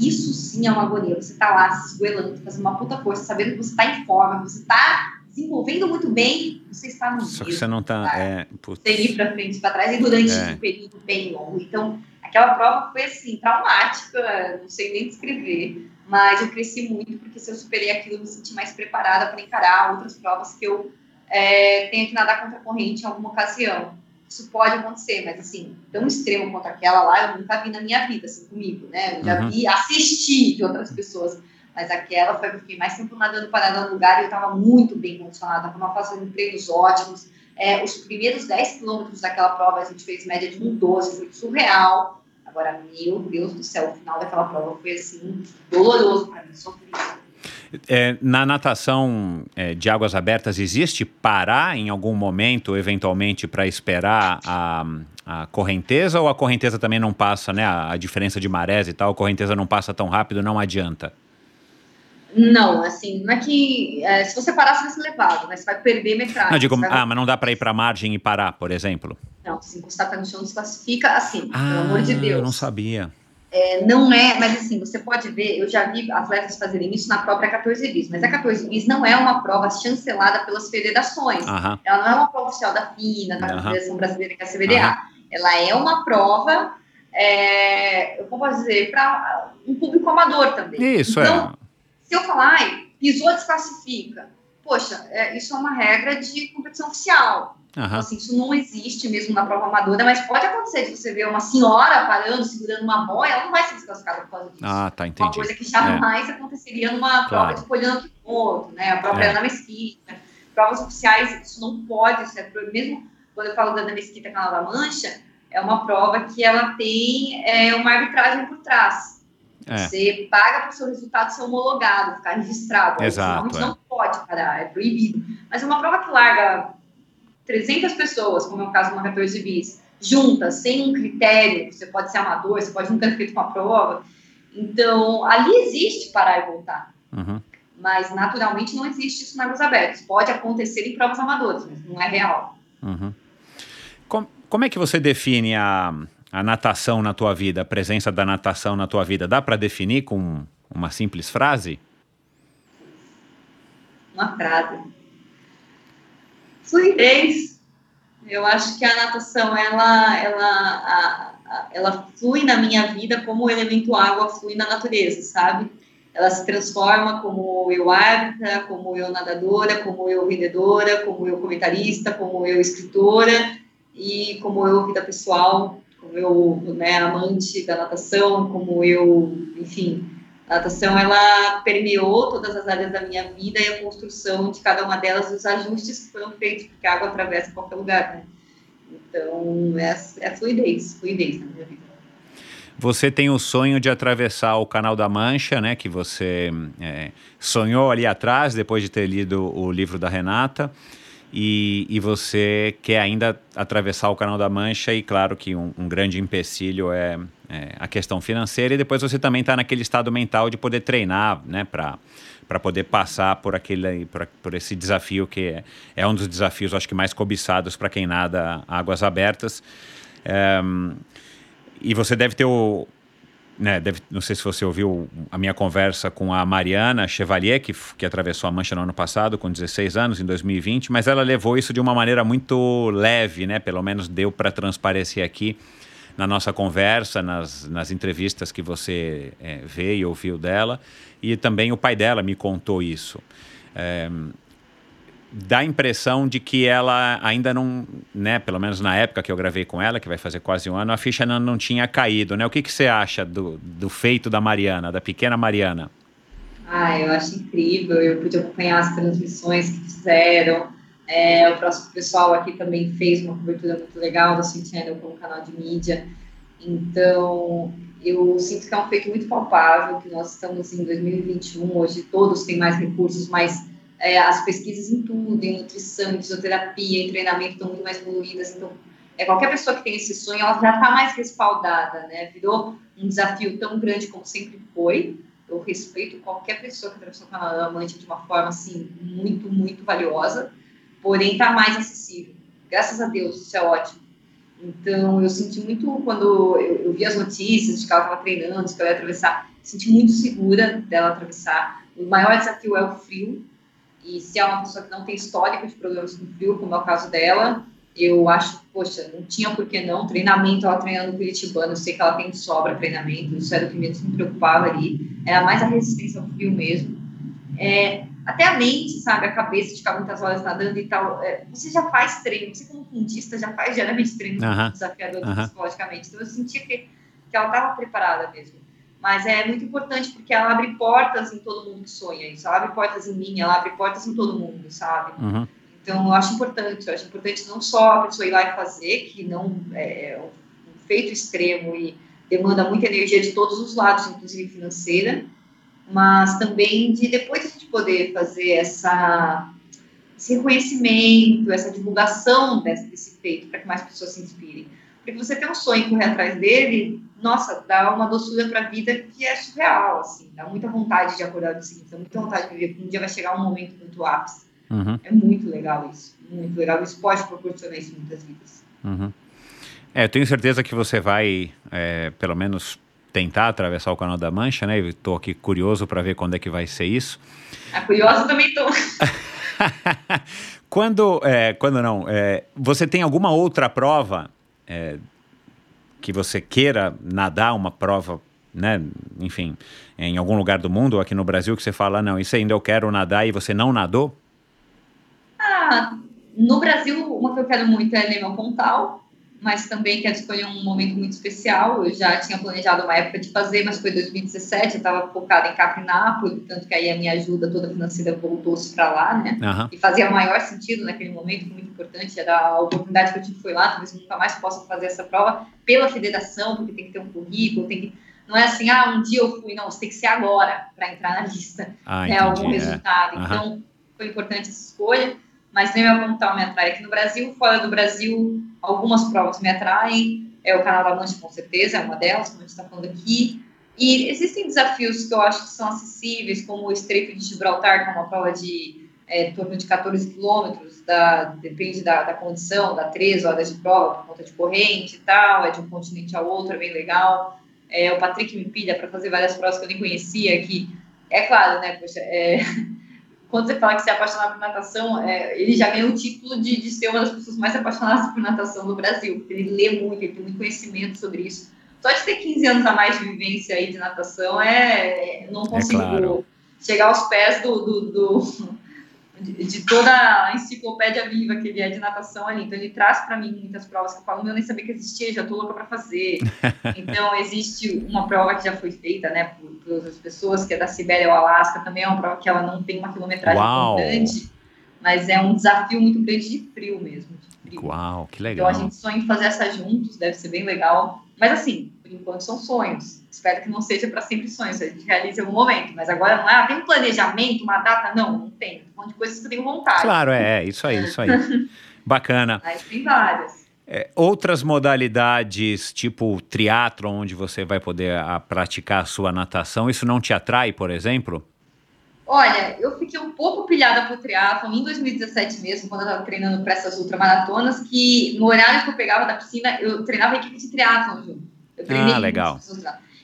Isso sim é uma agonia. Você tá lá se esgoelando, fazendo uma puta força, sabendo que você tá em forma, que você tá desenvolvendo muito bem, você está no Só que você não está. É, Sem ir para frente, para trás, e durante é. um período bem longo. Então, aquela prova foi assim, traumática, não sei nem descrever, mas eu cresci muito, porque se eu superei aquilo, eu me senti mais preparada para encarar outras provas que eu é, tenha que nadar contra a corrente em alguma ocasião. Isso pode acontecer, mas assim, tão extremo quanto aquela lá, eu nunca vi na minha vida, assim, comigo, né? Eu já uhum. vi, assisti de outras pessoas mas aquela foi que eu fiquei mais tempo nadando parada no lugar e eu estava muito bem condicionada, estava fazendo treinos ótimos. É, os primeiros 10 quilômetros daquela prova a gente fez média de 1,12, foi surreal. Agora, meu Deus do céu, o final daquela prova foi assim, doloroso para mim, sofrido. É, na natação é, de águas abertas, existe parar em algum momento, eventualmente, para esperar a, a, correnteza ou a correnteza também não passa, né? A, a diferença de marés e tal, a correnteza não passa tão rápido, não adianta? Não, assim, não é que. É, se você parar, você vai ser levado, né? Você vai perder metragem. Não, digo, vai... ah, mas não dá para ir para a margem e parar, por exemplo? Não, se encostar no chão, desclassifica assim, ah, pelo amor de Deus. Eu não sabia. É, não é, mas assim, você pode ver, eu já vi atletas fazerem isso na própria 14 bis, mas a 14 bis não é uma prova chancelada pelas federações. Uh -huh. Ela não é uma prova oficial da FINA, da uh -huh. Federação Brasileira, que é a CBDA. Uh -huh. Ela é uma prova, é, eu posso dizer, para um público amador também. Isso, é. então, é se eu falar, ai, pisou, desclassifica. Poxa, é, isso é uma regra de competição oficial. Uhum. Então, assim, isso não existe mesmo na prova amadora, mas pode acontecer de você ver uma senhora parando, segurando uma boia, ela não vai ser desclassificada por causa disso. Ah, tá, entendi. Uma coisa que jamais é. aconteceria numa claro. prova de polhando ponto, né? A própria é. Ana Mesquita. Provas oficiais, isso não pode ser. Mesmo quando eu falo da Ana Mesquita Canal da Mancha, é uma prova que ela tem é, uma arbitragem por trás. É. Você paga para o seu resultado ser homologado, ficar registrado. Exato. É. não pode parar, é proibido. Mas é uma prova que larga 300 pessoas, como é o caso de uma 14 bis, juntas, sem um critério, você pode ser amador, você pode nunca ter feito uma prova. Então, ali existe parar e voltar. Uhum. Mas, naturalmente, não existe isso na águas abertas. Pode acontecer em provas amadoras, mas não é real. Uhum. Como, como é que você define a, a natação na tua vida, a presença da natação na tua vida, dá para definir com uma simples frase? Uma frase. Fluidez. Eu acho que a natação ela ela a, a, ela flui na minha vida como o elemento água flui na natureza, sabe? Ela se transforma como eu árbitra, como eu nadadora, como eu vendedora, como eu comentarista, como eu escritora e como eu vida pessoal como eu, né, amante da natação, como eu, enfim, a natação ela permeou todas as áreas da minha vida e a construção de cada uma delas, os ajustes que foram feitos, porque a água atravessa qualquer lugar, né? Então, é, é fluidez, fluidez na minha vida. Você tem o sonho de atravessar o Canal da Mancha, né? Que você é, sonhou ali atrás, depois de ter lido o livro da Renata e, e você quer ainda atravessar o Canal da Mancha e claro que um, um grande empecilho é, é, a questão financeira. E depois você também está naquele estado mental de poder treinar, né, para poder passar por aquele por, por esse desafio que é, é, um dos desafios acho que mais cobiçados para quem nada águas abertas. É, e você deve ter o, né, deve, não sei se você ouviu a minha conversa com a Mariana Chevalier, que, que atravessou a Mancha no ano passado, com 16 anos, em 2020, mas ela levou isso de uma maneira muito leve, né? Pelo menos deu para transparecer aqui na nossa conversa, nas, nas entrevistas que você é, vê e ouviu dela, e também o pai dela me contou isso. É, dá a impressão de que ela ainda não, né, pelo menos na época que eu gravei com ela, que vai fazer quase um ano, a ficha não, não tinha caído, né? O que, que você acha do, do feito da Mariana, da pequena Mariana? Ah, eu acho incrível, eu pude acompanhar as transmissões que fizeram, é, o próximo pessoal aqui também fez uma cobertura muito legal da Sweet Channel como canal de mídia, então eu sinto que é um feito muito palpável, que nós estamos em 2021, hoje todos têm mais recursos, mais é, as pesquisas em tudo, em nutrição, em fisioterapia, em treinamento estão muito mais evoluídas, então é, qualquer pessoa que tem esse sonho, ela já está mais respaldada, né? Virou um desafio tão grande como sempre foi. Eu respeito qualquer pessoa que atravessou o canal da Amante de uma forma, assim, muito, muito valiosa, porém está mais acessível. Graças a Deus, isso é ótimo. Então, eu senti muito, quando eu, eu vi as notícias de que ela estava treinando, de que ela ia atravessar, senti muito segura dela atravessar. O maior desafio é o frio, e se é uma pessoa que não tem histórico de problemas com frio, como é o caso dela, eu acho, poxa, não tinha por que não. Treinamento, ela treinando Curitibano, eu sei que ela tem sobra treinamento, isso era o que menos me preocupava ali. Era mais a resistência ao frio mesmo. É, até a mente, sabe, a cabeça de ficar muitas horas nadando e tal. É, você já faz treino, você como fundista já faz geralmente treino uh -huh. desafiador uh -huh. psicologicamente. Então eu sentia que, que ela estava preparada mesmo. Mas é muito importante porque ela abre portas em todo mundo que sonha isso. Ela abre portas em mim, ela abre portas em todo mundo, sabe? Uhum. Então, eu acho importante. Eu acho importante não só a pessoa ir lá e fazer, que não é um feito extremo e demanda muita energia de todos os lados, inclusive financeira, mas também de depois a gente poder fazer essa, esse reconhecimento, essa divulgação desse, desse feito, para que mais pessoas se inspirem. Porque você tem um sonho e correr atrás dele, nossa, dá uma doçura para a vida que é surreal, assim, dá muita vontade de acordar do seguinte, dá muita vontade de viver, porque um dia vai chegar um momento muito ápice. Uhum. É muito legal isso, muito legal. O esporte proporciona isso em muitas vidas. Uhum. É, eu tenho certeza que você vai, é, pelo menos, tentar atravessar o Canal da Mancha, né? Estou aqui curioso para ver quando é que vai ser isso. Ah, curioso também estou. quando, é, quando não, é, você tem alguma outra prova é, que você queira nadar uma prova, né, enfim, em algum lugar do mundo, aqui no Brasil, que você fala, não, isso ainda eu quero nadar e você não nadou? Ah, no Brasil, uma que eu quero muito é Lema Pontal, mas também quero escolher um momento muito especial. Eu já tinha planejado uma época de fazer, mas foi 2017, eu estava focada em Capinápolis, tanto que aí a minha ajuda toda financeira voltou-se para lá, né? Uhum. E fazia maior sentido naquele momento, foi muito importante, era a oportunidade que eu tive foi lá, talvez nunca mais possa fazer essa prova pela federação, porque tem que ter um currículo, tem que não é assim, ah, um dia eu fui, não, você tem que ser agora para entrar na lista, ah, né, algum é. resultado. Uhum. Então, foi importante essa escolha mas nem a Pontal me atrai aqui no Brasil. Fora do Brasil, algumas provas me atraem. É o Canal da Mancha, com certeza, é uma delas, como a gente está falando aqui. E existem desafios que eu acho que são acessíveis, como o Estreito de Gibraltar, que é uma prova de é, torno de 14 quilômetros, da, depende da, da, condição, dá três horas de prova por conta de corrente e tal, é de um continente a outro, é bem legal. É, o Patrick me pilha para fazer várias provas que eu nem conhecia, que, é claro, né, poxa, é, quando você fala que você é apaixonado por natação, é, ele já ganhou o título de, de ser uma das pessoas mais apaixonadas por natação no Brasil, porque ele lê muito, ele tem muito conhecimento sobre isso. Só de ter 15 anos a mais de vivência aí de natação, é, não consigo é claro. chegar aos pés do, do, do de, de, toda a enciclopédia viva que ele é de natação ali. Então, ele traz para mim muitas provas que eu falo, eu nem sabia que existia, já estou louca para fazer. Então, existe uma prova que já foi feita, né, por, por outras pessoas, que é da Sibéria ao Alasca, também é uma prova que ela não tem uma quilometragem Uau. tão grande, mas é um desafio muito grande de frio mesmo. De frio. Uau, que legal. Então, a gente sonha em fazer essa juntos, deve ser bem legal. Mas, assim, por enquanto são sonhos. Espero que não seja para sempre sonhos, a gente realize em algum momento. Mas agora não é, ah, tem um planejamento, uma data? Não, não tem. Um monte de coisas que eu tenho vontade. Claro, é, é isso aí, isso aí. Bacana. Mas tem várias. É, outras modalidades, tipo triatlo, onde você vai poder a, ah, praticar a sua natação, isso não te atrai, por exemplo? Olha, eu fiquei um pouco pilhada por triatlon em 2017 mesmo, quando eu estava treinando para essas ultramaratonas, que no horário que eu pegava da piscina, eu treinava a equipe de triatlon junto. Eu treinei ah, legal.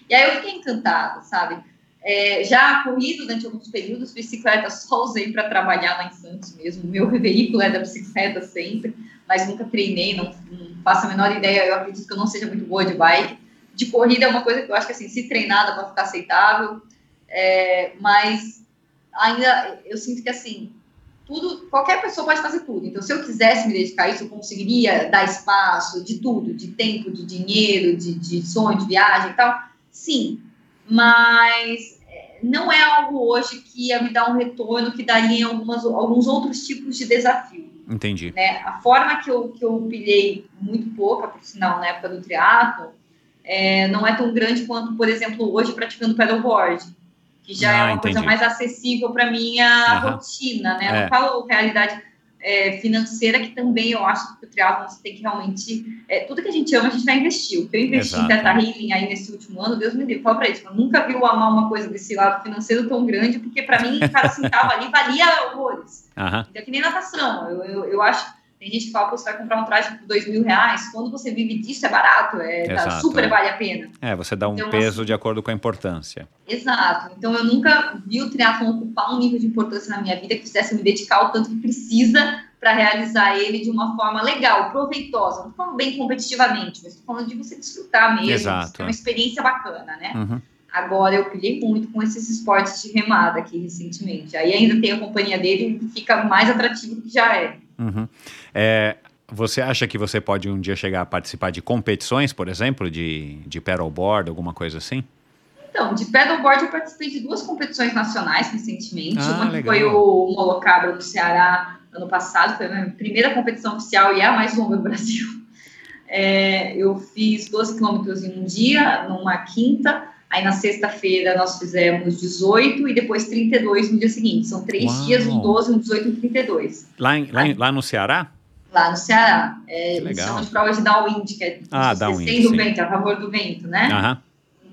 E aí eu fiquei encantada, sabe? É, já corri durante alguns períodos, bicicleta só usei para trabalhar lá em Santos mesmo. Meu veículo é da bicicleta sempre, mas nunca treinei, não, não, faço a menor ideia. Eu acredito que eu não seja muito boa de bike. De corrida é uma coisa que eu acho que assim, se treinada pode ficar aceitável, é, mas ainda eu sinto que assim tudo, qualquer pessoa pode fazer tudo. Então, se eu quisesse me dedicar a isso, eu conseguiria dar espaço de tudo, de tempo, de dinheiro, de, de sonho, de viagem e tal. Sim, mas é, não é algo hoje que ia me dar um retorno que daria em algumas, alguns outros tipos de desafio. Entendi. Né? A forma que eu, que eu pilhei muito pouca, por sinal, na época do triatlo, é, não é tão grande quanto, por exemplo, hoje praticando paddleboard que já ah, é uma entendi. coisa mais acessível para minha uhum. rotina, né? É. Não falo realidade é, financeira, que também eu acho que o triatlon você tem que realmente. É, tudo que a gente ama, a gente vai investir. O que eu investi Exato. em Teta Healing aí nesse último ano, Deus me livre, fala para isso. Eu nunca vi eu amar uma coisa desse lado financeiro tão grande, porque para mim, cada centavo ali valia horrores. Uhum. Então, é que nem natação. Eu, eu, eu acho tem gente que fala que você vai comprar um traje por dois mil reais. Quando você vive disso, é barato, é, tá Exato, tá, super é. vale a pena. É, você dá um então, peso assim, de acordo com a importância. Exato. Então, eu nunca vi o triatlon ocupar um nível de importância na minha vida que fizesse me dedicar o tanto que precisa para realizar ele de uma forma legal, proveitosa. Não estou falando bem competitivamente, mas estou falando de você desfrutar mesmo. Exato. É uma experiência bacana, né? Uhum. Agora, eu pilhei muito com esses esportes de remada aqui recentemente. Aí ainda tem a companhia dele e fica mais atrativo do que já é. Uhum. É, você acha que você pode um dia chegar a participar de competições, por exemplo, de, de paddleboard, alguma coisa assim? Então, de paddleboard eu participei de duas competições nacionais recentemente. Ah, uma que foi o Molocabra no Ceará ano passado, foi a minha primeira competição oficial e é a mais longa do Brasil. É, eu fiz 12 quilômetros em um dia, numa quinta, Aí na sexta-feira nós fizemos 18 e depois 32 no dia seguinte. São três Uau. dias, um 12, um 18 e um 32. Lá, em, lá, Aí, lá no Ceará? Lá no Ceará. É, eles chamam de prova de downwind, que é ah, downwind, do vento, a favor do vento, né?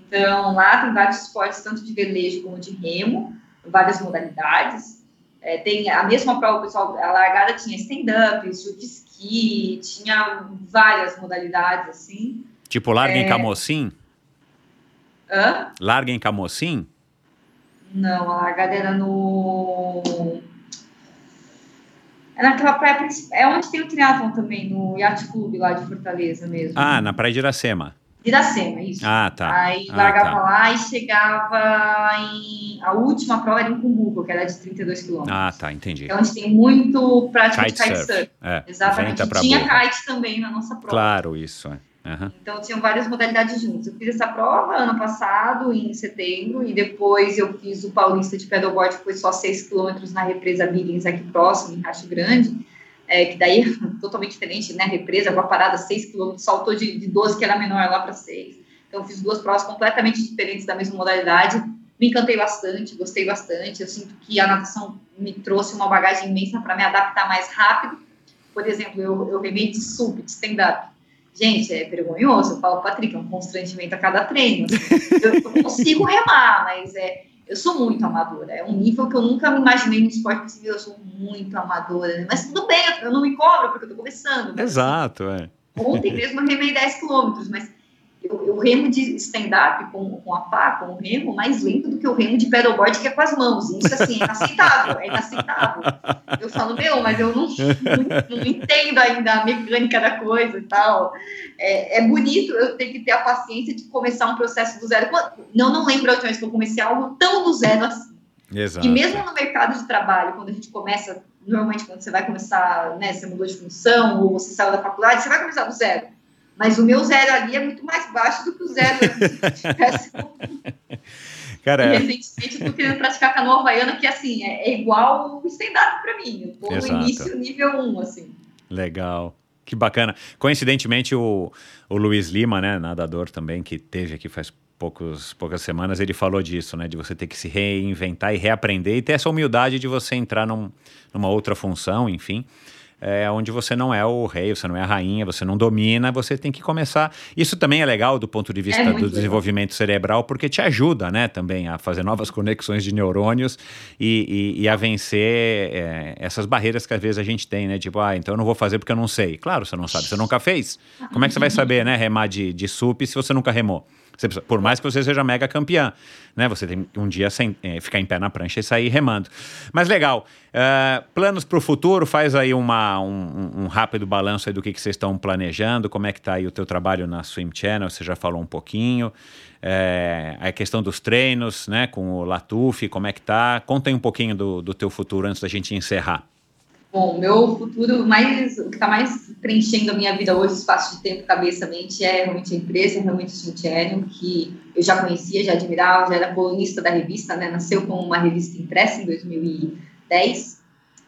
Então lá tem vários esportes, tanto de velejo como de remo, várias modalidades. É, tem a mesma prova, pessoal, a largada tinha stand-up, ski, tinha várias modalidades, assim. Tipo larga é, em camocim? Hã? Larga em Camocim? Não, a largada era no. É naquela praia principal. É onde tem o triatlon também, no Yacht Club lá de Fortaleza mesmo. Ah, na praia de Iracema. Iracema, isso. Ah, tá. Aí ah, largava tá. lá e chegava em. A última prova era em Cumbuco, que era de 32 quilômetros. Ah, tá, entendi. É onde tem muito prática kite de kitesurf. Surf. É, Exatamente. Tinha kite também na nossa prova. Claro, isso. É. Uhum. Então, tinham várias modalidades juntas. Eu fiz essa prova ano passado, em setembro, e depois eu fiz o Paulista de Pedalboard, que foi só 6 quilômetros na represa Biggins, aqui próximo, em Racho Grande, é, que daí é totalmente diferente, né? Represa, uma parada 6 quilômetros, saltou de, de 12, que era menor, lá para 6. Então, fiz duas provas completamente diferentes da mesma modalidade. Me encantei bastante, gostei bastante. Eu sinto que a natação me trouxe uma bagagem imensa para me adaptar mais rápido. Por exemplo, eu, eu remei de sub, de stand-up Gente, é vergonhoso. Eu falo, Patrick, é um constrangimento a cada treino. Assim. Eu, eu, consigo remar, mas é, eu sou muito amadora. É um nível que eu nunca me imaginei no esporte civil. Eu sou muito amadora. Né? Mas tudo bem, eu não me cobro porque eu tô começando. Exato, é. Ontem mesmo eu remei 10 quilômetros, mas eu remo de stand-up com, com a pá, com o remo, mais lento do que o remo de pedalboard, que é com as mãos. Isso, assim, é inaceitável, é inaceitável. Eu falo, meu, mas eu não, não, não entendo ainda a mecânica da coisa e tal. É, é, bonito, eu tenho que ter a paciência de começar um processo do zero. Não, não lembro a última vez que eu comecei algo tão do zero assim. Exato. E mesmo no mercado de trabalho, quando a gente começa, normalmente quando você vai começar, né, você mudou de função, ou você saiu da faculdade, você vai começar do zero mas o meu zero ali é muito mais baixo do que o zero Cara, e recentemente eu tô querendo praticar canoa havaiana, que assim, é, é igual o stand-up pra mim. Eu tô Exato. no início nível 1, assim. Legal. Que bacana. Coincidentemente, o, o Luiz Lima, né, nadador também, que teve aqui faz poucos, poucas semanas, ele falou disso, né? De você ter que se reinventar e reaprender e ter essa humildade de você entrar num, numa outra função, enfim é, onde você não é o rei, você não é a rainha, você não domina, você tem que começar. Isso também é legal do ponto de vista é do desenvolvimento legal. cerebral, porque te ajuda, né, também a fazer novas conexões de neurônios e, e, e a vencer é, essas barreiras que às vezes a gente tem, né? Tipo, ah, então eu não vou fazer porque eu não sei. Claro, você não sabe, você nunca fez. Como é que você vai saber, né, remar de, de sup se você nunca remou? Precisa, por mais que você seja mega campeã, né? Você tem um dia sem é, ficar em pé na prancha e sair remando. Mas legal. Uh, planos para o futuro? Faz aí uma, um, um, rápido balanço do que, que vocês estão planejando. Como é que está aí o teu trabalho na Swim Channel? Você já falou um pouquinho. É, a questão dos treinos, né? Com o Latuf, como é que tá? Conta aí um pouquinho do, do teu futuro antes da gente encerrar. Bom, meu futuro mais, o que está mais preenchendo a minha vida hoje, espaço de tempo, cabeça, mente, é realmente a empresa, realmente o Cintiano, que eu já conhecia, já admirava, já era colunista da revista, né? Nasceu como uma revista impressa em 2010,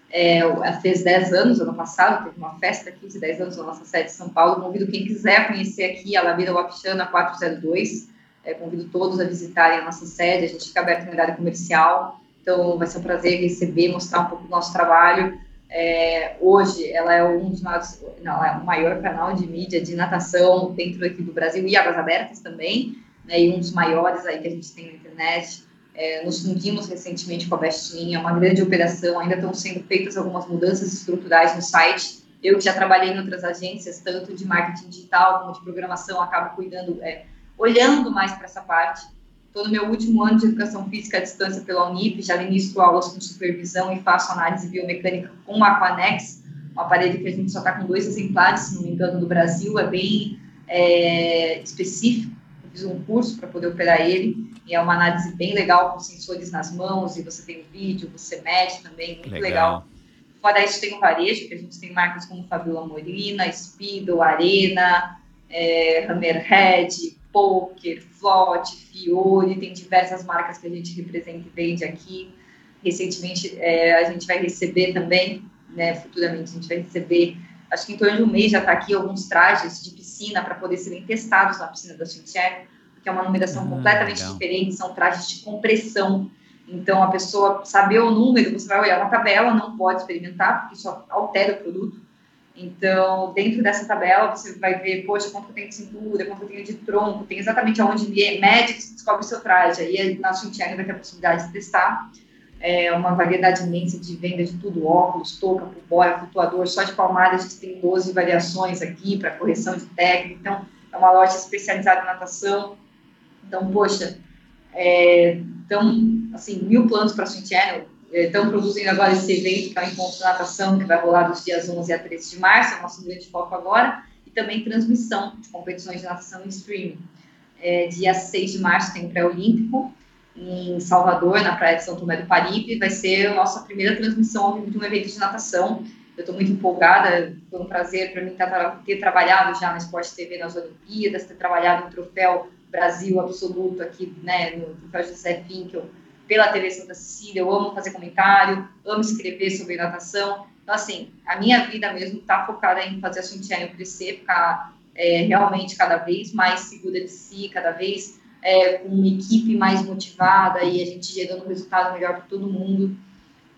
é, fez 10 anos ano passado, teve uma festa aqui de 10 anos na nossa sede de São Paulo. Convido quem quiser conhecer aqui a Alameda Wapixana 402. É, convido todos a visitarem a nossa sede. A gente fica aberto em horário comercial, então vai ser um prazer receber, mostrar um pouco do nosso trabalho. É, hoje ela é um dos maiores, não, é o maior canal de mídia de natação dentro aqui do Brasil e águas abertas também, né, e um dos maiores aí que a gente tem na internet. É, nos fundimos recentemente com a Bestinha, uma grande operação, ainda estão sendo feitas algumas mudanças estruturais no site. Eu que já trabalhei em outras agências, tanto de marketing digital como de programação, acabo cuidando, é, olhando mais para essa parte. Estou no meu último ano de educação física à distância pela Unip, já ministro aulas com supervisão e faço análise biomecânica com a Aquanex, um aparelho que a gente só está com dois exemplares, se não me engano, do Brasil, é bem é, específico. Eu fiz um curso para poder operar ele, e é uma análise bem legal, com sensores nas mãos, e você tem o vídeo, você mede também, muito legal. legal. Fora isso, tem o varejo, que a gente tem marcas como Fabiola Morina, Speedo, Arena, é, Hammerhead, Poker, Flot, Fiore, tem diversas marcas que a gente representa e vende aqui. Recentemente, é, a gente vai receber também, né, futuramente, a gente vai receber, acho que em torno de um mês já está aqui, alguns trajes de piscina para poder serem testados na piscina da Chinchero, que é uma numeração ah, completamente legal. diferente, são trajes de compressão. Então, a pessoa saber o número, você vai olhar na tabela, não pode experimentar, porque isso altera o produto. Então, dentro dessa tabela, você vai ver, poxa, quanto eu tenho de cintura, quanto eu tenho de tronco, tem exatamente aonde mede, você descobre o seu traje. Aí, na Xinjiang vai ter a possibilidade de testar. É, uma variedade imensa de venda de tudo, óculos, touca, pupóia, flutuador, só de palmada a gente tem 12 variações aqui para correção de técnica, então é uma loja especializada em natação, então, poxa, é, então, assim, mil planos para a Xinjiang, estão produzindo agora esse evento que é o Encontro de Natação, que vai rolar dos dias 11 a 13 de março, é o nosso grande foco agora, e também transmissão de competições de natação em streaming. É, dia 6 de março tem o pré-olímpico, em Salvador, na praia de São Tomé do Paripe, vai ser a nossa primeira transmissão de um evento de natação. Eu estou muito empolgada, foi um prazer para mim ter trabalhado já na Sport TV nas Olimpíadas, ter trabalhado no Troféu Brasil Absoluto aqui, né, no Troféu José Finkel, pela TV Santa Cecília, eu amo fazer comentário, amo escrever sobre natação. Então, assim, a minha vida mesmo está focada em fazer a Cintiane crescer, ficar é, realmente cada vez mais segura de si, cada vez é, com uma equipe mais motivada e a gente gerando um resultado melhor para todo mundo.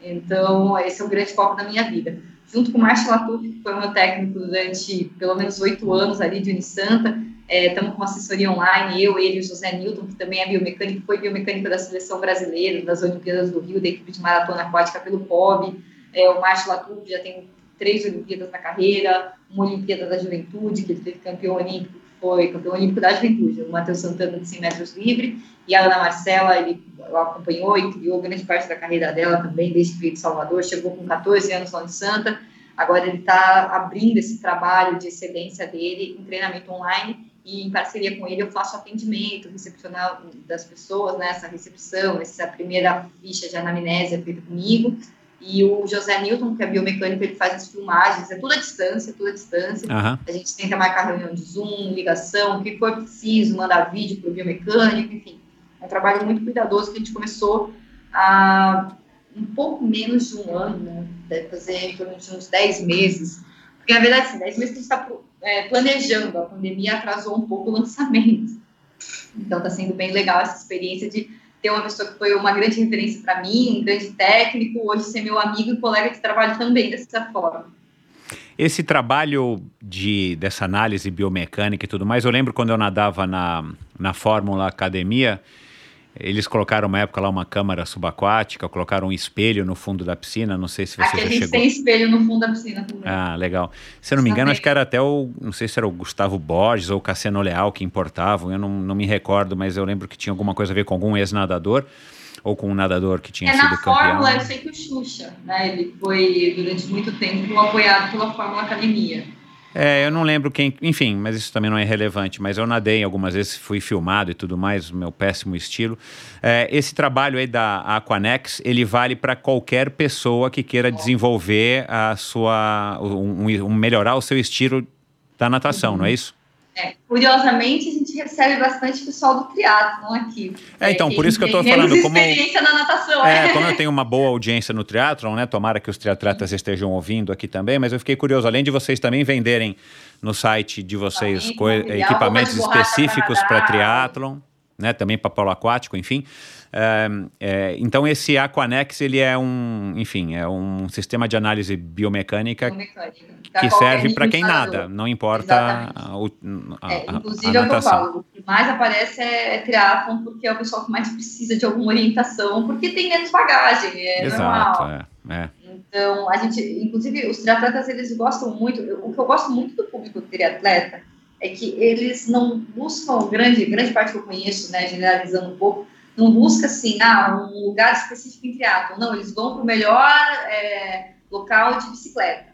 Então, esse é o grande foco da minha vida. Junto com o Márcio Latuf, que foi meu técnico durante pelo menos oito anos ali de Unisanta, Estamos é, com assessoria online, eu, ele e o José Newton, que também é biomecânico, foi biomecânico da seleção brasileira, das Olimpíadas do Rio, da equipe de maratona aquática pelo POB. É, o Márcio Latuf já tem três Olimpíadas na carreira, uma Olimpíada da Juventude, que ele teve campeão olímpico, foi campeão olímpico da Juventude, o Matheus Santana de 100 metros livre, e a Ana Marcela, ele acompanhou e criou grande parte da carreira dela também, desde que veio de Salvador, chegou com 14 anos lá em Santa, agora ele está abrindo esse trabalho de excelência dele em treinamento online, e em parceria com ele eu faço atendimento recepcional das pessoas, né, essa recepção, essa primeira ficha de anamnese é feita comigo, e o José Newton, que é biomecânico, ele faz as filmagens, é tudo à distância, tudo à distância, uhum. a gente tenta marcar reunião de Zoom, ligação, o que for preciso, mandar vídeo para o biomecânico, enfim, é um trabalho muito cuidadoso que a gente começou há um pouco menos de um ano, né, deve fazer em torno de uns 10 meses, porque na verdade, assim, 10 meses que a gente está é, planejando. A pandemia atrasou um pouco o lançamento. Então, está sendo bem legal essa experiência de ter uma pessoa que foi uma grande referência para mim, um grande técnico, hoje ser meu amigo e colega de trabalho também dessa forma. Esse trabalho de, dessa análise biomecânica e tudo mais, eu lembro quando eu nadava na, na Fórmula Academia, eles colocaram uma época lá uma câmara subaquática, colocaram um espelho no fundo da piscina. Não sei se você Aqui já a gente chegou. tem espelho no fundo da piscina também. Ah, legal. Se eu não me engano, acho que era até o. Não sei se era o Gustavo Borges ou o Cassiano Leal que importavam. Eu não, não me recordo, mas eu lembro que tinha alguma coisa a ver com algum ex-nadador ou com um nadador que tinha é, sido campeão. Na Fórmula, eu sei que o Xuxa, né? Ele foi durante muito tempo apoiado pela Fórmula Academia. É, eu não lembro quem, enfim, mas isso também não é relevante. Mas eu nadei algumas vezes, fui filmado e tudo mais, meu péssimo estilo. É, esse trabalho aí da Aquanex, ele vale para qualquer pessoa que queira desenvolver a sua, um, um, melhorar o seu estilo da natação, uhum. não é isso? É, curiosamente, a gente recebe bastante pessoal do triatlon aqui. É, então, por isso que eu estou falando. Como, experiência na natação. É, é, como eu tenho uma boa audiência no triatlon, né? Tomara que os triatletas estejam ouvindo aqui também, mas eu fiquei curioso, além de vocês também venderem no site de vocês equipamentos específicos para triatlon, né? Também para polo aquático, enfim. É, é, então esse Aquanex ele é um, enfim, é um sistema de análise biomecânica, biomecânica. que serve para quem nada, não importa a, a, é, Inclusive a, a é o que eu falo, o que mais aparece é, é triatlon porque é o pessoal que mais precisa de alguma orientação, porque tem menos bagagem, é Exato, normal. É, é. Então, a gente, inclusive, os triatletas, eles gostam muito, o que eu gosto muito do público triatleta é que eles não buscam, grande, grande parte que eu conheço, né, generalizando um pouco, não busca assim, ah, um lugar específico em triatlo. Não, eles vão para o melhor é, local de bicicleta,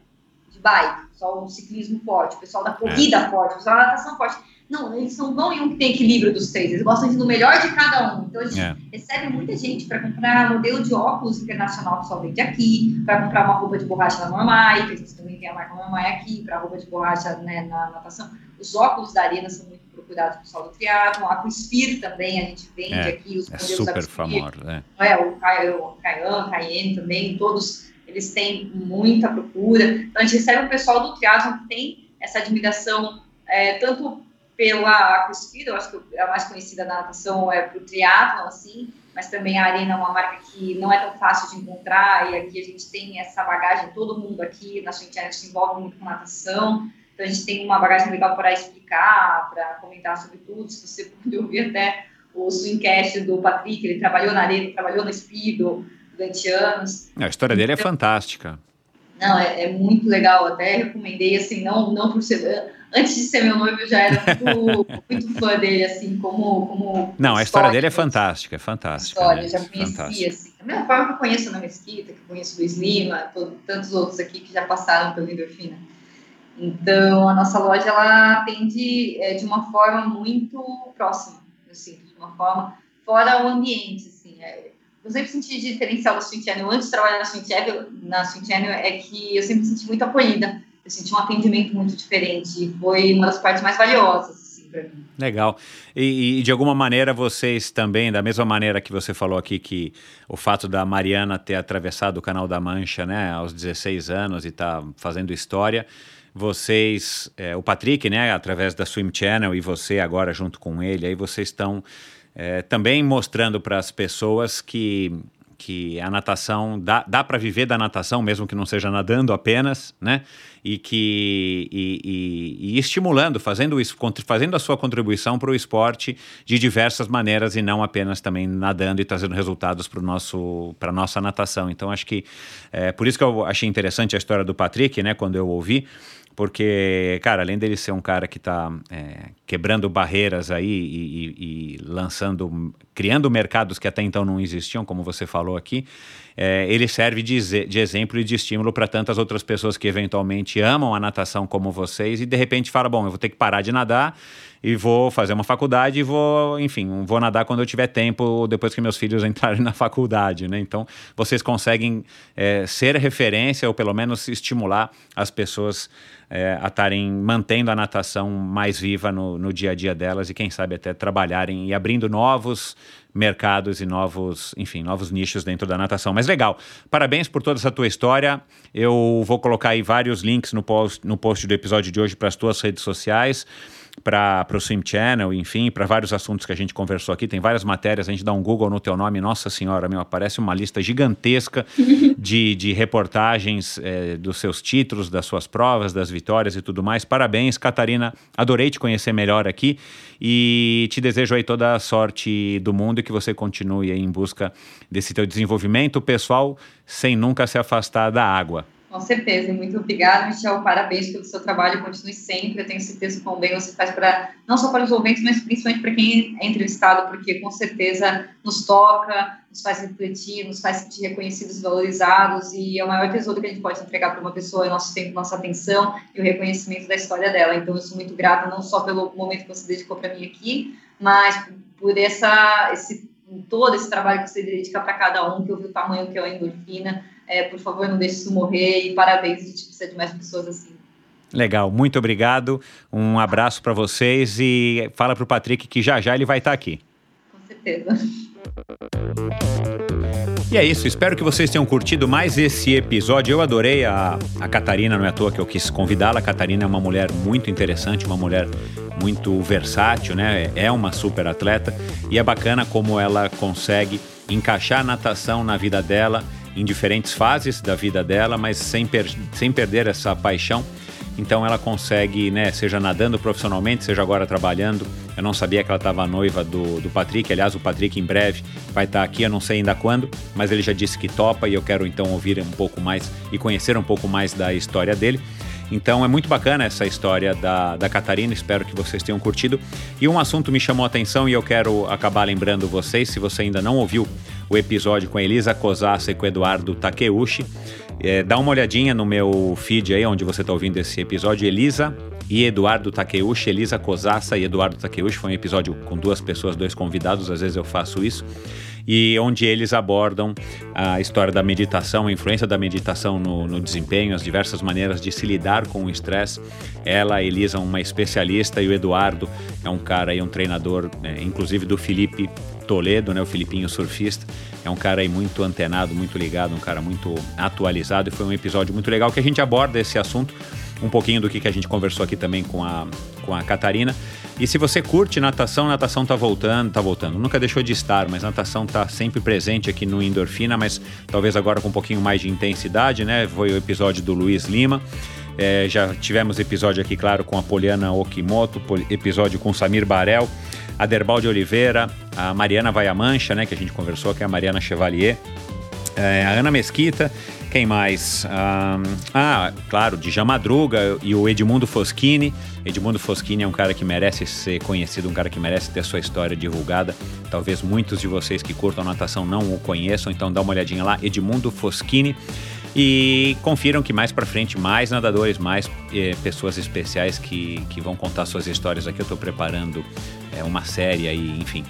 de bike, só o ciclismo forte, o pessoal da corrida é. forte, o pessoal da natação forte. Não, eles não vão em um que tem equilíbrio dos três, eles gostam de ir no melhor de cada um. Então, gente é. recebe muita gente para comprar modelo de óculos internacional que só vende aqui, para comprar uma roupa de borracha da Normai, que a gente também tem a marca Normai aqui, para roupa de borracha né, na natação. Os óculos da arena são muito cuidado com o sol do triatlon, a Aquasphere também a gente vende é, aqui, os é super famoso, é. é o Caian, Cayenne também, todos eles têm muita procura. Então, a gente recebe um pessoal do triatlon que tem essa admiração, é, tanto pela Aquasphere, eu acho que a mais conhecida da natação é para o triatlon, assim, mas também a Arena é uma marca que não é tão fácil de encontrar, e aqui a gente tem essa bagagem, todo mundo aqui na Swing se envolve muito com natação, então a gente tem uma bagagem legal para explicar, para comentar sobre tudo. Se você puder ouvir até o swingcast do Patrick, ele trabalhou na arena, trabalhou no Speedo durante anos. A história dele é então, fantástica. Não, é, é, muito legal. Até recomendei, assim, não, não por ser. Antes de ser meu noivo, eu já era muito, muito fã dele, assim, como. como não, a história dele é fantástica, é fantástica. História, né? já conhecia, Fantástico. assim. Da mesma forma que eu conheço na Mesquita, que eu conheço o Lima, tantos outros aqui que já passaram pelo Endorfina. Então, a nossa loja ela atende é, de uma forma muito próxima, eu sinto, de uma forma fora o ambiente, assim. É, eu sempre senti diferencial da Swing antes de trabalhar na Swing na é que eu sempre senti muito acolhida, eu senti um atendimento muito diferente, foi uma das partes mais valiosas, assim, para mim. Legal. E, e, de alguma maneira vocês também, da mesma maneira que você falou aqui que o fato da Mariana ter atravessado o Canal da Mancha, né, aos 16 anos e tá fazendo história, vocês, é, o Patrick, né, através da Swim Channel e você agora junto com ele, aí vocês estão é, também mostrando para as pessoas que que a natação dá, dá para viver da natação, mesmo que não seja nadando apenas, né? E que e, e, e estimulando, fazendo isso, fazendo a sua contribuição para o esporte de diversas maneiras e não apenas também nadando e trazendo resultados para nosso para nossa natação. Então acho que é por isso que eu achei interessante a história do Patrick, né? Quando eu ouvi porque, cara, além dele ser um cara que está é, quebrando barreiras aí e, e, e, lançando, criando mercados que até então não existiam, como você falou aqui, é, ele serve de, de, exemplo e de estímulo para tantas outras pessoas que eventualmente amam a natação como vocês e de repente fala, bom, eu vou ter que parar de nadar e vou fazer uma faculdade e vou, enfim, vou nadar quando eu tiver tempo, depois que meus filhos entrarem na faculdade, né? Então, vocês conseguem é, ser referência ou pelo menos estimular as pessoas é, a estarem mantendo a natação mais viva no, no dia a dia delas e quem sabe até trabalharem e abrindo novos mercados e novos, enfim, novos nichos dentro da natação. Mas legal, parabéns por toda essa tua história. Eu vou colocar aí vários links no post, no post do episódio de hoje para as tuas redes sociais para o Swim Channel, enfim, para vários assuntos que a gente conversou aqui. Tem várias matérias, a gente dá um Google no teu nome, nossa senhora, meu, aparece uma lista gigantesca de, de reportagens é, dos seus títulos, das suas provas, das vitórias e tudo mais. Parabéns, Catarina. Adorei te conhecer melhor aqui e te desejo aí toda a sorte do mundo e que você continue em busca desse teu desenvolvimento pessoal sem nunca se afastar da água. Com certeza, muito obrigada, Michel. Parabéns pelo seu trabalho, continue sempre. Eu tenho certeza que o bem você faz para não só para os ouvintes, mas principalmente para quem é entrevistado, porque com certeza nos toca, nos faz refletir, nos faz sentir reconhecidos, valorizados, e é o maior tesouro que a gente pode entregar para uma pessoa é nosso tempo, nossa atenção e o reconhecimento da história dela. Então, eu sou muito grata não só pelo momento que você dedicou para mim aqui, mas por essa, esse todo esse trabalho que você dedica para cada um, que eu vi o tamanho que é a endorfina é, por favor, não deixe isso morrer e parabéns, a gente precisa de mais pessoas assim. Legal, muito obrigado. Um abraço para vocês e fala para o Patrick que já já ele vai estar tá aqui. Com certeza. E é isso, espero que vocês tenham curtido mais esse episódio. Eu adorei a, a Catarina, não é à toa que eu quis convidá-la. A Catarina é uma mulher muito interessante, uma mulher muito versátil, né? É uma super atleta e é bacana como ela consegue encaixar a natação na vida dela em diferentes fases da vida dela, mas sem, per sem perder essa paixão. Então ela consegue, né, seja nadando profissionalmente, seja agora trabalhando. Eu não sabia que ela estava noiva do, do Patrick. Aliás, o Patrick em breve vai estar tá aqui, eu não sei ainda quando, mas ele já disse que topa e eu quero então ouvir um pouco mais e conhecer um pouco mais da história dele. Então é muito bacana essa história da, da Catarina, espero que vocês tenham curtido. E um assunto me chamou a atenção e eu quero acabar lembrando vocês, se você ainda não ouviu o episódio com a Elisa Kozassa e com o Eduardo Takeuchi, é, dá uma olhadinha no meu feed aí, onde você está ouvindo esse episódio, Elisa e Eduardo Takeuchi, Elisa Kozassa e Eduardo Takeuchi, foi um episódio com duas pessoas, dois convidados, às vezes eu faço isso e onde eles abordam a história da meditação, a influência da meditação no, no desempenho, as diversas maneiras de se lidar com o estresse. Ela, a Elisa, uma especialista, e o Eduardo é um cara e um treinador, né, inclusive do Felipe Toledo, né, o Filipinho surfista. É um cara aí muito antenado, muito ligado, um cara muito atualizado e foi um episódio muito legal que a gente aborda esse assunto, um pouquinho do que, que a gente conversou aqui também com a, com a Catarina. E se você curte natação, natação tá voltando, tá voltando. Nunca deixou de estar, mas natação tá sempre presente aqui no Endorfina, mas talvez agora com um pouquinho mais de intensidade, né? Foi o episódio do Luiz Lima. É, já tivemos episódio aqui, claro, com a Poliana Okimoto, episódio com Samir Barel, a de Oliveira, a Mariana Vaiamancha, né, que a gente conversou, que é a Mariana Chevalier, é, a Ana Mesquita, quem mais? ah, claro, Djan Madruga e o Edmundo Foschini. Edmundo Foschini é um cara que merece ser conhecido, um cara que merece ter sua história divulgada. Talvez muitos de vocês que curtam natação não o conheçam, então dá uma olhadinha lá, Edmundo Foschini. E confiram que mais para frente, mais nadadores, mais eh, pessoas especiais que, que vão contar suas histórias aqui. Eu estou preparando é, uma série aí, enfim,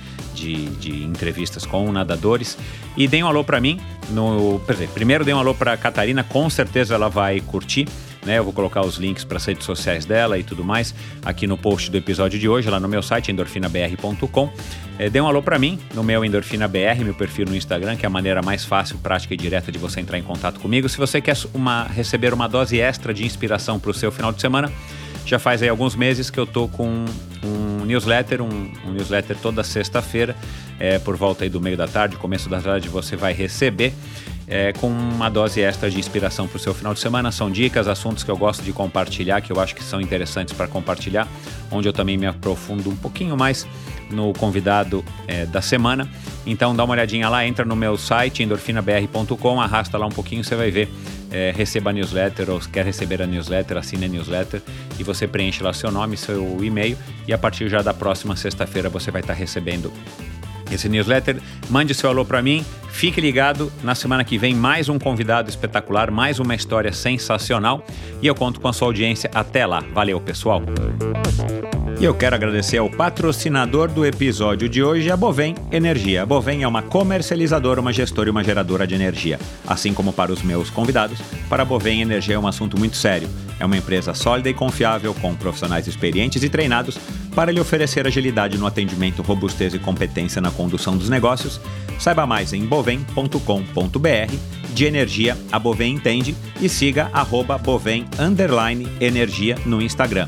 de, de entrevistas com nadadores. E deem um alô para mim. No, primeiro dê um alô para Catarina, com certeza ela vai curtir. Né, eu vou colocar os links para as redes sociais dela e tudo mais aqui no post do episódio de hoje, lá no meu site, endorfinabr.com. É, dê um alô para mim no meu EndorfinaBR, meu perfil no Instagram, que é a maneira mais fácil, prática e direta de você entrar em contato comigo. Se você quer uma, receber uma dose extra de inspiração para o seu final de semana, já faz aí alguns meses que eu tô com um newsletter, um, um newsletter toda sexta-feira, é, por volta aí do meio da tarde, começo da tarde, você vai receber é, com uma dose extra de inspiração para o seu final de semana. São dicas, assuntos que eu gosto de compartilhar, que eu acho que são interessantes para compartilhar, onde eu também me aprofundo um pouquinho mais no convidado é, da semana. Então dá uma olhadinha lá, entra no meu site endorfinabr.com, arrasta lá um pouquinho, você vai ver é, receba a newsletter ou quer receber a newsletter, assine a newsletter e você preenche lá seu nome, seu e-mail e a partir já da próxima sexta-feira você vai estar recebendo esse newsletter. Mande seu alô para mim. Fique ligado, na semana que vem mais um convidado espetacular, mais uma história sensacional e eu conto com a sua audiência até lá. Valeu, pessoal. E eu quero agradecer ao patrocinador do episódio de hoje, a Bovem Energia. A Bovem é uma comercializadora, uma gestora e uma geradora de energia. Assim como para os meus convidados, para a Bovem Energia é um assunto muito sério. É uma empresa sólida e confiável, com profissionais experientes e treinados para lhe oferecer agilidade no atendimento, robustez e competência na condução dos negócios. Saiba mais em bovem.com.br. De energia, a Bovem entende e siga arroba Bovem Energia no Instagram.